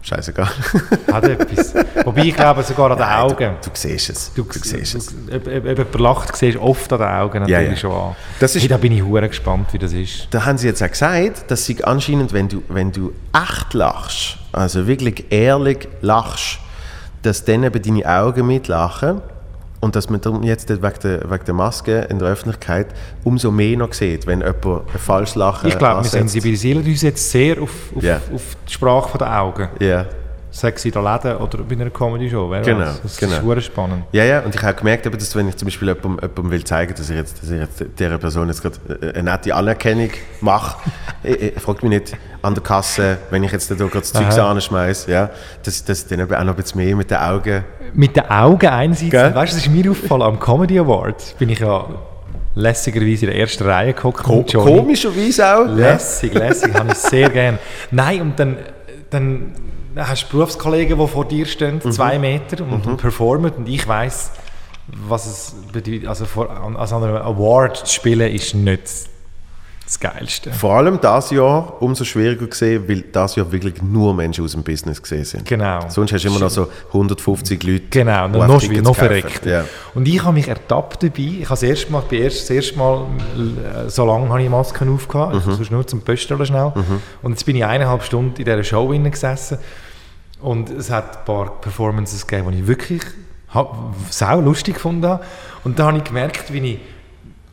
scheißegal.
Hat etwas. Wobei ich glaube sogar an den
Nein,
Augen.
Du, du siehst es.
Du,
Du, siehst es.
du, ob, ob ob jemand lacht, siehst du oft an den Augen
Ja,
natürlich
ja.
schon an.
Das ist-
hey, da bin ich hure gespannt, wie das ist.
Da haben sie jetzt auch gesagt, dass sie anscheinend, wenn du, wenn du echt lachst, also wirklich ehrlich lachst, dass dann eben deine Augen mitlachen und dass man darum jetzt wegen der, wegen der Maske in der Öffentlichkeit umso mehr noch sieht, wenn jemand ein falsches Lachen
Ich glaube, wir sensibilisieren uns jetzt sehr auf, auf,
Ja.
auf die Sprache der Augen.
Ja.
Sei es in der Läden oder bei einer Comedy-Show.
Genau,
weiß. Das
genau.
ist spannend.
Ja, ja, und ich habe gemerkt, dass wenn ich zum Beispiel jemandem, jemandem will zeigen, dass ich jetzt, dass ich jetzt dieser Person jetzt gerade äh, eine nette Anerkennung mache, ich, ich frage mich nicht an der Kasse, wenn ich jetzt da gerade das Zeug
Aha.
anschmeiße, ja, dass, dass ich dann eben auch noch ein bisschen mehr mit den Augen
Mit den Augen einerseits,
Gell?
weißt du, das ist mir aufgefallen, am Comedy Award bin ich ja lässigerweise in der ersten Reihe geguckt.
Ko komischerweise auch.
Lässig, lässig, habe ich sehr gern. Nein, und dann, dann hast du Berufskollegen, die vor dir stehen,
Mhm.
zwei Meter, und, und performen, und ich weiss, was es bedeutet. Also, vor, also an einem Award zu spielen, ist nicht das Geilste.
Vor allem das Jahr umso schwieriger gesehen, weil das Jahr wirklich nur Menschen aus dem Business gesehen sind.
Genau.
Sonst hast du immer noch so 150 Leute,
Genau,
die
noch, noch,
Tickets
noch verreckt.
Ja.
Und ich habe mich ertappt dabei. Ich habe das erste Mal, bin erst, das erste Mal äh, so lange habe ich Masken aufgehabt,
Mhm.
mhm. sonst nur zum Pöstern schnell. Und jetzt bin ich eineinhalb Stunden in dieser Show gesessen und es hat ein paar Performances gegeben, die ich wirklich sau lustig gefunden habe. Und da habe ich gemerkt, wie ich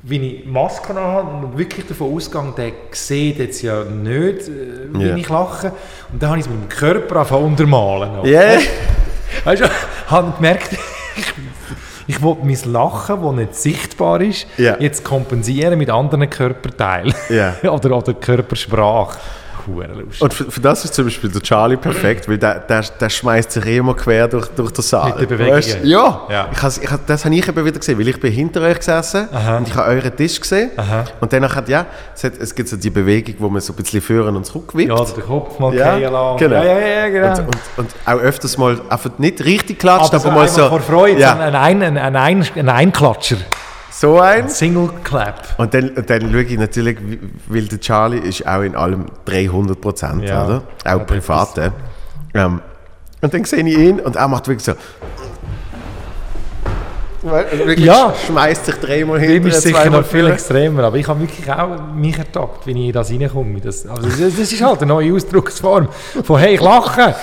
wie ich Masken habe und wirklich davon ausgegangen, der sieht jetzt ja nicht, äh, wie
Ja.
ich lache. Und dann habe ich es mit dem Körper zu untermalen.
Yeah.
Weißt du, habe gemerkt, ich, ich will mein Lachen, das nicht sichtbar ist,
Ja.
jetzt kompensieren mit anderen Körperteilen.
Ja.
oder, oder Körpersprache. Hure lustig.
Und für, für das ist zum Beispiel der Charlie perfekt, weil der, der, der schmeißt sich immer quer durch, durch den Saal.
Mit den Bewegungen.
Weißt? Ja,
Ja.
Ich has, ich, has- das habe ich eben wieder gesehen, weil ich bin hinter euch gesessen
Aha.
und ich habe euren Tisch gesehen.
Aha.
Und danach hat ja, es, hat, es gibt so die Bewegung, wo man so ein bisschen führen und zurückwippt.
ja, den Kopf mal
Ja, genau.
Ja, ja, ja, genau.
Und, und, und auch öfters mal einfach nicht richtig klatscht,
aber
aber,
so
mal so.
vor Freude,
ja,
ein, ein, ein, ein, ein, ein Einklatscher.
So eins.
Single Clap.
Und dann, dann schaue ich natürlich, weil der Charlie ist auch in allem 300 Prozent,
Ja.
oder? Auch
Ja,
privat. äh. Ähm, und dann sehe ich ihn und er macht wirklich so. Wirklich
Ja.
schmeißt sich dreimal
Bei ihm
hinter
ist sicher noch viel extremer, aber ich habe wirklich auch mich ertappt, wenn ich in das reinkomme. Das, also das, das ist halt eine neue Ausdrucksform von «Hey, ich lache!»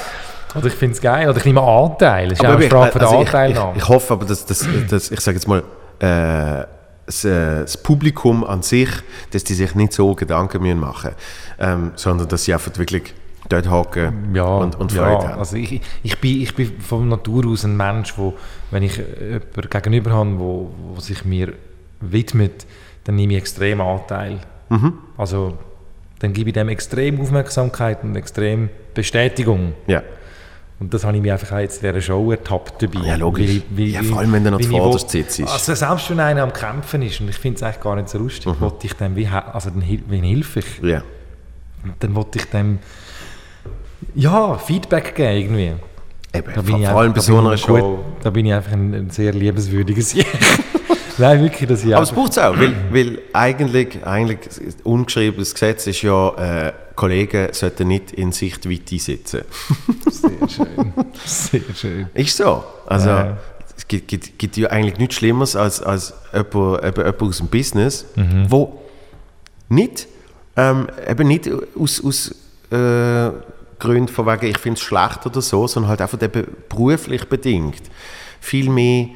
Oder ich finde es geil, oder ich nehme Anteil. Das ist auch eine
eben,
Sprache von der
also ich,
Anteilnahme.
ich, ich hoffe aber, dass, dass, dass ich sage jetzt mal, äh, das, äh, das Publikum an sich, dass die sich nicht so Gedanken müssen machen ähm, sondern dass sie einfach wirklich dort hocken
ja,
und, und
ja,
Freude haben.
Also ich, ich, bin, ich bin von Natur aus ein Mensch, wo, wenn ich jemanden gegenüber habe, wo, wo sich mir widmet, dann nehme ich extrem Anteil.
Mhm.
Also dann gebe ich dem extrem Aufmerksamkeit und extrem Bestätigung.
Ja.
Und das habe ich mir einfach auch jetzt in dieser Show ertappt dabei.
Ja, logisch.
Weil weil-
Ja, vor allem, wenn er noch zuvorderst sitzt. ist.
Also selbst wenn einer am Kämpfen ist und ich finde es eigentlich gar nicht so lustig,
Mhm.
wollte ich dem wie, also dann, wen hilfe ich?
Ja.
Dann wollte ich dem ja, Feedback geben irgendwie.
Eben,
Da
vor,
bin ich
vor allem bei so einer
ich gut-
Show.
Da bin ich einfach ein, ein sehr liebenswürdiges Sieg. Nein, wirklich, dass ich
Aber es braucht es auch, weil, weil eigentlich, eigentlich das ungeschriebenes Gesetz ist ja, äh, Kollegen sollten nicht in Sichtweite sitzen.
Sehr schön. Sehr schön.
Ist so. Also,
Ja.
es gibt, gibt, gibt ja eigentlich nichts Schlimmeres als, als jemand, eben jemand aus dem Business,
Mhm.
wo nicht, ähm, eben nicht aus, aus äh, Gründen von wegen, ich finde es schlecht oder so, sondern halt einfach eben beruflich bedingt viel mehr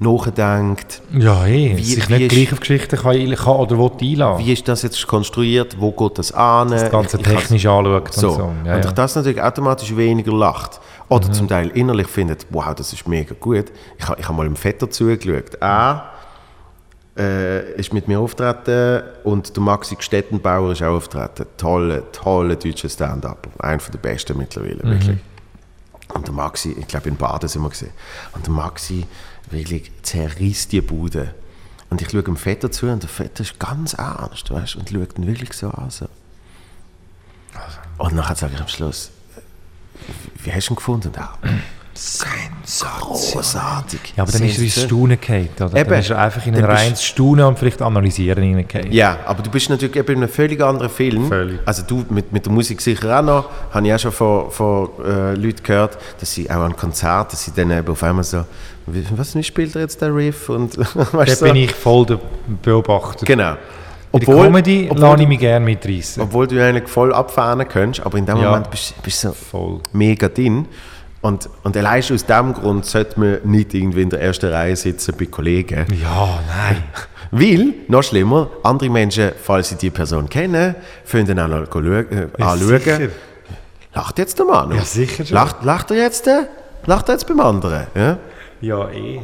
nachdenkt.
Ja, eh.
Wie-
sich
wie
nicht
ist-
gleich auf Geschichten kann, kann oder will einlassen.
Wie ist das jetzt konstruiert? Wo geht das an?
das Ganze
Ich- ich
technisch anschaut
So.
und so. Ja,
und
ja.
ich das natürlich automatisch weniger lacht. Oder zum Teil innerlich findet, wow, das ist mega gut. Ich, ich habe mal im Vetter zugeschaut. Er äh, ist mit mir auftreten und der Maxi Stettenbauer ist auch auftreten. Tolle, tolle deutsche Stand-Up. Einer der besten mittlerweile, wirklich. Und der Maxi, ich glaube in Baden sind wir gesehen. Und der Maxi wirklich zerriss die Bude. Und ich schaue dem Vetter zu und der Vetter ist ganz ernst, weißt du, und schaut ihn wirklich so an. So. Und nachher sage ich am Schluss, wie hast du ihn gefunden? Und er, großartig.
Ja, aber dann ist er ins. Staunen gefallen, oder?
Eben.
Dann ist er einfach in ein
Dann
reines Staunen und vielleicht Analysieren hineingefallen.
Ja, aber du bist natürlich eben in einem völlig anderen Film.
Völlig.
Also du mit, mit der Musik sicher auch noch. Habe ich auch schon von, von äh, Leuten gehört, dass sie auch an Konzerten, dass sie dann eben auf einmal so, was wie spielt er jetzt der Riff? Und,
Da
weißt du,
bin ich voll der Beobachter.
Genau.
Bei der Comedy lasse ich mich gerne mitreißen.
obwohl du eigentlich voll abfahren kannst, aber in dem
Ja.
Moment bist du so
Voll.
mega drin. Und, und allein schon aus diesem Grund sollte man nicht irgendwie in der ersten Reihe sitzen bei Kollegen.
Ja, nein.
Weil, noch schlimmer, andere Menschen, falls sie die Person kennen, finden auch noch äh,
Ja,
anschauen.
sicher.
Lacht jetzt der Mann?
Ja, sicher schon.
Lacht, lacht er jetzt? äh? Lacht er jetzt beim anderen? Ja?
Ja, eh.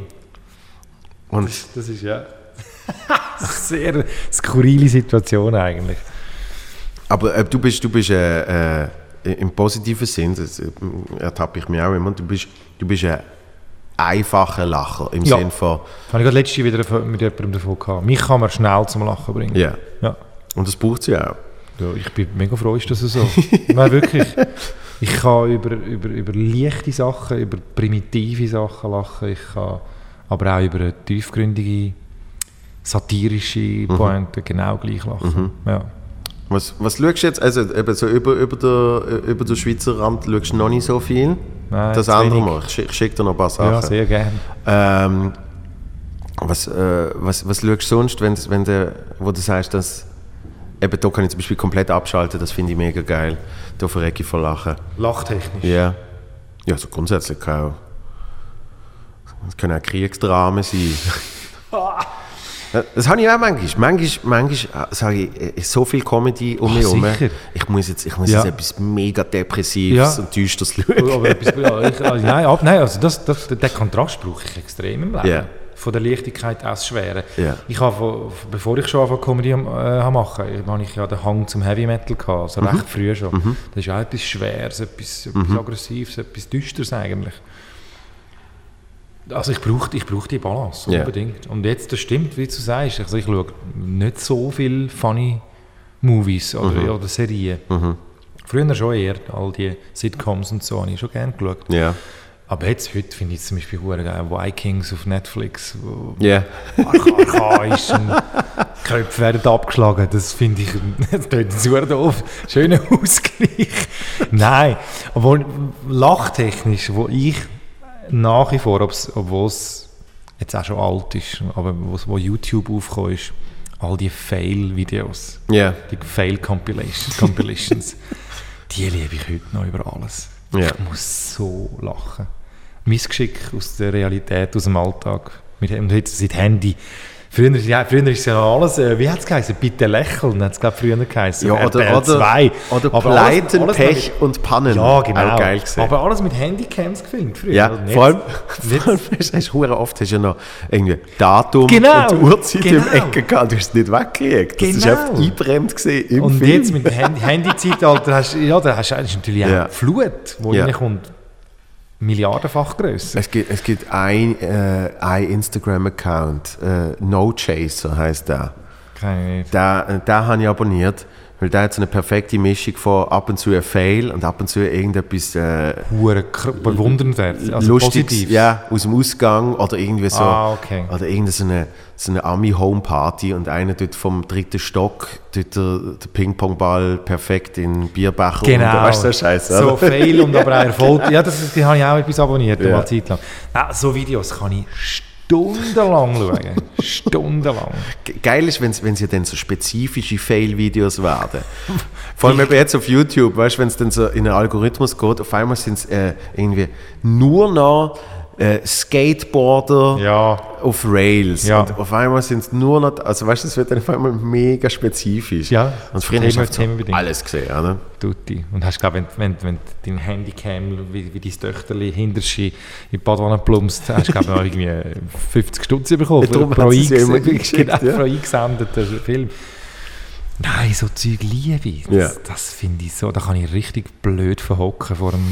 Und
Das ist ja sehr skurrile Situation eigentlich.
Aber äh, du bist, du bist äh, äh, im positiven Sinn, das äh, ertappe ich mich auch immer, du bist, du bist ein einfacher Lacher im
Ja.
Sinn von,
Das habe ich gerade letztes Jahr wieder mit jemandem davon gehabt. Mich kann man schnell zum Lachen bringen.
ja.
Ja.
Und das braucht sie auch.
Ja, ich bin mega froh, ist das so. Nein, wirklich. Ich kann über, über, über leichte Sachen, über primitive Sachen lachen. Ich kann aber auch über tiefgründige, satirische Pointe genau gleich lachen. Ja.
Was, was schaust du jetzt? Also eben so über, über, der, über den Schweizer Rand schaust du noch nicht so viel.
Nein,
das andere. Mal. Ich schicke schick dir noch ein paar Sachen.
ja, sehr gerne.
Ähm, was, äh, was, was schaust du sonst, wenn, wenn du, wo du sagst, dass eben da kann ich zum Beispiel komplett abschalten, das finde ich mega geil. Da verrecke ich vor Lachen.
Lachtechnisch.
Ja. Ja, so grundsätzlich kann auch. Es können auch Kriegsdramen sein. Das habe ich auch manchmal. Manchmal, manchmal äh, sage ich, äh, so viel Comedy um
Ach,
mich herum.
sicher.
Ich muss jetzt, ich muss
Ja.
jetzt etwas mega Depressives
Ja.
und Düsteres schauen.
Aber etwas, ja, ich, also, nein, ab, nein, also das, das, den Kontrast brauche ich extrem im Leben.
Ja.
Von der Leichtigkeit aus Schwere.
Ja.
Ich habe, bevor ich schon angefangen Comedy äh, machen, habe ich ja den Hang zum Heavy Metal gehabt, also recht früh schon. Das ist auch etwas Schweres, etwas, etwas Aggressives, etwas Düsteres eigentlich. Also ich brauche ich brauch die Balance,
Ja.
unbedingt. Und jetzt, das stimmt, wie du sagst, also ich schaue nicht so viele funny Movies oder, oder Serien. Früher schon eher, all die Sitcoms und so habe ich schon gerne geschaut.
Ja.
Aber jetzt, heute finde ich zum Beispiel hure geil Vikings auf Netflix, wo
Ja.
archa- archaisch und Köpfe werden abgeschlagen. Das finde ich, das jetzt super doof. Schöner Ausgleich. Nein, obwohl lachtechnisch, wo ich nach wie vor, obwohl es jetzt auch schon alt ist, aber wo YouTube aufgekommen ist, all die Fail-Videos,
Ja.
die Fail-Compilations, Compilations, die liebe ich heute noch über alles.
Ja.
Ich muss so lachen. Missgeschick aus der Realität, aus dem Alltag. Mit, und heute seit Handy. Früher, ja, früher ist ja noch alles, äh, wie hat es geheißen? Bitte lächeln, hat es glaube früher geheißen.
Ja, oder,
RTL
oder,
2.
oder
Aber
Pleiten,
alles- alles
Pech und Pannen.
Ja, genau.
Auch geil gesehen.
Aber alles mit Handycams gefilmt früher.
ja,
Und
vor allem,
jetzt-
vor allem hast, hast, hure oft hast du ja noch irgendwie Datum
Genau,
und Uhrzeit
genau.
im Ecke gehabt. Du hast es nicht weggekriegt. Das ist
Genau.
einfach eingebrennt gesehen im
Und
Film.
jetzt mit dem Handy- Handy-Zeitalter hast du, ja, da hast du eigentlich natürlich auch
Ja.
Flut, die
Ja.
reinkommt, milliardenfach grösser.
Es gibt, es gibt ein, äh, ein Instagram-Account, äh, No Chaser heißt der.
Keine Ahnung.
Den, den habe ich abonniert, weil der hat so eine perfekte Mischung von ab und zu ein Fail und ab und zu irgendetwas äh,
Hure bewundernswert, also positiv.
ja, aus dem Ausgang oder irgendwie so.
Ah, okay.
Oder irgendeine so eine, so eine Ami-Home-Party und einer dort vom dritten Stock dort der, der Ping-Pong-Ball perfekt in Bierbecher
Genau.
und weißt so Scheiße.
So Fail und aber auch Erfolg. Ja, das, die habe ich auch etwas abonniert,
Ja.
mal Zeit lang. Ja, so Videos kann ich stundenlang schauen. stundenlang.
Ge- Geil ist, wenn es ja dann so spezifische Fail-Videos werden. Vor allem jetzt auf YouTube, weißt du, wenn es dann so in einen Algorithmus geht, auf einmal sind es äh, irgendwie nur noch äh, Skateboarder
Ja.
auf Rails.
Ja.
Und auf einmal sind es nur noch, also weißt du, es wird dann auf einmal mega spezifisch.
Ja.
Und früher hast du alles gesehen, oder?
Tutti. Und hast, glaub, wenn, wenn, wenn dein Handycam, wie, wie dein Töchterli hinterst in die Badwanne plumpst, hast du, glaube noch irgendwie 50 Stutz bekommen.
Ja, darum
pro,
sie immer geschickt,
genau,
ja.
pro eingesendeten Film. Nein, so Zeug liebe ich. Das,
Ja.
das finde ich so, da kann ich richtig blöd verhocken vor dem,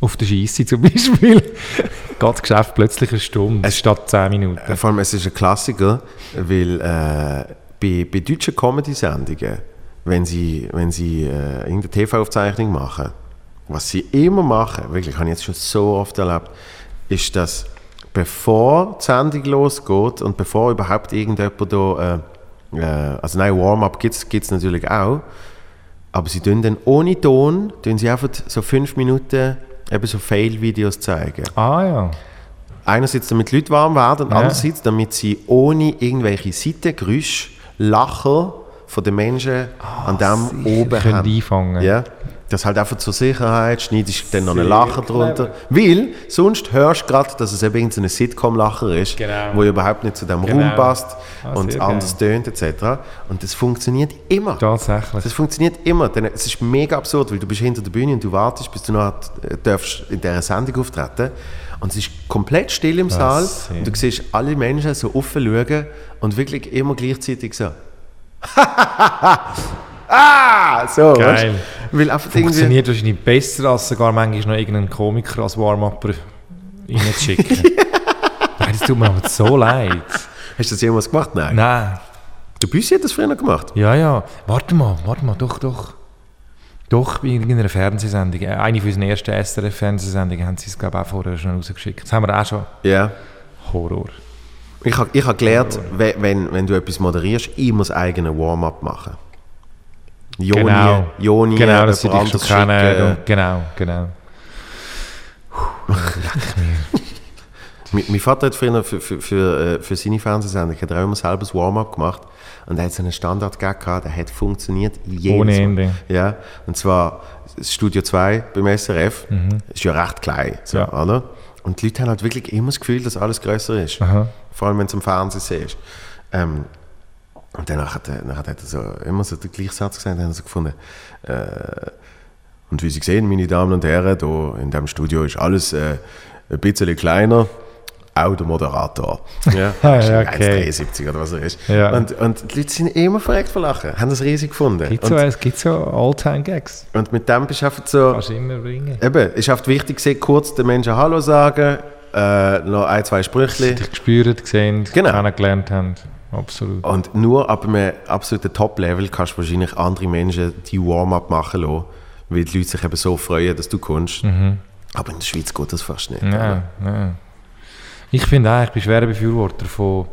auf der Scheisse zum Beispiel. Geht das Geschäft plötzlich eine Stunde statt 10 Minuten.
Äh, Vor allem, es ist ein Klassiker, weil äh, bei, bei deutschen Comedy-Sendungen, wenn sie, wenn sie äh, irgendeine TV-Aufzeichnung machen, was sie immer machen, wirklich, habe ich jetzt schon so oft erlebt, ist, dass bevor die Sendung losgeht und bevor überhaupt irgendjemand da, äh, äh, also nein, Warm-up gibt es natürlich auch, aber sie tun dann ohne Ton, tun sie einfach so fünf Minuten eben so Fail-Videos zeigen.
Ah ja.
Einerseits, damit die Leute warm werden und
Ja.
andererseits, damit sie ohne irgendwelche Seitengeräusche, Lacher von den Menschen an dem oben
können
haben.
einfangen.
Ja, das halt einfach zur Sicherheit, schneidest dann noch einen
Sehr
Lacher
clever.
drunter. Weil sonst hörst du gerade, dass es eben irgendein Sitcom-Lacher ist,
Genau.
wo überhaupt nicht zu dem
Genau.
Raum passt
Ah,
und anders tönt etc. Und das funktioniert immer.
Tatsächlich.
Das funktioniert immer. Denn es ist mega absurd, weil du bist hinter der Bühne und du wartest, bis du noch äh, darfst in dieser Sendung auftreten und es ist komplett still im Saal
Was?
und du siehst alle Menschen so offen schauen und wirklich immer gleichzeitig so ah, so,
Geil.
weißt? Weil einfach irgendwie...
Funktioniert wahrscheinlich besser, als sogar manchmal noch irgendeinen Komiker als Warm-Upper reinzuschicken. Nein, das tut mir aber so leid.
Hast du das jemals gemacht? Nein.
Nein.
Der Büssi hat das früher noch gemacht.
Ja, ja. Warte mal, warte mal, doch, doch. Doch, bei irgendeiner Fernsehsendung. äh, Eine von unseren ersten SRF-Fernsehsendungen haben sie es, glaube ich, auch vorher schon rausgeschickt. Das haben wir auch schon.
Ja.
Horror.
Ich habe ich hab gelernt, we- wenn, wenn du etwas moderierst, ich muss eigenen Warm-up machen. Joni,
Genau.
Joni
Genau, das sie
jemand
dich schon kennen. Genau, genau.
Mein, Vater hat früher für, für, für, äh, für seine Fernsehsendung hat er auch immer selber das Warm-up gemacht. Und er hat so einen Standard gehabt, der hat funktioniert jedes
Ohne. Ende.
Ja, und zwar das Studio 2 beim SRF. Ist ja recht klein. So,
Mhm. Ja.
oder? Und die Leute haben halt wirklich immer das Gefühl, dass alles grösser ist.
Aha.
Vor allem, wenn es am Fernsehen siehst. Ähm, und danach hat, er, hat er so, immer so den gleichen Satz gesagt, dann hat er so gefunden, äh, und wie Sie sehen, meine Damen und Herren, da in dem Studio ist alles äh, ein bisschen kleiner, auch der Moderator. Ja,
Ah, okay.
1,73 oder was er ist.
Ja.
Und, und die Leute sind immer verreckt vor Lachen, haben das riesig gefunden.
Gibt so,
Und,
es gibt so All-Time-Gags.
und mit dem bist du einfach so,
Kannst du immer bringen.
eben, ist einfach wichtig, gewesen, kurz den Menschen Hallo sagen, äh, noch ein, zwei Sprüche.
Dich gespürt, gesehen,
Genau.
kennengelernt haben. Absolut.
Und nur ab einem absoluten Top-Level kannst du wahrscheinlich andere Menschen die Warm-up machen lassen, weil die Leute sich eben so freuen, dass du kommst. Aber in der Schweiz geht das fast nicht.
Ja, ja. Ich finde auch, ich bin schwerer Befürworter von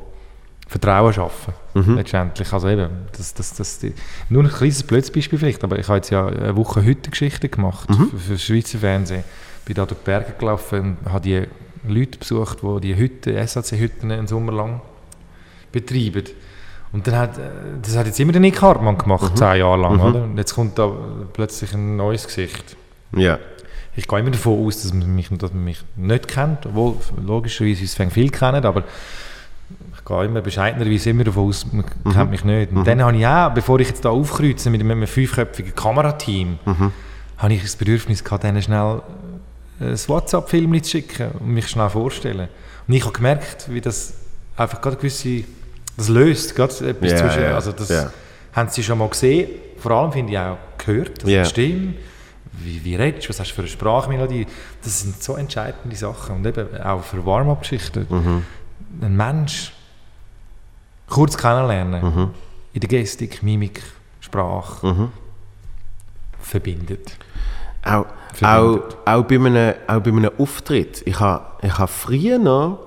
Vertrauen schaffen. Letztendlich. Also eben, das, das, das, die, nur ein kleines blödes Beispiel vielleicht, aber ich habe jetzt ja eine Woche heute Geschichte gemacht für, für das Schweizer Fernsehen. Bin da durch die Berge gelaufen und habe die Leute besucht, die die Hütten, SAC-Hütten einen Sommer lang betreiben. Und dann hat, äh, das hat jetzt immer der Nick Hartmann gemacht, zehn Jahre lang. Oder? Und jetzt kommt da plötzlich ein neues Gesicht.
Ja.
Ich gehe immer davon aus, dass man mich, dass man mich nicht kennt, obwohl logischerweise uns fängt viel kennen, aber ich gehe immer bescheidenerweise immer davon aus, man kennt mich nicht. Und dann habe ich auch, bevor ich jetzt da aufkreuze mit einem fünfköpfigen Kamerateam, habe ich das Bedürfnis gehabt, denen schnell äh, ein WhatsApp-Film zu schicken und mich schnell vorzustellen. Und ich habe gemerkt, wie das einfach gerade gewisse, das löst, gerade etwas
Ja,
zwischen,
ja,
also das
ja.
haben sie schon mal gesehen, vor allem finde ich auch gehört, also
Ja.
die Stimme, wie, wie redest du, was hast du für eine Sprachmelodie, das sind so entscheidende Sachen und eben auch für Warm-up-Geschichten.
Mhm.
Ein Mensch kurz kennenlernen,
Mhm.
in der Gestik, Mimik, Sprache, verbindet.
Auch, auch,
Verbindet.
auch, bei einem, auch bei einem Auftritt. Ich habe ich ha früher noch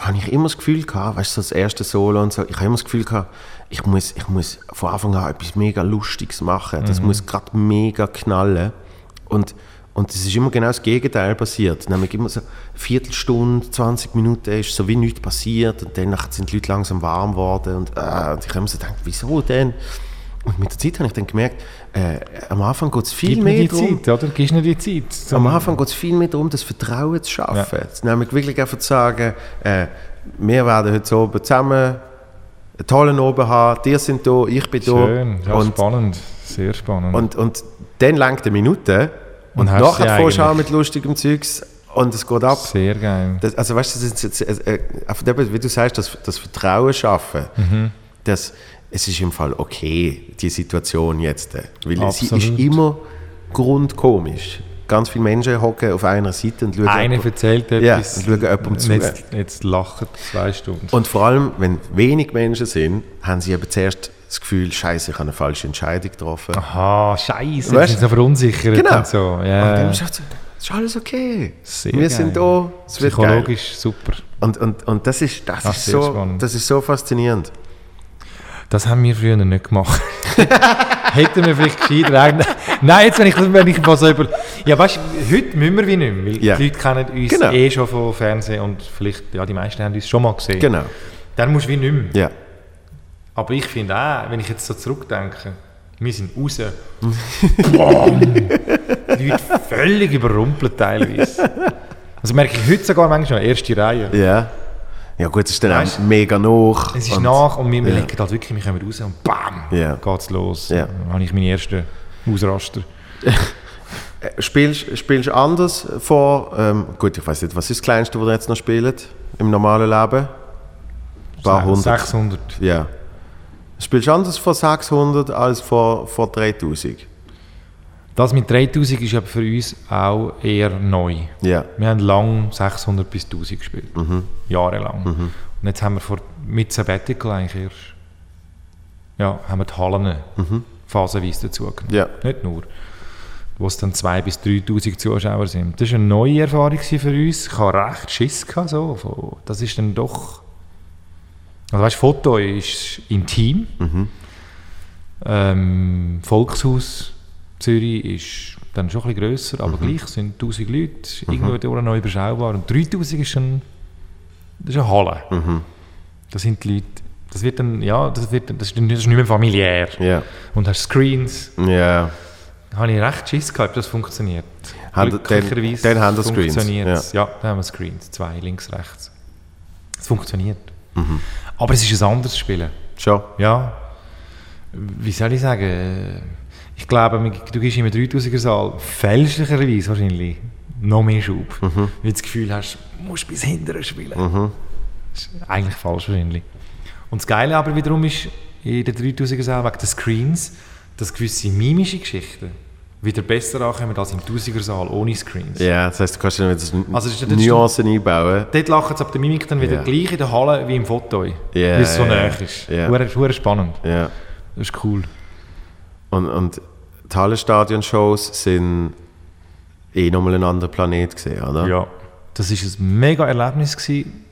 habe ich immer das Gefühl gehabt, weißt du, das erste Solo und so, ich habe immer das Gefühl gehabt, ich muss, ich muss von Anfang an etwas mega Lustiges machen. Das muss gerade mega knallen. Und, und es ist immer genau das Gegenteil passiert. Nämlich immer so eine Viertelstunde, 20 Minuten ist so wie nichts passiert und dann sind die Leute langsam warm geworden und, äh, und ich habe mir so gedacht, wieso denn? Und mit der Zeit habe ich dann gemerkt, äh, am Anfang geht es viel
Gib
mehr darum,
Zeit, oder? Mir die Zeit.
am Anfang geht es viel mehr darum, das Vertrauen zu schaffen. Nämlich wirklich einfach zu sagen, äh, wir werden heute oben zusammen einen tollen Oben haben, die sind da, ich bin da.
Schön, ja,
und,
spannend, sehr spannend.
und, und dann langt eine Minute und,
Und
nachher an mit lustigem Zeugs und es geht ab.
sehr geil.
Das, also weißt du, das ist, äh, äh, eben, wie du sagst, das, das Vertrauen schaffen,
Mhm.
das, es ist im Fall okay, die Situation jetzt. äh, Weil
Absolut.
sie ist immer grundkomisch. Ganz viele Menschen hocken auf einer Seite und schauen,
Einer erzählt
Ja,
etwas.
und schauen jemandem zu.
und Jetzt, jetzt lachen zwei Stunden.
und vor allem, wenn wenig Menschen sind, haben sie eben zuerst das Gefühl, Scheiße, ich habe eine falsche Entscheidung getroffen.
Aha, scheiße,
Weißt
jetzt sind sie verunsichert
Genau.
und so.
Und
Ja,
dann ist es ist alles okay.
Sehr
Wir
geil.
sind da, es.
Psychologisch super.
Und, und, und das, ist, das,
Ach,
ist so,
spannend.
das ist so faszinierend.
Das haben wir früher nicht gemacht. Hätten wir vielleicht gescheiter. Nein, jetzt wenn ich, wenn ich mal so über... Ja, weißt du, heute müssen wir wie nicht mehr, weil
Ja.
die Leute kennen uns
Genau.
eh schon von Fernsehen und vielleicht, ja, die meisten haben uns schon mal gesehen.
Genau.
Dann musst du wie nicht mehr.
Ja.
Aber ich finde auch, wenn ich jetzt so zurückdenke, wir sind raus. Bam! Die Leute völlig überrumpelt teilweise. Also merke ich heute sogar manchmal noch, erste Reihe.
Ja. Ja gut, es ist dann
Weißt
auch mega nach.
Es ist nach und wir, wir
ja.
legen halt wirklich, wir kommen raus und BAM!
Ja.
Geht's los.
Ja.
Dann habe ich meine ersten Ausraster.
Spielst spielst du anders vor? Ähm, gut, ich weiß nicht, was ist das Kleinste, was ihr jetzt noch spielt im normalen Leben? Ein paar hundert.
600.
Ja. Spielst du anders vor 600 als vor, vor 3000?
Das mit 3000 ist aber für uns auch eher neu.
Ja.
Wir haben lang 600 bis 1000 gespielt.
Mhm.
Jahrelang. Und jetzt haben wir vor, mit Sabbatical eigentlich erst, ja, haben wir die Hallen phasenweise dazugenommen.
Mhm. Ja.
Nicht nur. Wo es dann 2.000 bis 3'000 Zuschauer sind. Das war eine neue Erfahrung für uns. Ich hatte recht Schiss. Gehabt, so. Das ist dann doch... Also weißt, Foto ist intim.
Mhm.
Ähm, Volkshaus Zürich ist dann schon ein bisschen grösser, aber gleich sind 1000 Leute, ist irgendwo durch noch überschaubar. Und 3000 ist schon das ist eine Halle.
Mhm.
Das sind die Leute, das wird dann, ja, das, wird, das, ist, das ist nicht mehr familiär.
Ja.
Und hast Screens,
Ja.
da habe ich recht Schiss gehabt, das funktioniert.
Die- dann-
Glücklicherweise
dann haben die Screens,
funktioniert's. Ja. dann haben wir Screens, zwei, links, rechts. Es funktioniert.
Mhm.
Aber es ist ein anderes Spielen.
Schon.
Ja, wie soll ich sagen? Ich glaube, du gibst im 3000er Saal fälschlicherweise wahrscheinlich noch mehr Schub.
Mhm.
Weil du das Gefühl hast, du musst bis hinterher spielen. Das ist eigentlich falsch wahrscheinlich. Und das Geile aber wiederum ist, in der 3000er Saal wegen den Screens, dass gewisse mimische Geschichten wieder besser ankommen als im 1000er Saal ohne Screens.
Ja, das heisst, du kannst dann wieder so
Also ist
Nuancen einbauen.
Dort lachen sie ab der Mimik dann wieder
Ja.
gleich in der Halle wie im Foto,
Ja,
weil es so
ja,
nah ist.
Ja.
Hure- hure spannend.
Ja.
Das ist cool.
Und, und die Hallenstadion-Shows sind eh nochmal ein anderer Planet gesehen, oder?
Ja, das war ein mega Erlebnis. Gewesen.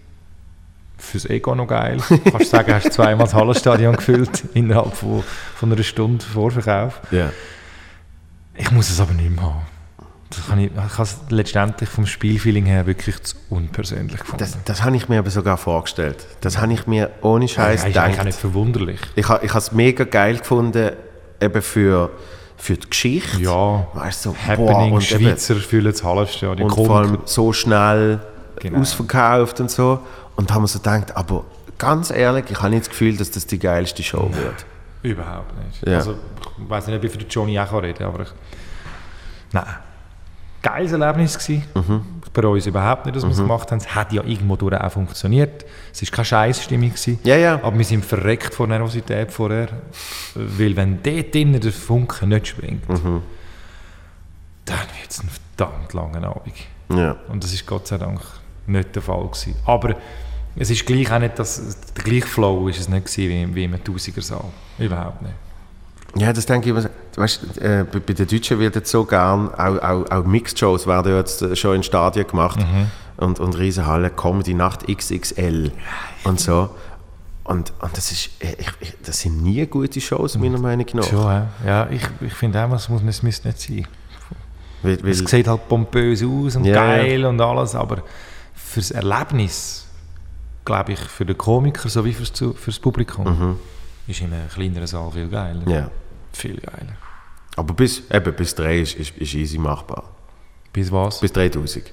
Fürs Ego noch geil. Kannst sagen, hast zweimal das Hallenstadion gefüllt innerhalb von, von einer Stunde Vorverkauf.
Ja.
Ich muss es aber nicht mehr haben. Das kann ich, ich habe es letztendlich vom Spielfeeling her wirklich zu unpersönlich gefunden.
Das, das habe ich mir aber sogar vorgestellt. Das habe ich mir ohne Scheiß
ja, ist eigentlich auch
gedacht.
nicht verwunderlich.
Ich, ich habe es mega geil gefunden, eben für, für die Geschichte.
Ja,
Weißt du, so,
Happening,
und eben-
Schweizer füllen das Hallenstadion.
und
Kommt-
vor allem so schnell
Genau.
ausverkauft und so. Und haben wir so gedacht, aber ganz ehrlich, ich habe nicht das Gefühl, dass das die geilste Show wird.
Überhaupt nicht.
Ja.
Also, ich weiß nicht, ob ich für Johnny auch reden kann, aber ich... Nein. Geiles Erlebnis gewesen.
Mhm.
Bei uns überhaupt nicht, dass wir es gemacht haben. Es hat ja irgendwo durch auch funktioniert. Es war keine Scheißstimmung.
Ja, ja.
Aber wir sind verreckt vor Nervosität vorher. Weil wenn dort drinnen der Funke nicht springt,
Mhm.
dann wird es ein verdammt langer Abend.
Ja.
Und das ist Gott sei Dank nicht der Fall gewesen. Aber es ist gleich auch nicht, das, der gleiche Flow ist es nicht gewesen, wie, wie im 1000er Saal. Überhaupt nicht.
Ja, das denke ich immer. Weißt, äh, bei, den Deutschen wird jetzt so gern, auch, auch, auch Mixed-Shows werden ja jetzt schon in Stadien gemacht und, und Riesenhalle, Comedy Nacht XXL und so. Und, und das, ist, äh, ich, ich, das sind nie gute Shows, meiner Meinung nach.
Schon, ja. ja ich, ich finde auch, es, muss, es müsste nicht sein.
Weil, weil,
Es sieht halt pompös aus und
Ja,
geil und alles, aber fürs Erlebnis, glaube ich, für den Komiker sowie fürs, Zu- fürs Publikum, ist in einem kleineren Saal viel geiler.
Ja.
Viel geiler.
Aber bis, eben, bis 3 ist, ist, ist easy machbar.
Bis was?
Bis 3000.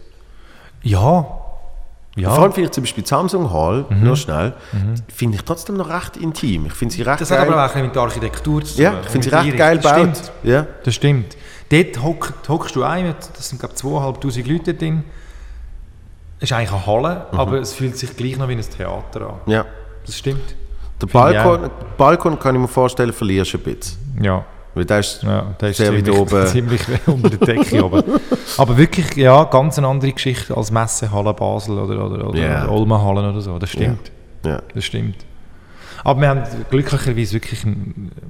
ja. Ja.
Vor allem vielleicht zum Beispiel die Samsung Hall, nur schnell, finde ich trotzdem noch recht intim. Ich finde sie recht
das hat
geil.
aber auch mit der Architektur zu tun.
ja, ich finde sie recht
mit
geil gebaut.
Das stimmt.
Ja.
Das stimmt. Dort hock, hockst du ein, das sind glaube ich 2'500 Leute drin. Es ist eigentlich eine Halle,
Mhm.
aber es fühlt sich gleich noch wie ein Theater an.
ja.
Das stimmt.
Der Balkon, Balkon kann ich mir vorstellen, verlierst du ein bisschen.
Ja.
Weil der ist
Ja, der ist ziemlich,
oben.
ziemlich unter der Decke. aber, aber wirklich, ja, ganz eine andere Geschichte als Messehalle Basel oder, oder, oder
Ja.
Olmenhallen oder so. Das stimmt.
Ja.
Das stimmt. Aber wir haben glücklicherweise wirklich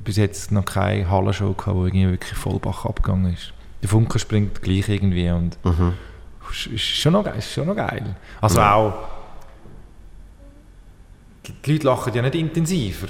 bis jetzt noch keine Hallenshow gehabt, wo irgendwie wirklich Vollbach abgegangen ist. Der Funke springt gleich irgendwie und
Mhm.
ist, ist, schon noch, geil- ist schon noch geil. Also auch, die- die Leute lachen ja nicht intensiver,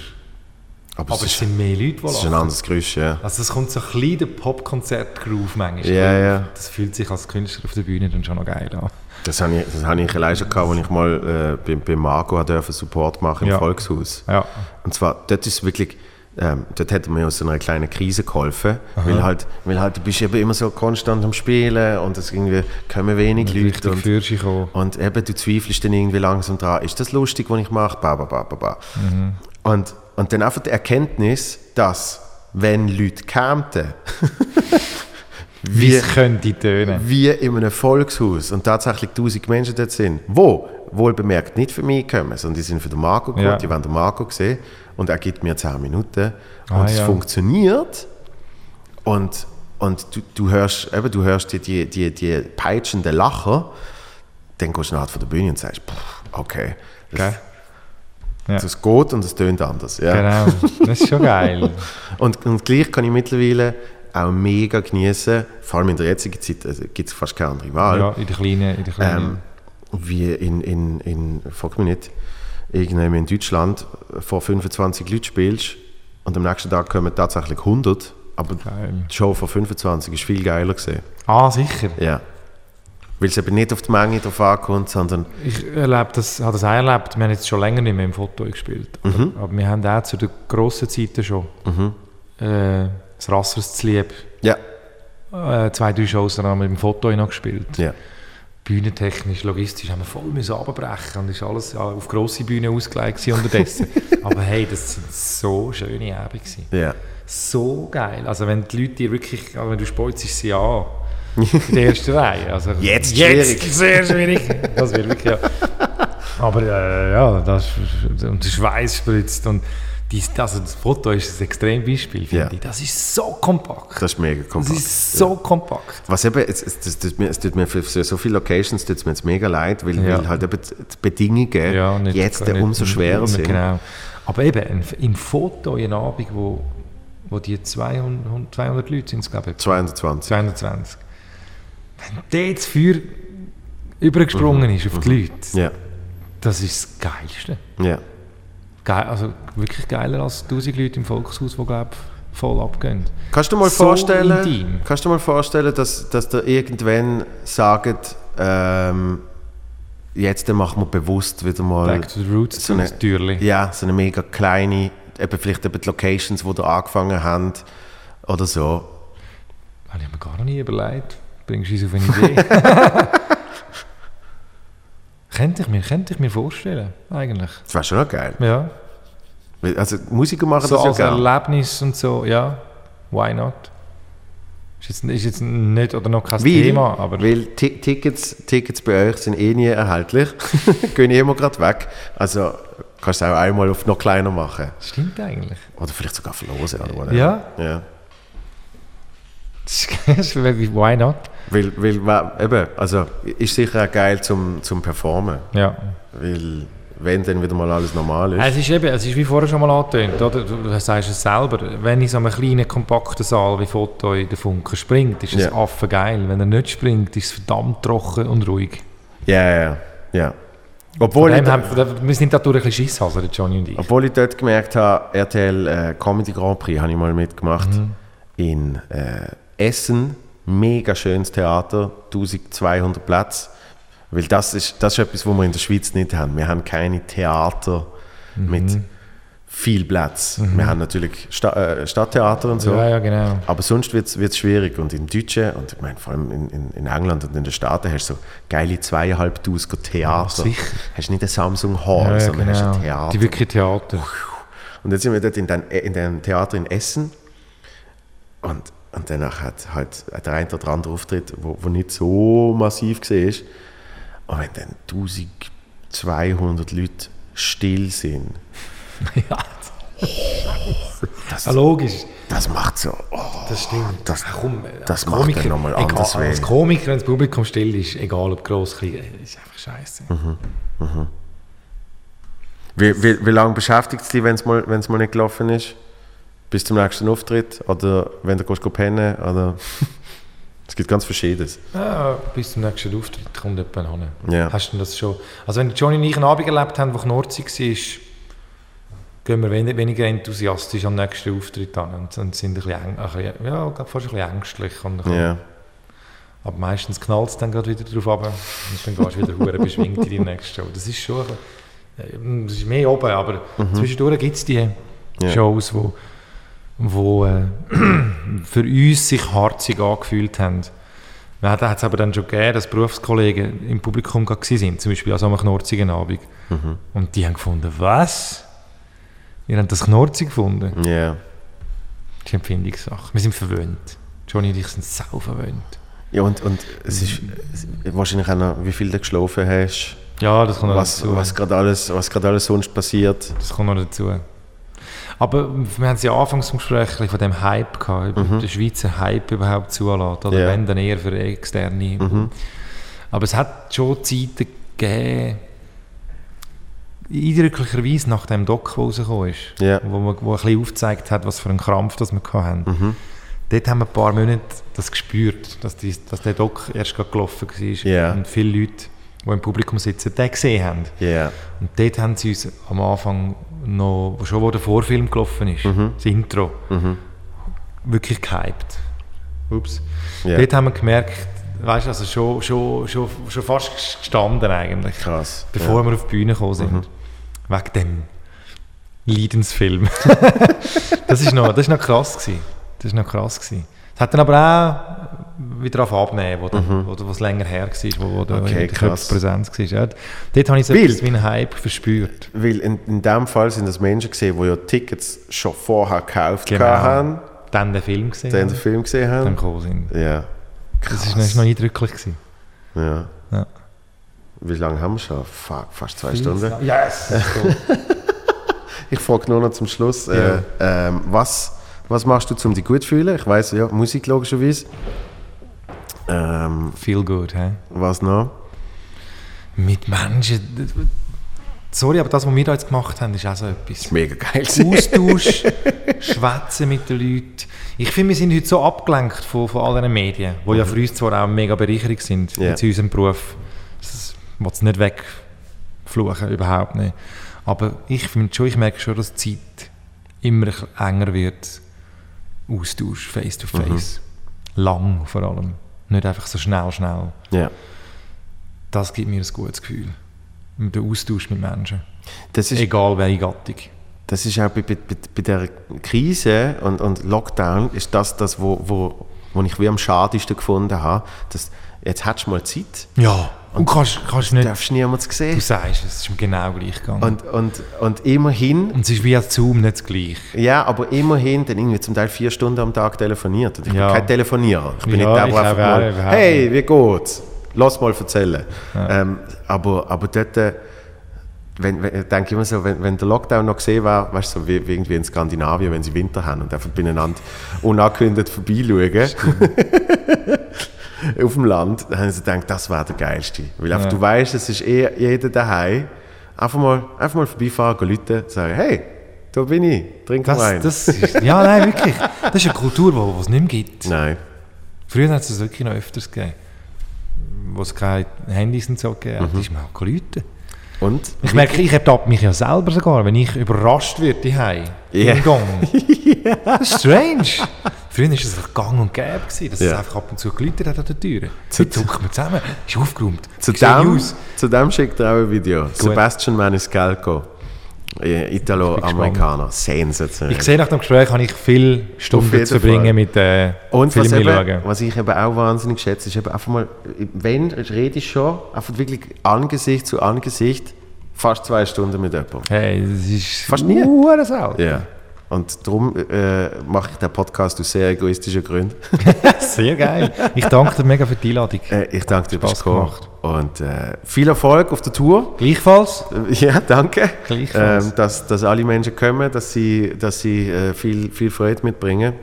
Aber,
aber
es,
es sind mehr Leute, die
es ist ein anderes Geräusch, ja.
Also es kommt so ein bisschen der Popkonzert-Groove manchmal.
Ja, ja.
Das fühlt sich als Künstler auf der Bühne dann schon noch geil an.
Das habe ich, das habe ich allein schon gehabt, als ich mal äh, bei, bei Marco dürfen Support machen im
Ja.
Volkshaus.
Ja.
Und zwar, dort ist wirklich, ähm, dort hat mir aus so einer kleinen Krise geholfen, weil halt, weil halt, du bist eben immer so konstant am Spielen und es irgendwie kommen wenig Leute und, und eben, du zweifelst dann irgendwie langsam dran, ist das lustig, was ich mache, ba, ba, ba, ba, ba. Und, und dann einfach die Erkenntnis, dass, wenn Leute kämen,
Wie es könnte tönen.
wie in einem Volkshaus und tatsächlich tausend Menschen dort sind, wo wohl bemerkt nicht für mich kommen, sondern die sind für den Marco gekommen,
Ja.
die wollen den Marco sehen und er gibt mir 10 Minuten und
Ah,
es
ja.
funktioniert und, und du, du hörst, eben, du hörst die, die, die, die peitschenden Lacher, dann gehst du nachher von der Bühne und sagst, okay, das,
Gell? Ja.
das geht und es tönt anders. Ja.
Genau, das ist schon geil.
Und, und gleich kann ich mittlerweile auch mega genießen, vor allem in der jetzigen Zeit also gibt es fast keine andere Wahl.
Ja, in der kleinen, in der kleinen.
ähm, wie in, in, in frag mich nicht, irgendwann in Deutschland vor 25 Leuten spielst und am nächsten Tag kommen tatsächlich 100, aber
Geil.
die Show vor 25 ist viel geiler gesehen.
Ah, sicher.
Ja. Weil es eben nicht auf die Menge drauf ankommt, sondern
Ich erlebe das, habe das auch erlebt. Wir haben jetzt schon länger nicht mehr im Foto gespielt.
Mhm.
Aber wir haben auch zu den grossen Zeiten schon äh, das Rassers zu lieb.
ja,
Äh, zwei, drei Shows dann haben wir im Foto noch gespielt.
ja,
Bühnentechnisch, logistisch haben wir voll müssen abbrechen und ist alles auf grosse Bühne ausgelegt unterdessen. Aber hey, das sind so schöne Abende
ja.
So geil. Also wenn die Leute dir wirklich, also wenn du speuzst sie an, in der ersten Reihe. Also
Jetzt
jetzt
schwierig.
sehr schwierig. Das wird wirklich, ja. Aber äh, ja, das, und der Schweiß spritzt und dies, also das Foto ist ein extrem Beispiel, finde
Ja.
ich. Das ist so kompakt.
Das ist mega
Das
kompakt.
ist so kompakt.
Was eben, es, es, das, tut mir, es tut mir für, so viele Locations tut's mir jetzt mega leid, weil,
Ja.
weil halt eben die Bedingungen
Ja, nicht-
jetzt
nicht-
umso schwerer sind.
Genau. Aber eben, im Foto, in einem Abend, wo, wo die 200, 200 Leute sind, glaube ich,
220.
220. Wenn das Feuer übergesprungen ist auf die Leute,
Ja,
das ist das Geilste.
ja.
Geil, also wirklich geiler als 1000 Leute im Volkshaus, die glaube voll abgehen.
Kannst du dir mal
So
vorstellen,
intim.
kannst du dir mal vorstellen, dass, dass der irgendwann sagt, ähm, jetzt machen wir bewusst wieder mal
Back to the roots,
so eine-
Türli.
ja, so eine mega kleine, eben vielleicht eben die Locations, wo ihr angefangen habt oder so.
Habe ich mir gar nie überlegt. Bringst du uns auf eine Idee? könnte, ich mir, könnte ich mir vorstellen, eigentlich.
Das wäre schon noch geil.
Ja.
Also Musiker machen
So
das
als
ja gerne.
Erlebnis und so, ja. Why not? Ist jetzt, ist jetzt nicht oder noch kein
Weil,
Thema, aber
weil Ti- Tickets, Tickets bei euch sind eh nie erhältlich. Gehen eh immer gerade weg. Also kannst du auch einmal auf noch kleiner machen.
stimmt eigentlich.
Oder vielleicht sogar verlosen. Oder whatever.
Ja.
ja.
Das ist- Why not?
Weil, weil eben, also ist sicher auch geil zum, zum Performen.
Ja.
Weil wenn dann wieder mal alles normal ist.
Es ist eben, es ist wie vorher schon mal angetönt, oder? Du, sagst es selber, wenn in so einem kleinen, kompakten Saal wie Foto in der Funke springt, ist es
Ja.
affengeil. Wenn er nicht springt, ist es verdammt trocken und ruhig.
Ja, ja, ja. Obwohl
Von
ich,
haben, wir sind dadurch ein bisschen Schisshaser, der Johnny und ich.
obwohl ich dort gemerkt habe, RTL äh, Comedy Grand Prix habe ich mal mitgemacht.
Mhm.
In äh, Essen, mega schönes Theater, 1200 Plätze. Weil das ist, das ist etwas, was wir in der Schweiz nicht haben. Wir haben keine Theater
Mhm.
mit viel Platz. Wir haben natürlich Sta äh, Stadttheater und so.
Mhm. Ja, ja, genau.
Aber sonst wird es schwierig. Und im Deutschen, und ich meine, vor allem in, in, in England und in den Staaten, hast du so geile zweieinhalbtausend Theater.
sicher.
Hast nicht ein Samsung Hall,
Ja, ja,
sondern hast
genau.
ein Theater.
Die wirklich Theater.
Und dann sind wir dort in dem in Theater in Essen. Und, und danach hat halt der eine oder andere Auftritt, wo, wo nicht so massiv war. Und wenn dann 1200 Leute still sind,
ja,
das,
ja, logisch.
das macht so. Oh,
Das stimmt.
Das-
komm,
das
als
macht
Komiker-
dann noch mal
egal,
anders weh.
Als Komiker, wenn das Publikum still ist, egal ob gross, klein, ist einfach scheiße.
Mhm. wie, wie, wie lange beschäftigt es dich, wenn es mal, wenn's mal nicht gelaufen ist? Bis zum nächsten Auftritt? Oder wenn du gehst pennen? Oder es gibt ganz Verschiedenes.
Ja, bis zum nächsten Auftritt kommt jemand hin.
Ja.
Hast du das schon? Also wenn Johnny und ich einen Abend erlebt haben, wo Knorzi war, gehen wir wen- weniger enthusiastisch am nächsten Auftritt an und, und sind ein bisschen, ein bisschen, ja, ich fast ein bisschen ängstlich. Und ein bisschen-
Ja.
Aber meistens knallt es dann gerade wieder drauf ab und dann gehst du wieder hure beschwingt in die nächste Show. Das ist schon ein bisschen, äh, das ist mehr oben, aber zwischendurch gibt es die
Mhm. Ja.
Shows, wo, wo äh, für uns sich harzig angefühlt haben. Ja, da hat es aber dann schon gegeben, dass Berufskollegen im Publikum sind, zum Beispiel an so einem knorzigen Abend.
Mhm.
Und die haben gefunden, was? Ihr habt das knorzig gefunden?
Ja.
Das ist eine Empfindungssache. Wir sind verwöhnt. Johnny und ich sind sau verwöhnt.
Ja, und, und es ist wahrscheinlich auch noch, wie viel du geschlafen hast,
Ja, das kommt noch
was,
dazu.
was gerade alles, was alles sonst passiert.
Das kommt noch dazu. Aber wir haben es ja anfangs im Gespräch von dem Hype gehabt, ob der Schweizer Hype überhaupt zulässt. Oder
Ja.
wenn, dann eher für externe. Aber es hat schon Zeiten gegeben, eindrücklicherweise nach dem Doc, der rausgekommen ist,
Ja.
wo, man, wo ein bisschen aufgezeigt hat, was für einen Krampf das wir hatten. Dort haben wir ein paar Monate das gespürt, dass, die, dass der Doc erst gerade gelaufen war
Ja.
und viele Leute, die im Publikum sitzen, den gesehen haben.
Ja.
Und dort haben sie uns am Anfang noch, schon wo der Vorfilm gelaufen ist, das Intro, wirklich gehypt. Ups.
Ja.
Dort haben wir gemerkt, weißt du, also schon, schon, schon, schon fast gestanden eigentlich,
Krass.
bevor wir auf die Bühne gekommen sind. Wegen dem Leidensfilm. das ist noch, das ist noch krass gewesen. Das ist noch krass gewesen. Es hat dann aber auch wieder auf abnehmen, wo, dann, wo, es länger her war, wo, wo der
Okay, krass.
Köpfen Präsenz war. Ja, dort habe ich so
Wild.
etwas wie einen Hype verspürt.
Weil in, in dem Fall sind das Menschen gesehen, die ja Tickets schon vorher gekauft
Genau.
haben,
Dann den Film gesehen,
die den Film gesehen
dann
haben.
gekommen sind.
Ja.
Das ist, das ist noch eindrücklich gewesen.
ja.
Ja.
Wie lange haben wir schon? Fuck, fast zwei Stunden.
Yes!
Ich frage nur noch zum Schluss,
Ja.
äh, ähm, was, was machst du, um dich gut zu fühlen? Ich weiß ja, Musik logischerweise. Ähm,
Feel good, hä?
was noch?
Mit Menschen. Sorry, aber das, was wir da jetzt gemacht haben, ist auch so etwas.
Mega geil.
Austausch, schwätzen mit den Leuten. Ich finde, wir sind heute so abgelenkt von, von all diesen Medien, die ja für uns zwar auch mega Bereicherung sind, jetzt in unserem Beruf. Das es nicht wegfluchen, überhaupt nicht. Aber ich finde schon, ich merke schon, dass die Zeit immer enger wird. Austausch, face to face. Lang vor allem. Nicht einfach so schnell, schnell.
Ja.
Das gibt mir ein gutes Gefühl. Der Austausch mit Menschen.
Das ist,
Egal welche Gattung.
das ist auch bei, bei, bei- der Krise und, und Lockdown ist das, das wo, wo, wo ich wie am schadesten gefunden habe. Dass, jetzt hättest du mal Zeit,
Ja, und kannst, kannst
du
nicht.
darfst niemand
Du
sehen.
sagst es, es ist mir genau gleich gegangen. Und,
Und, und, und immerhin,
es ist wie auf Zoom nicht das Gleiche.
ja, aber immerhin dann irgendwie zum Teil vier Stunden am Tag telefoniert. Und ich
Ja.
bin kein Telefonierer. Ich bin
Ja,
nicht der,
ich
der einfach
auch
mal, hey, wie geht's? Lass mal erzählen. Ähm, aber, aber dort, äh, wenn, wenn, ich denke immer so, wenn, wenn der Lockdown noch gesehen war, weißt du, so wie, wie irgendwie in Skandinavien, wenn sie Winter haben und einfach beieinander unangekündigt vorbeischauen. auf dem Land, dann haben sie gedacht, das wäre der geilste. Weil einfach,
Ja.
du weißt, es ist eh jeder daheim. Einfach mal, einfach mal vorbeifahren, Leute sagen, hey, da bin ich, trink mal
Das,
rein.
das ist, ja, nein, wirklich. Das ist eine Kultur, die es nicht mehr gibt.
Nein.
Früher hat es das wirklich noch öfters gegeben. Wo es keine Handys und so gegeben hat, ist man auch Leute.
Und?
Ich merke, ich ertappe mich ja selber sogar, wenn ich überrascht werde daheim
Ja.
im Gang. Das ist strange. Früher war es einfach gang und gäbe, gewesen, dass es
Ja.
einfach ab und zu geläutet hat an der Tür. Jetzt zuckt man zusammen, ist aufgeräumt.
Zu dem, zu dem schickt er auch ein Video. Sebastian Maniscalco. Äh, Italo-Amerikaner. Sensationell.
Ich sehe nach dem Gespräch, habe ich viele Stunden zu verbringen mit äh,
Und was, eben, was ich eben auch wahnsinnig schätze, ist eben einfach mal, wenn rede ich schon, einfach wirklich Angesicht zu Angesicht, fast zwei Stunden mit jemandem.
Hey, das ist
Fast nie. Ja. Und darum äh, mache ich den Podcast aus sehr egoistischen Gründen.
Sehr geil. Ich danke dir mega für die Einladung.
Äh, ich danke dir,
Spaß
bist gekommen.
gemacht.
Und äh, viel Erfolg auf der Tour.
Gleichfalls.
Äh, Ja, danke.
Gleichfalls.
Ähm, dass, dass alle Menschen kommen, dass sie, dass sie äh, viel, viel Freude mitbringen.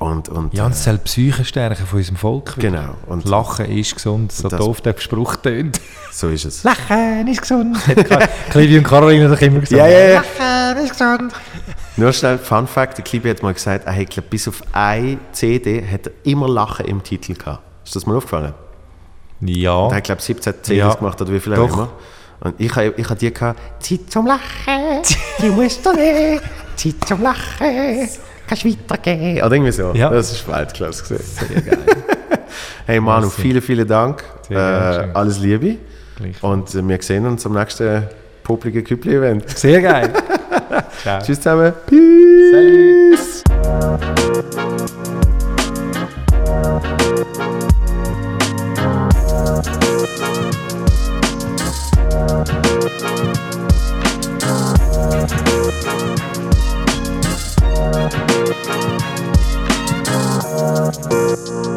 Und, und,
Ja, und es soll die Psyche stärken von unserem Volk.
Genau. Und
Lachen ist gesund, so
Das-
doof der Spruch tönt.
so ist es.
Lachen ist gesund. Clivi und Caroline haben doch immer gesagt.
Ja, ja, ja.
Lachen ist gesund.
Nur schnell, Fun Fact, der Klibi hat mal gesagt, er hat glaub, bis auf eine CD hat er immer Lachen im Titel gehabt. Ist das mal aufgefallen?
Ja.
Er hat, glaube 17 CDs
Ja.
gemacht oder wie viele
Doch.
auch immer. Und ich habe ich hab die gehabt, Zeit zum Lachen, die musst du nicht, Zeit zum Lachen, kannst weitergehen. Oder irgendwie so.
Ja.
Das ist Weltklasse gewesen.
Sehr geil.
Hey Manu,
Merci.
vielen, vielen Dank. Äh, alles Liebe.
Gleich.
Und wir sehen uns am nächsten Publige Küppli-Event.
Sehr geil. Ciao.
Tschüss zusammen. Peace.
Salut.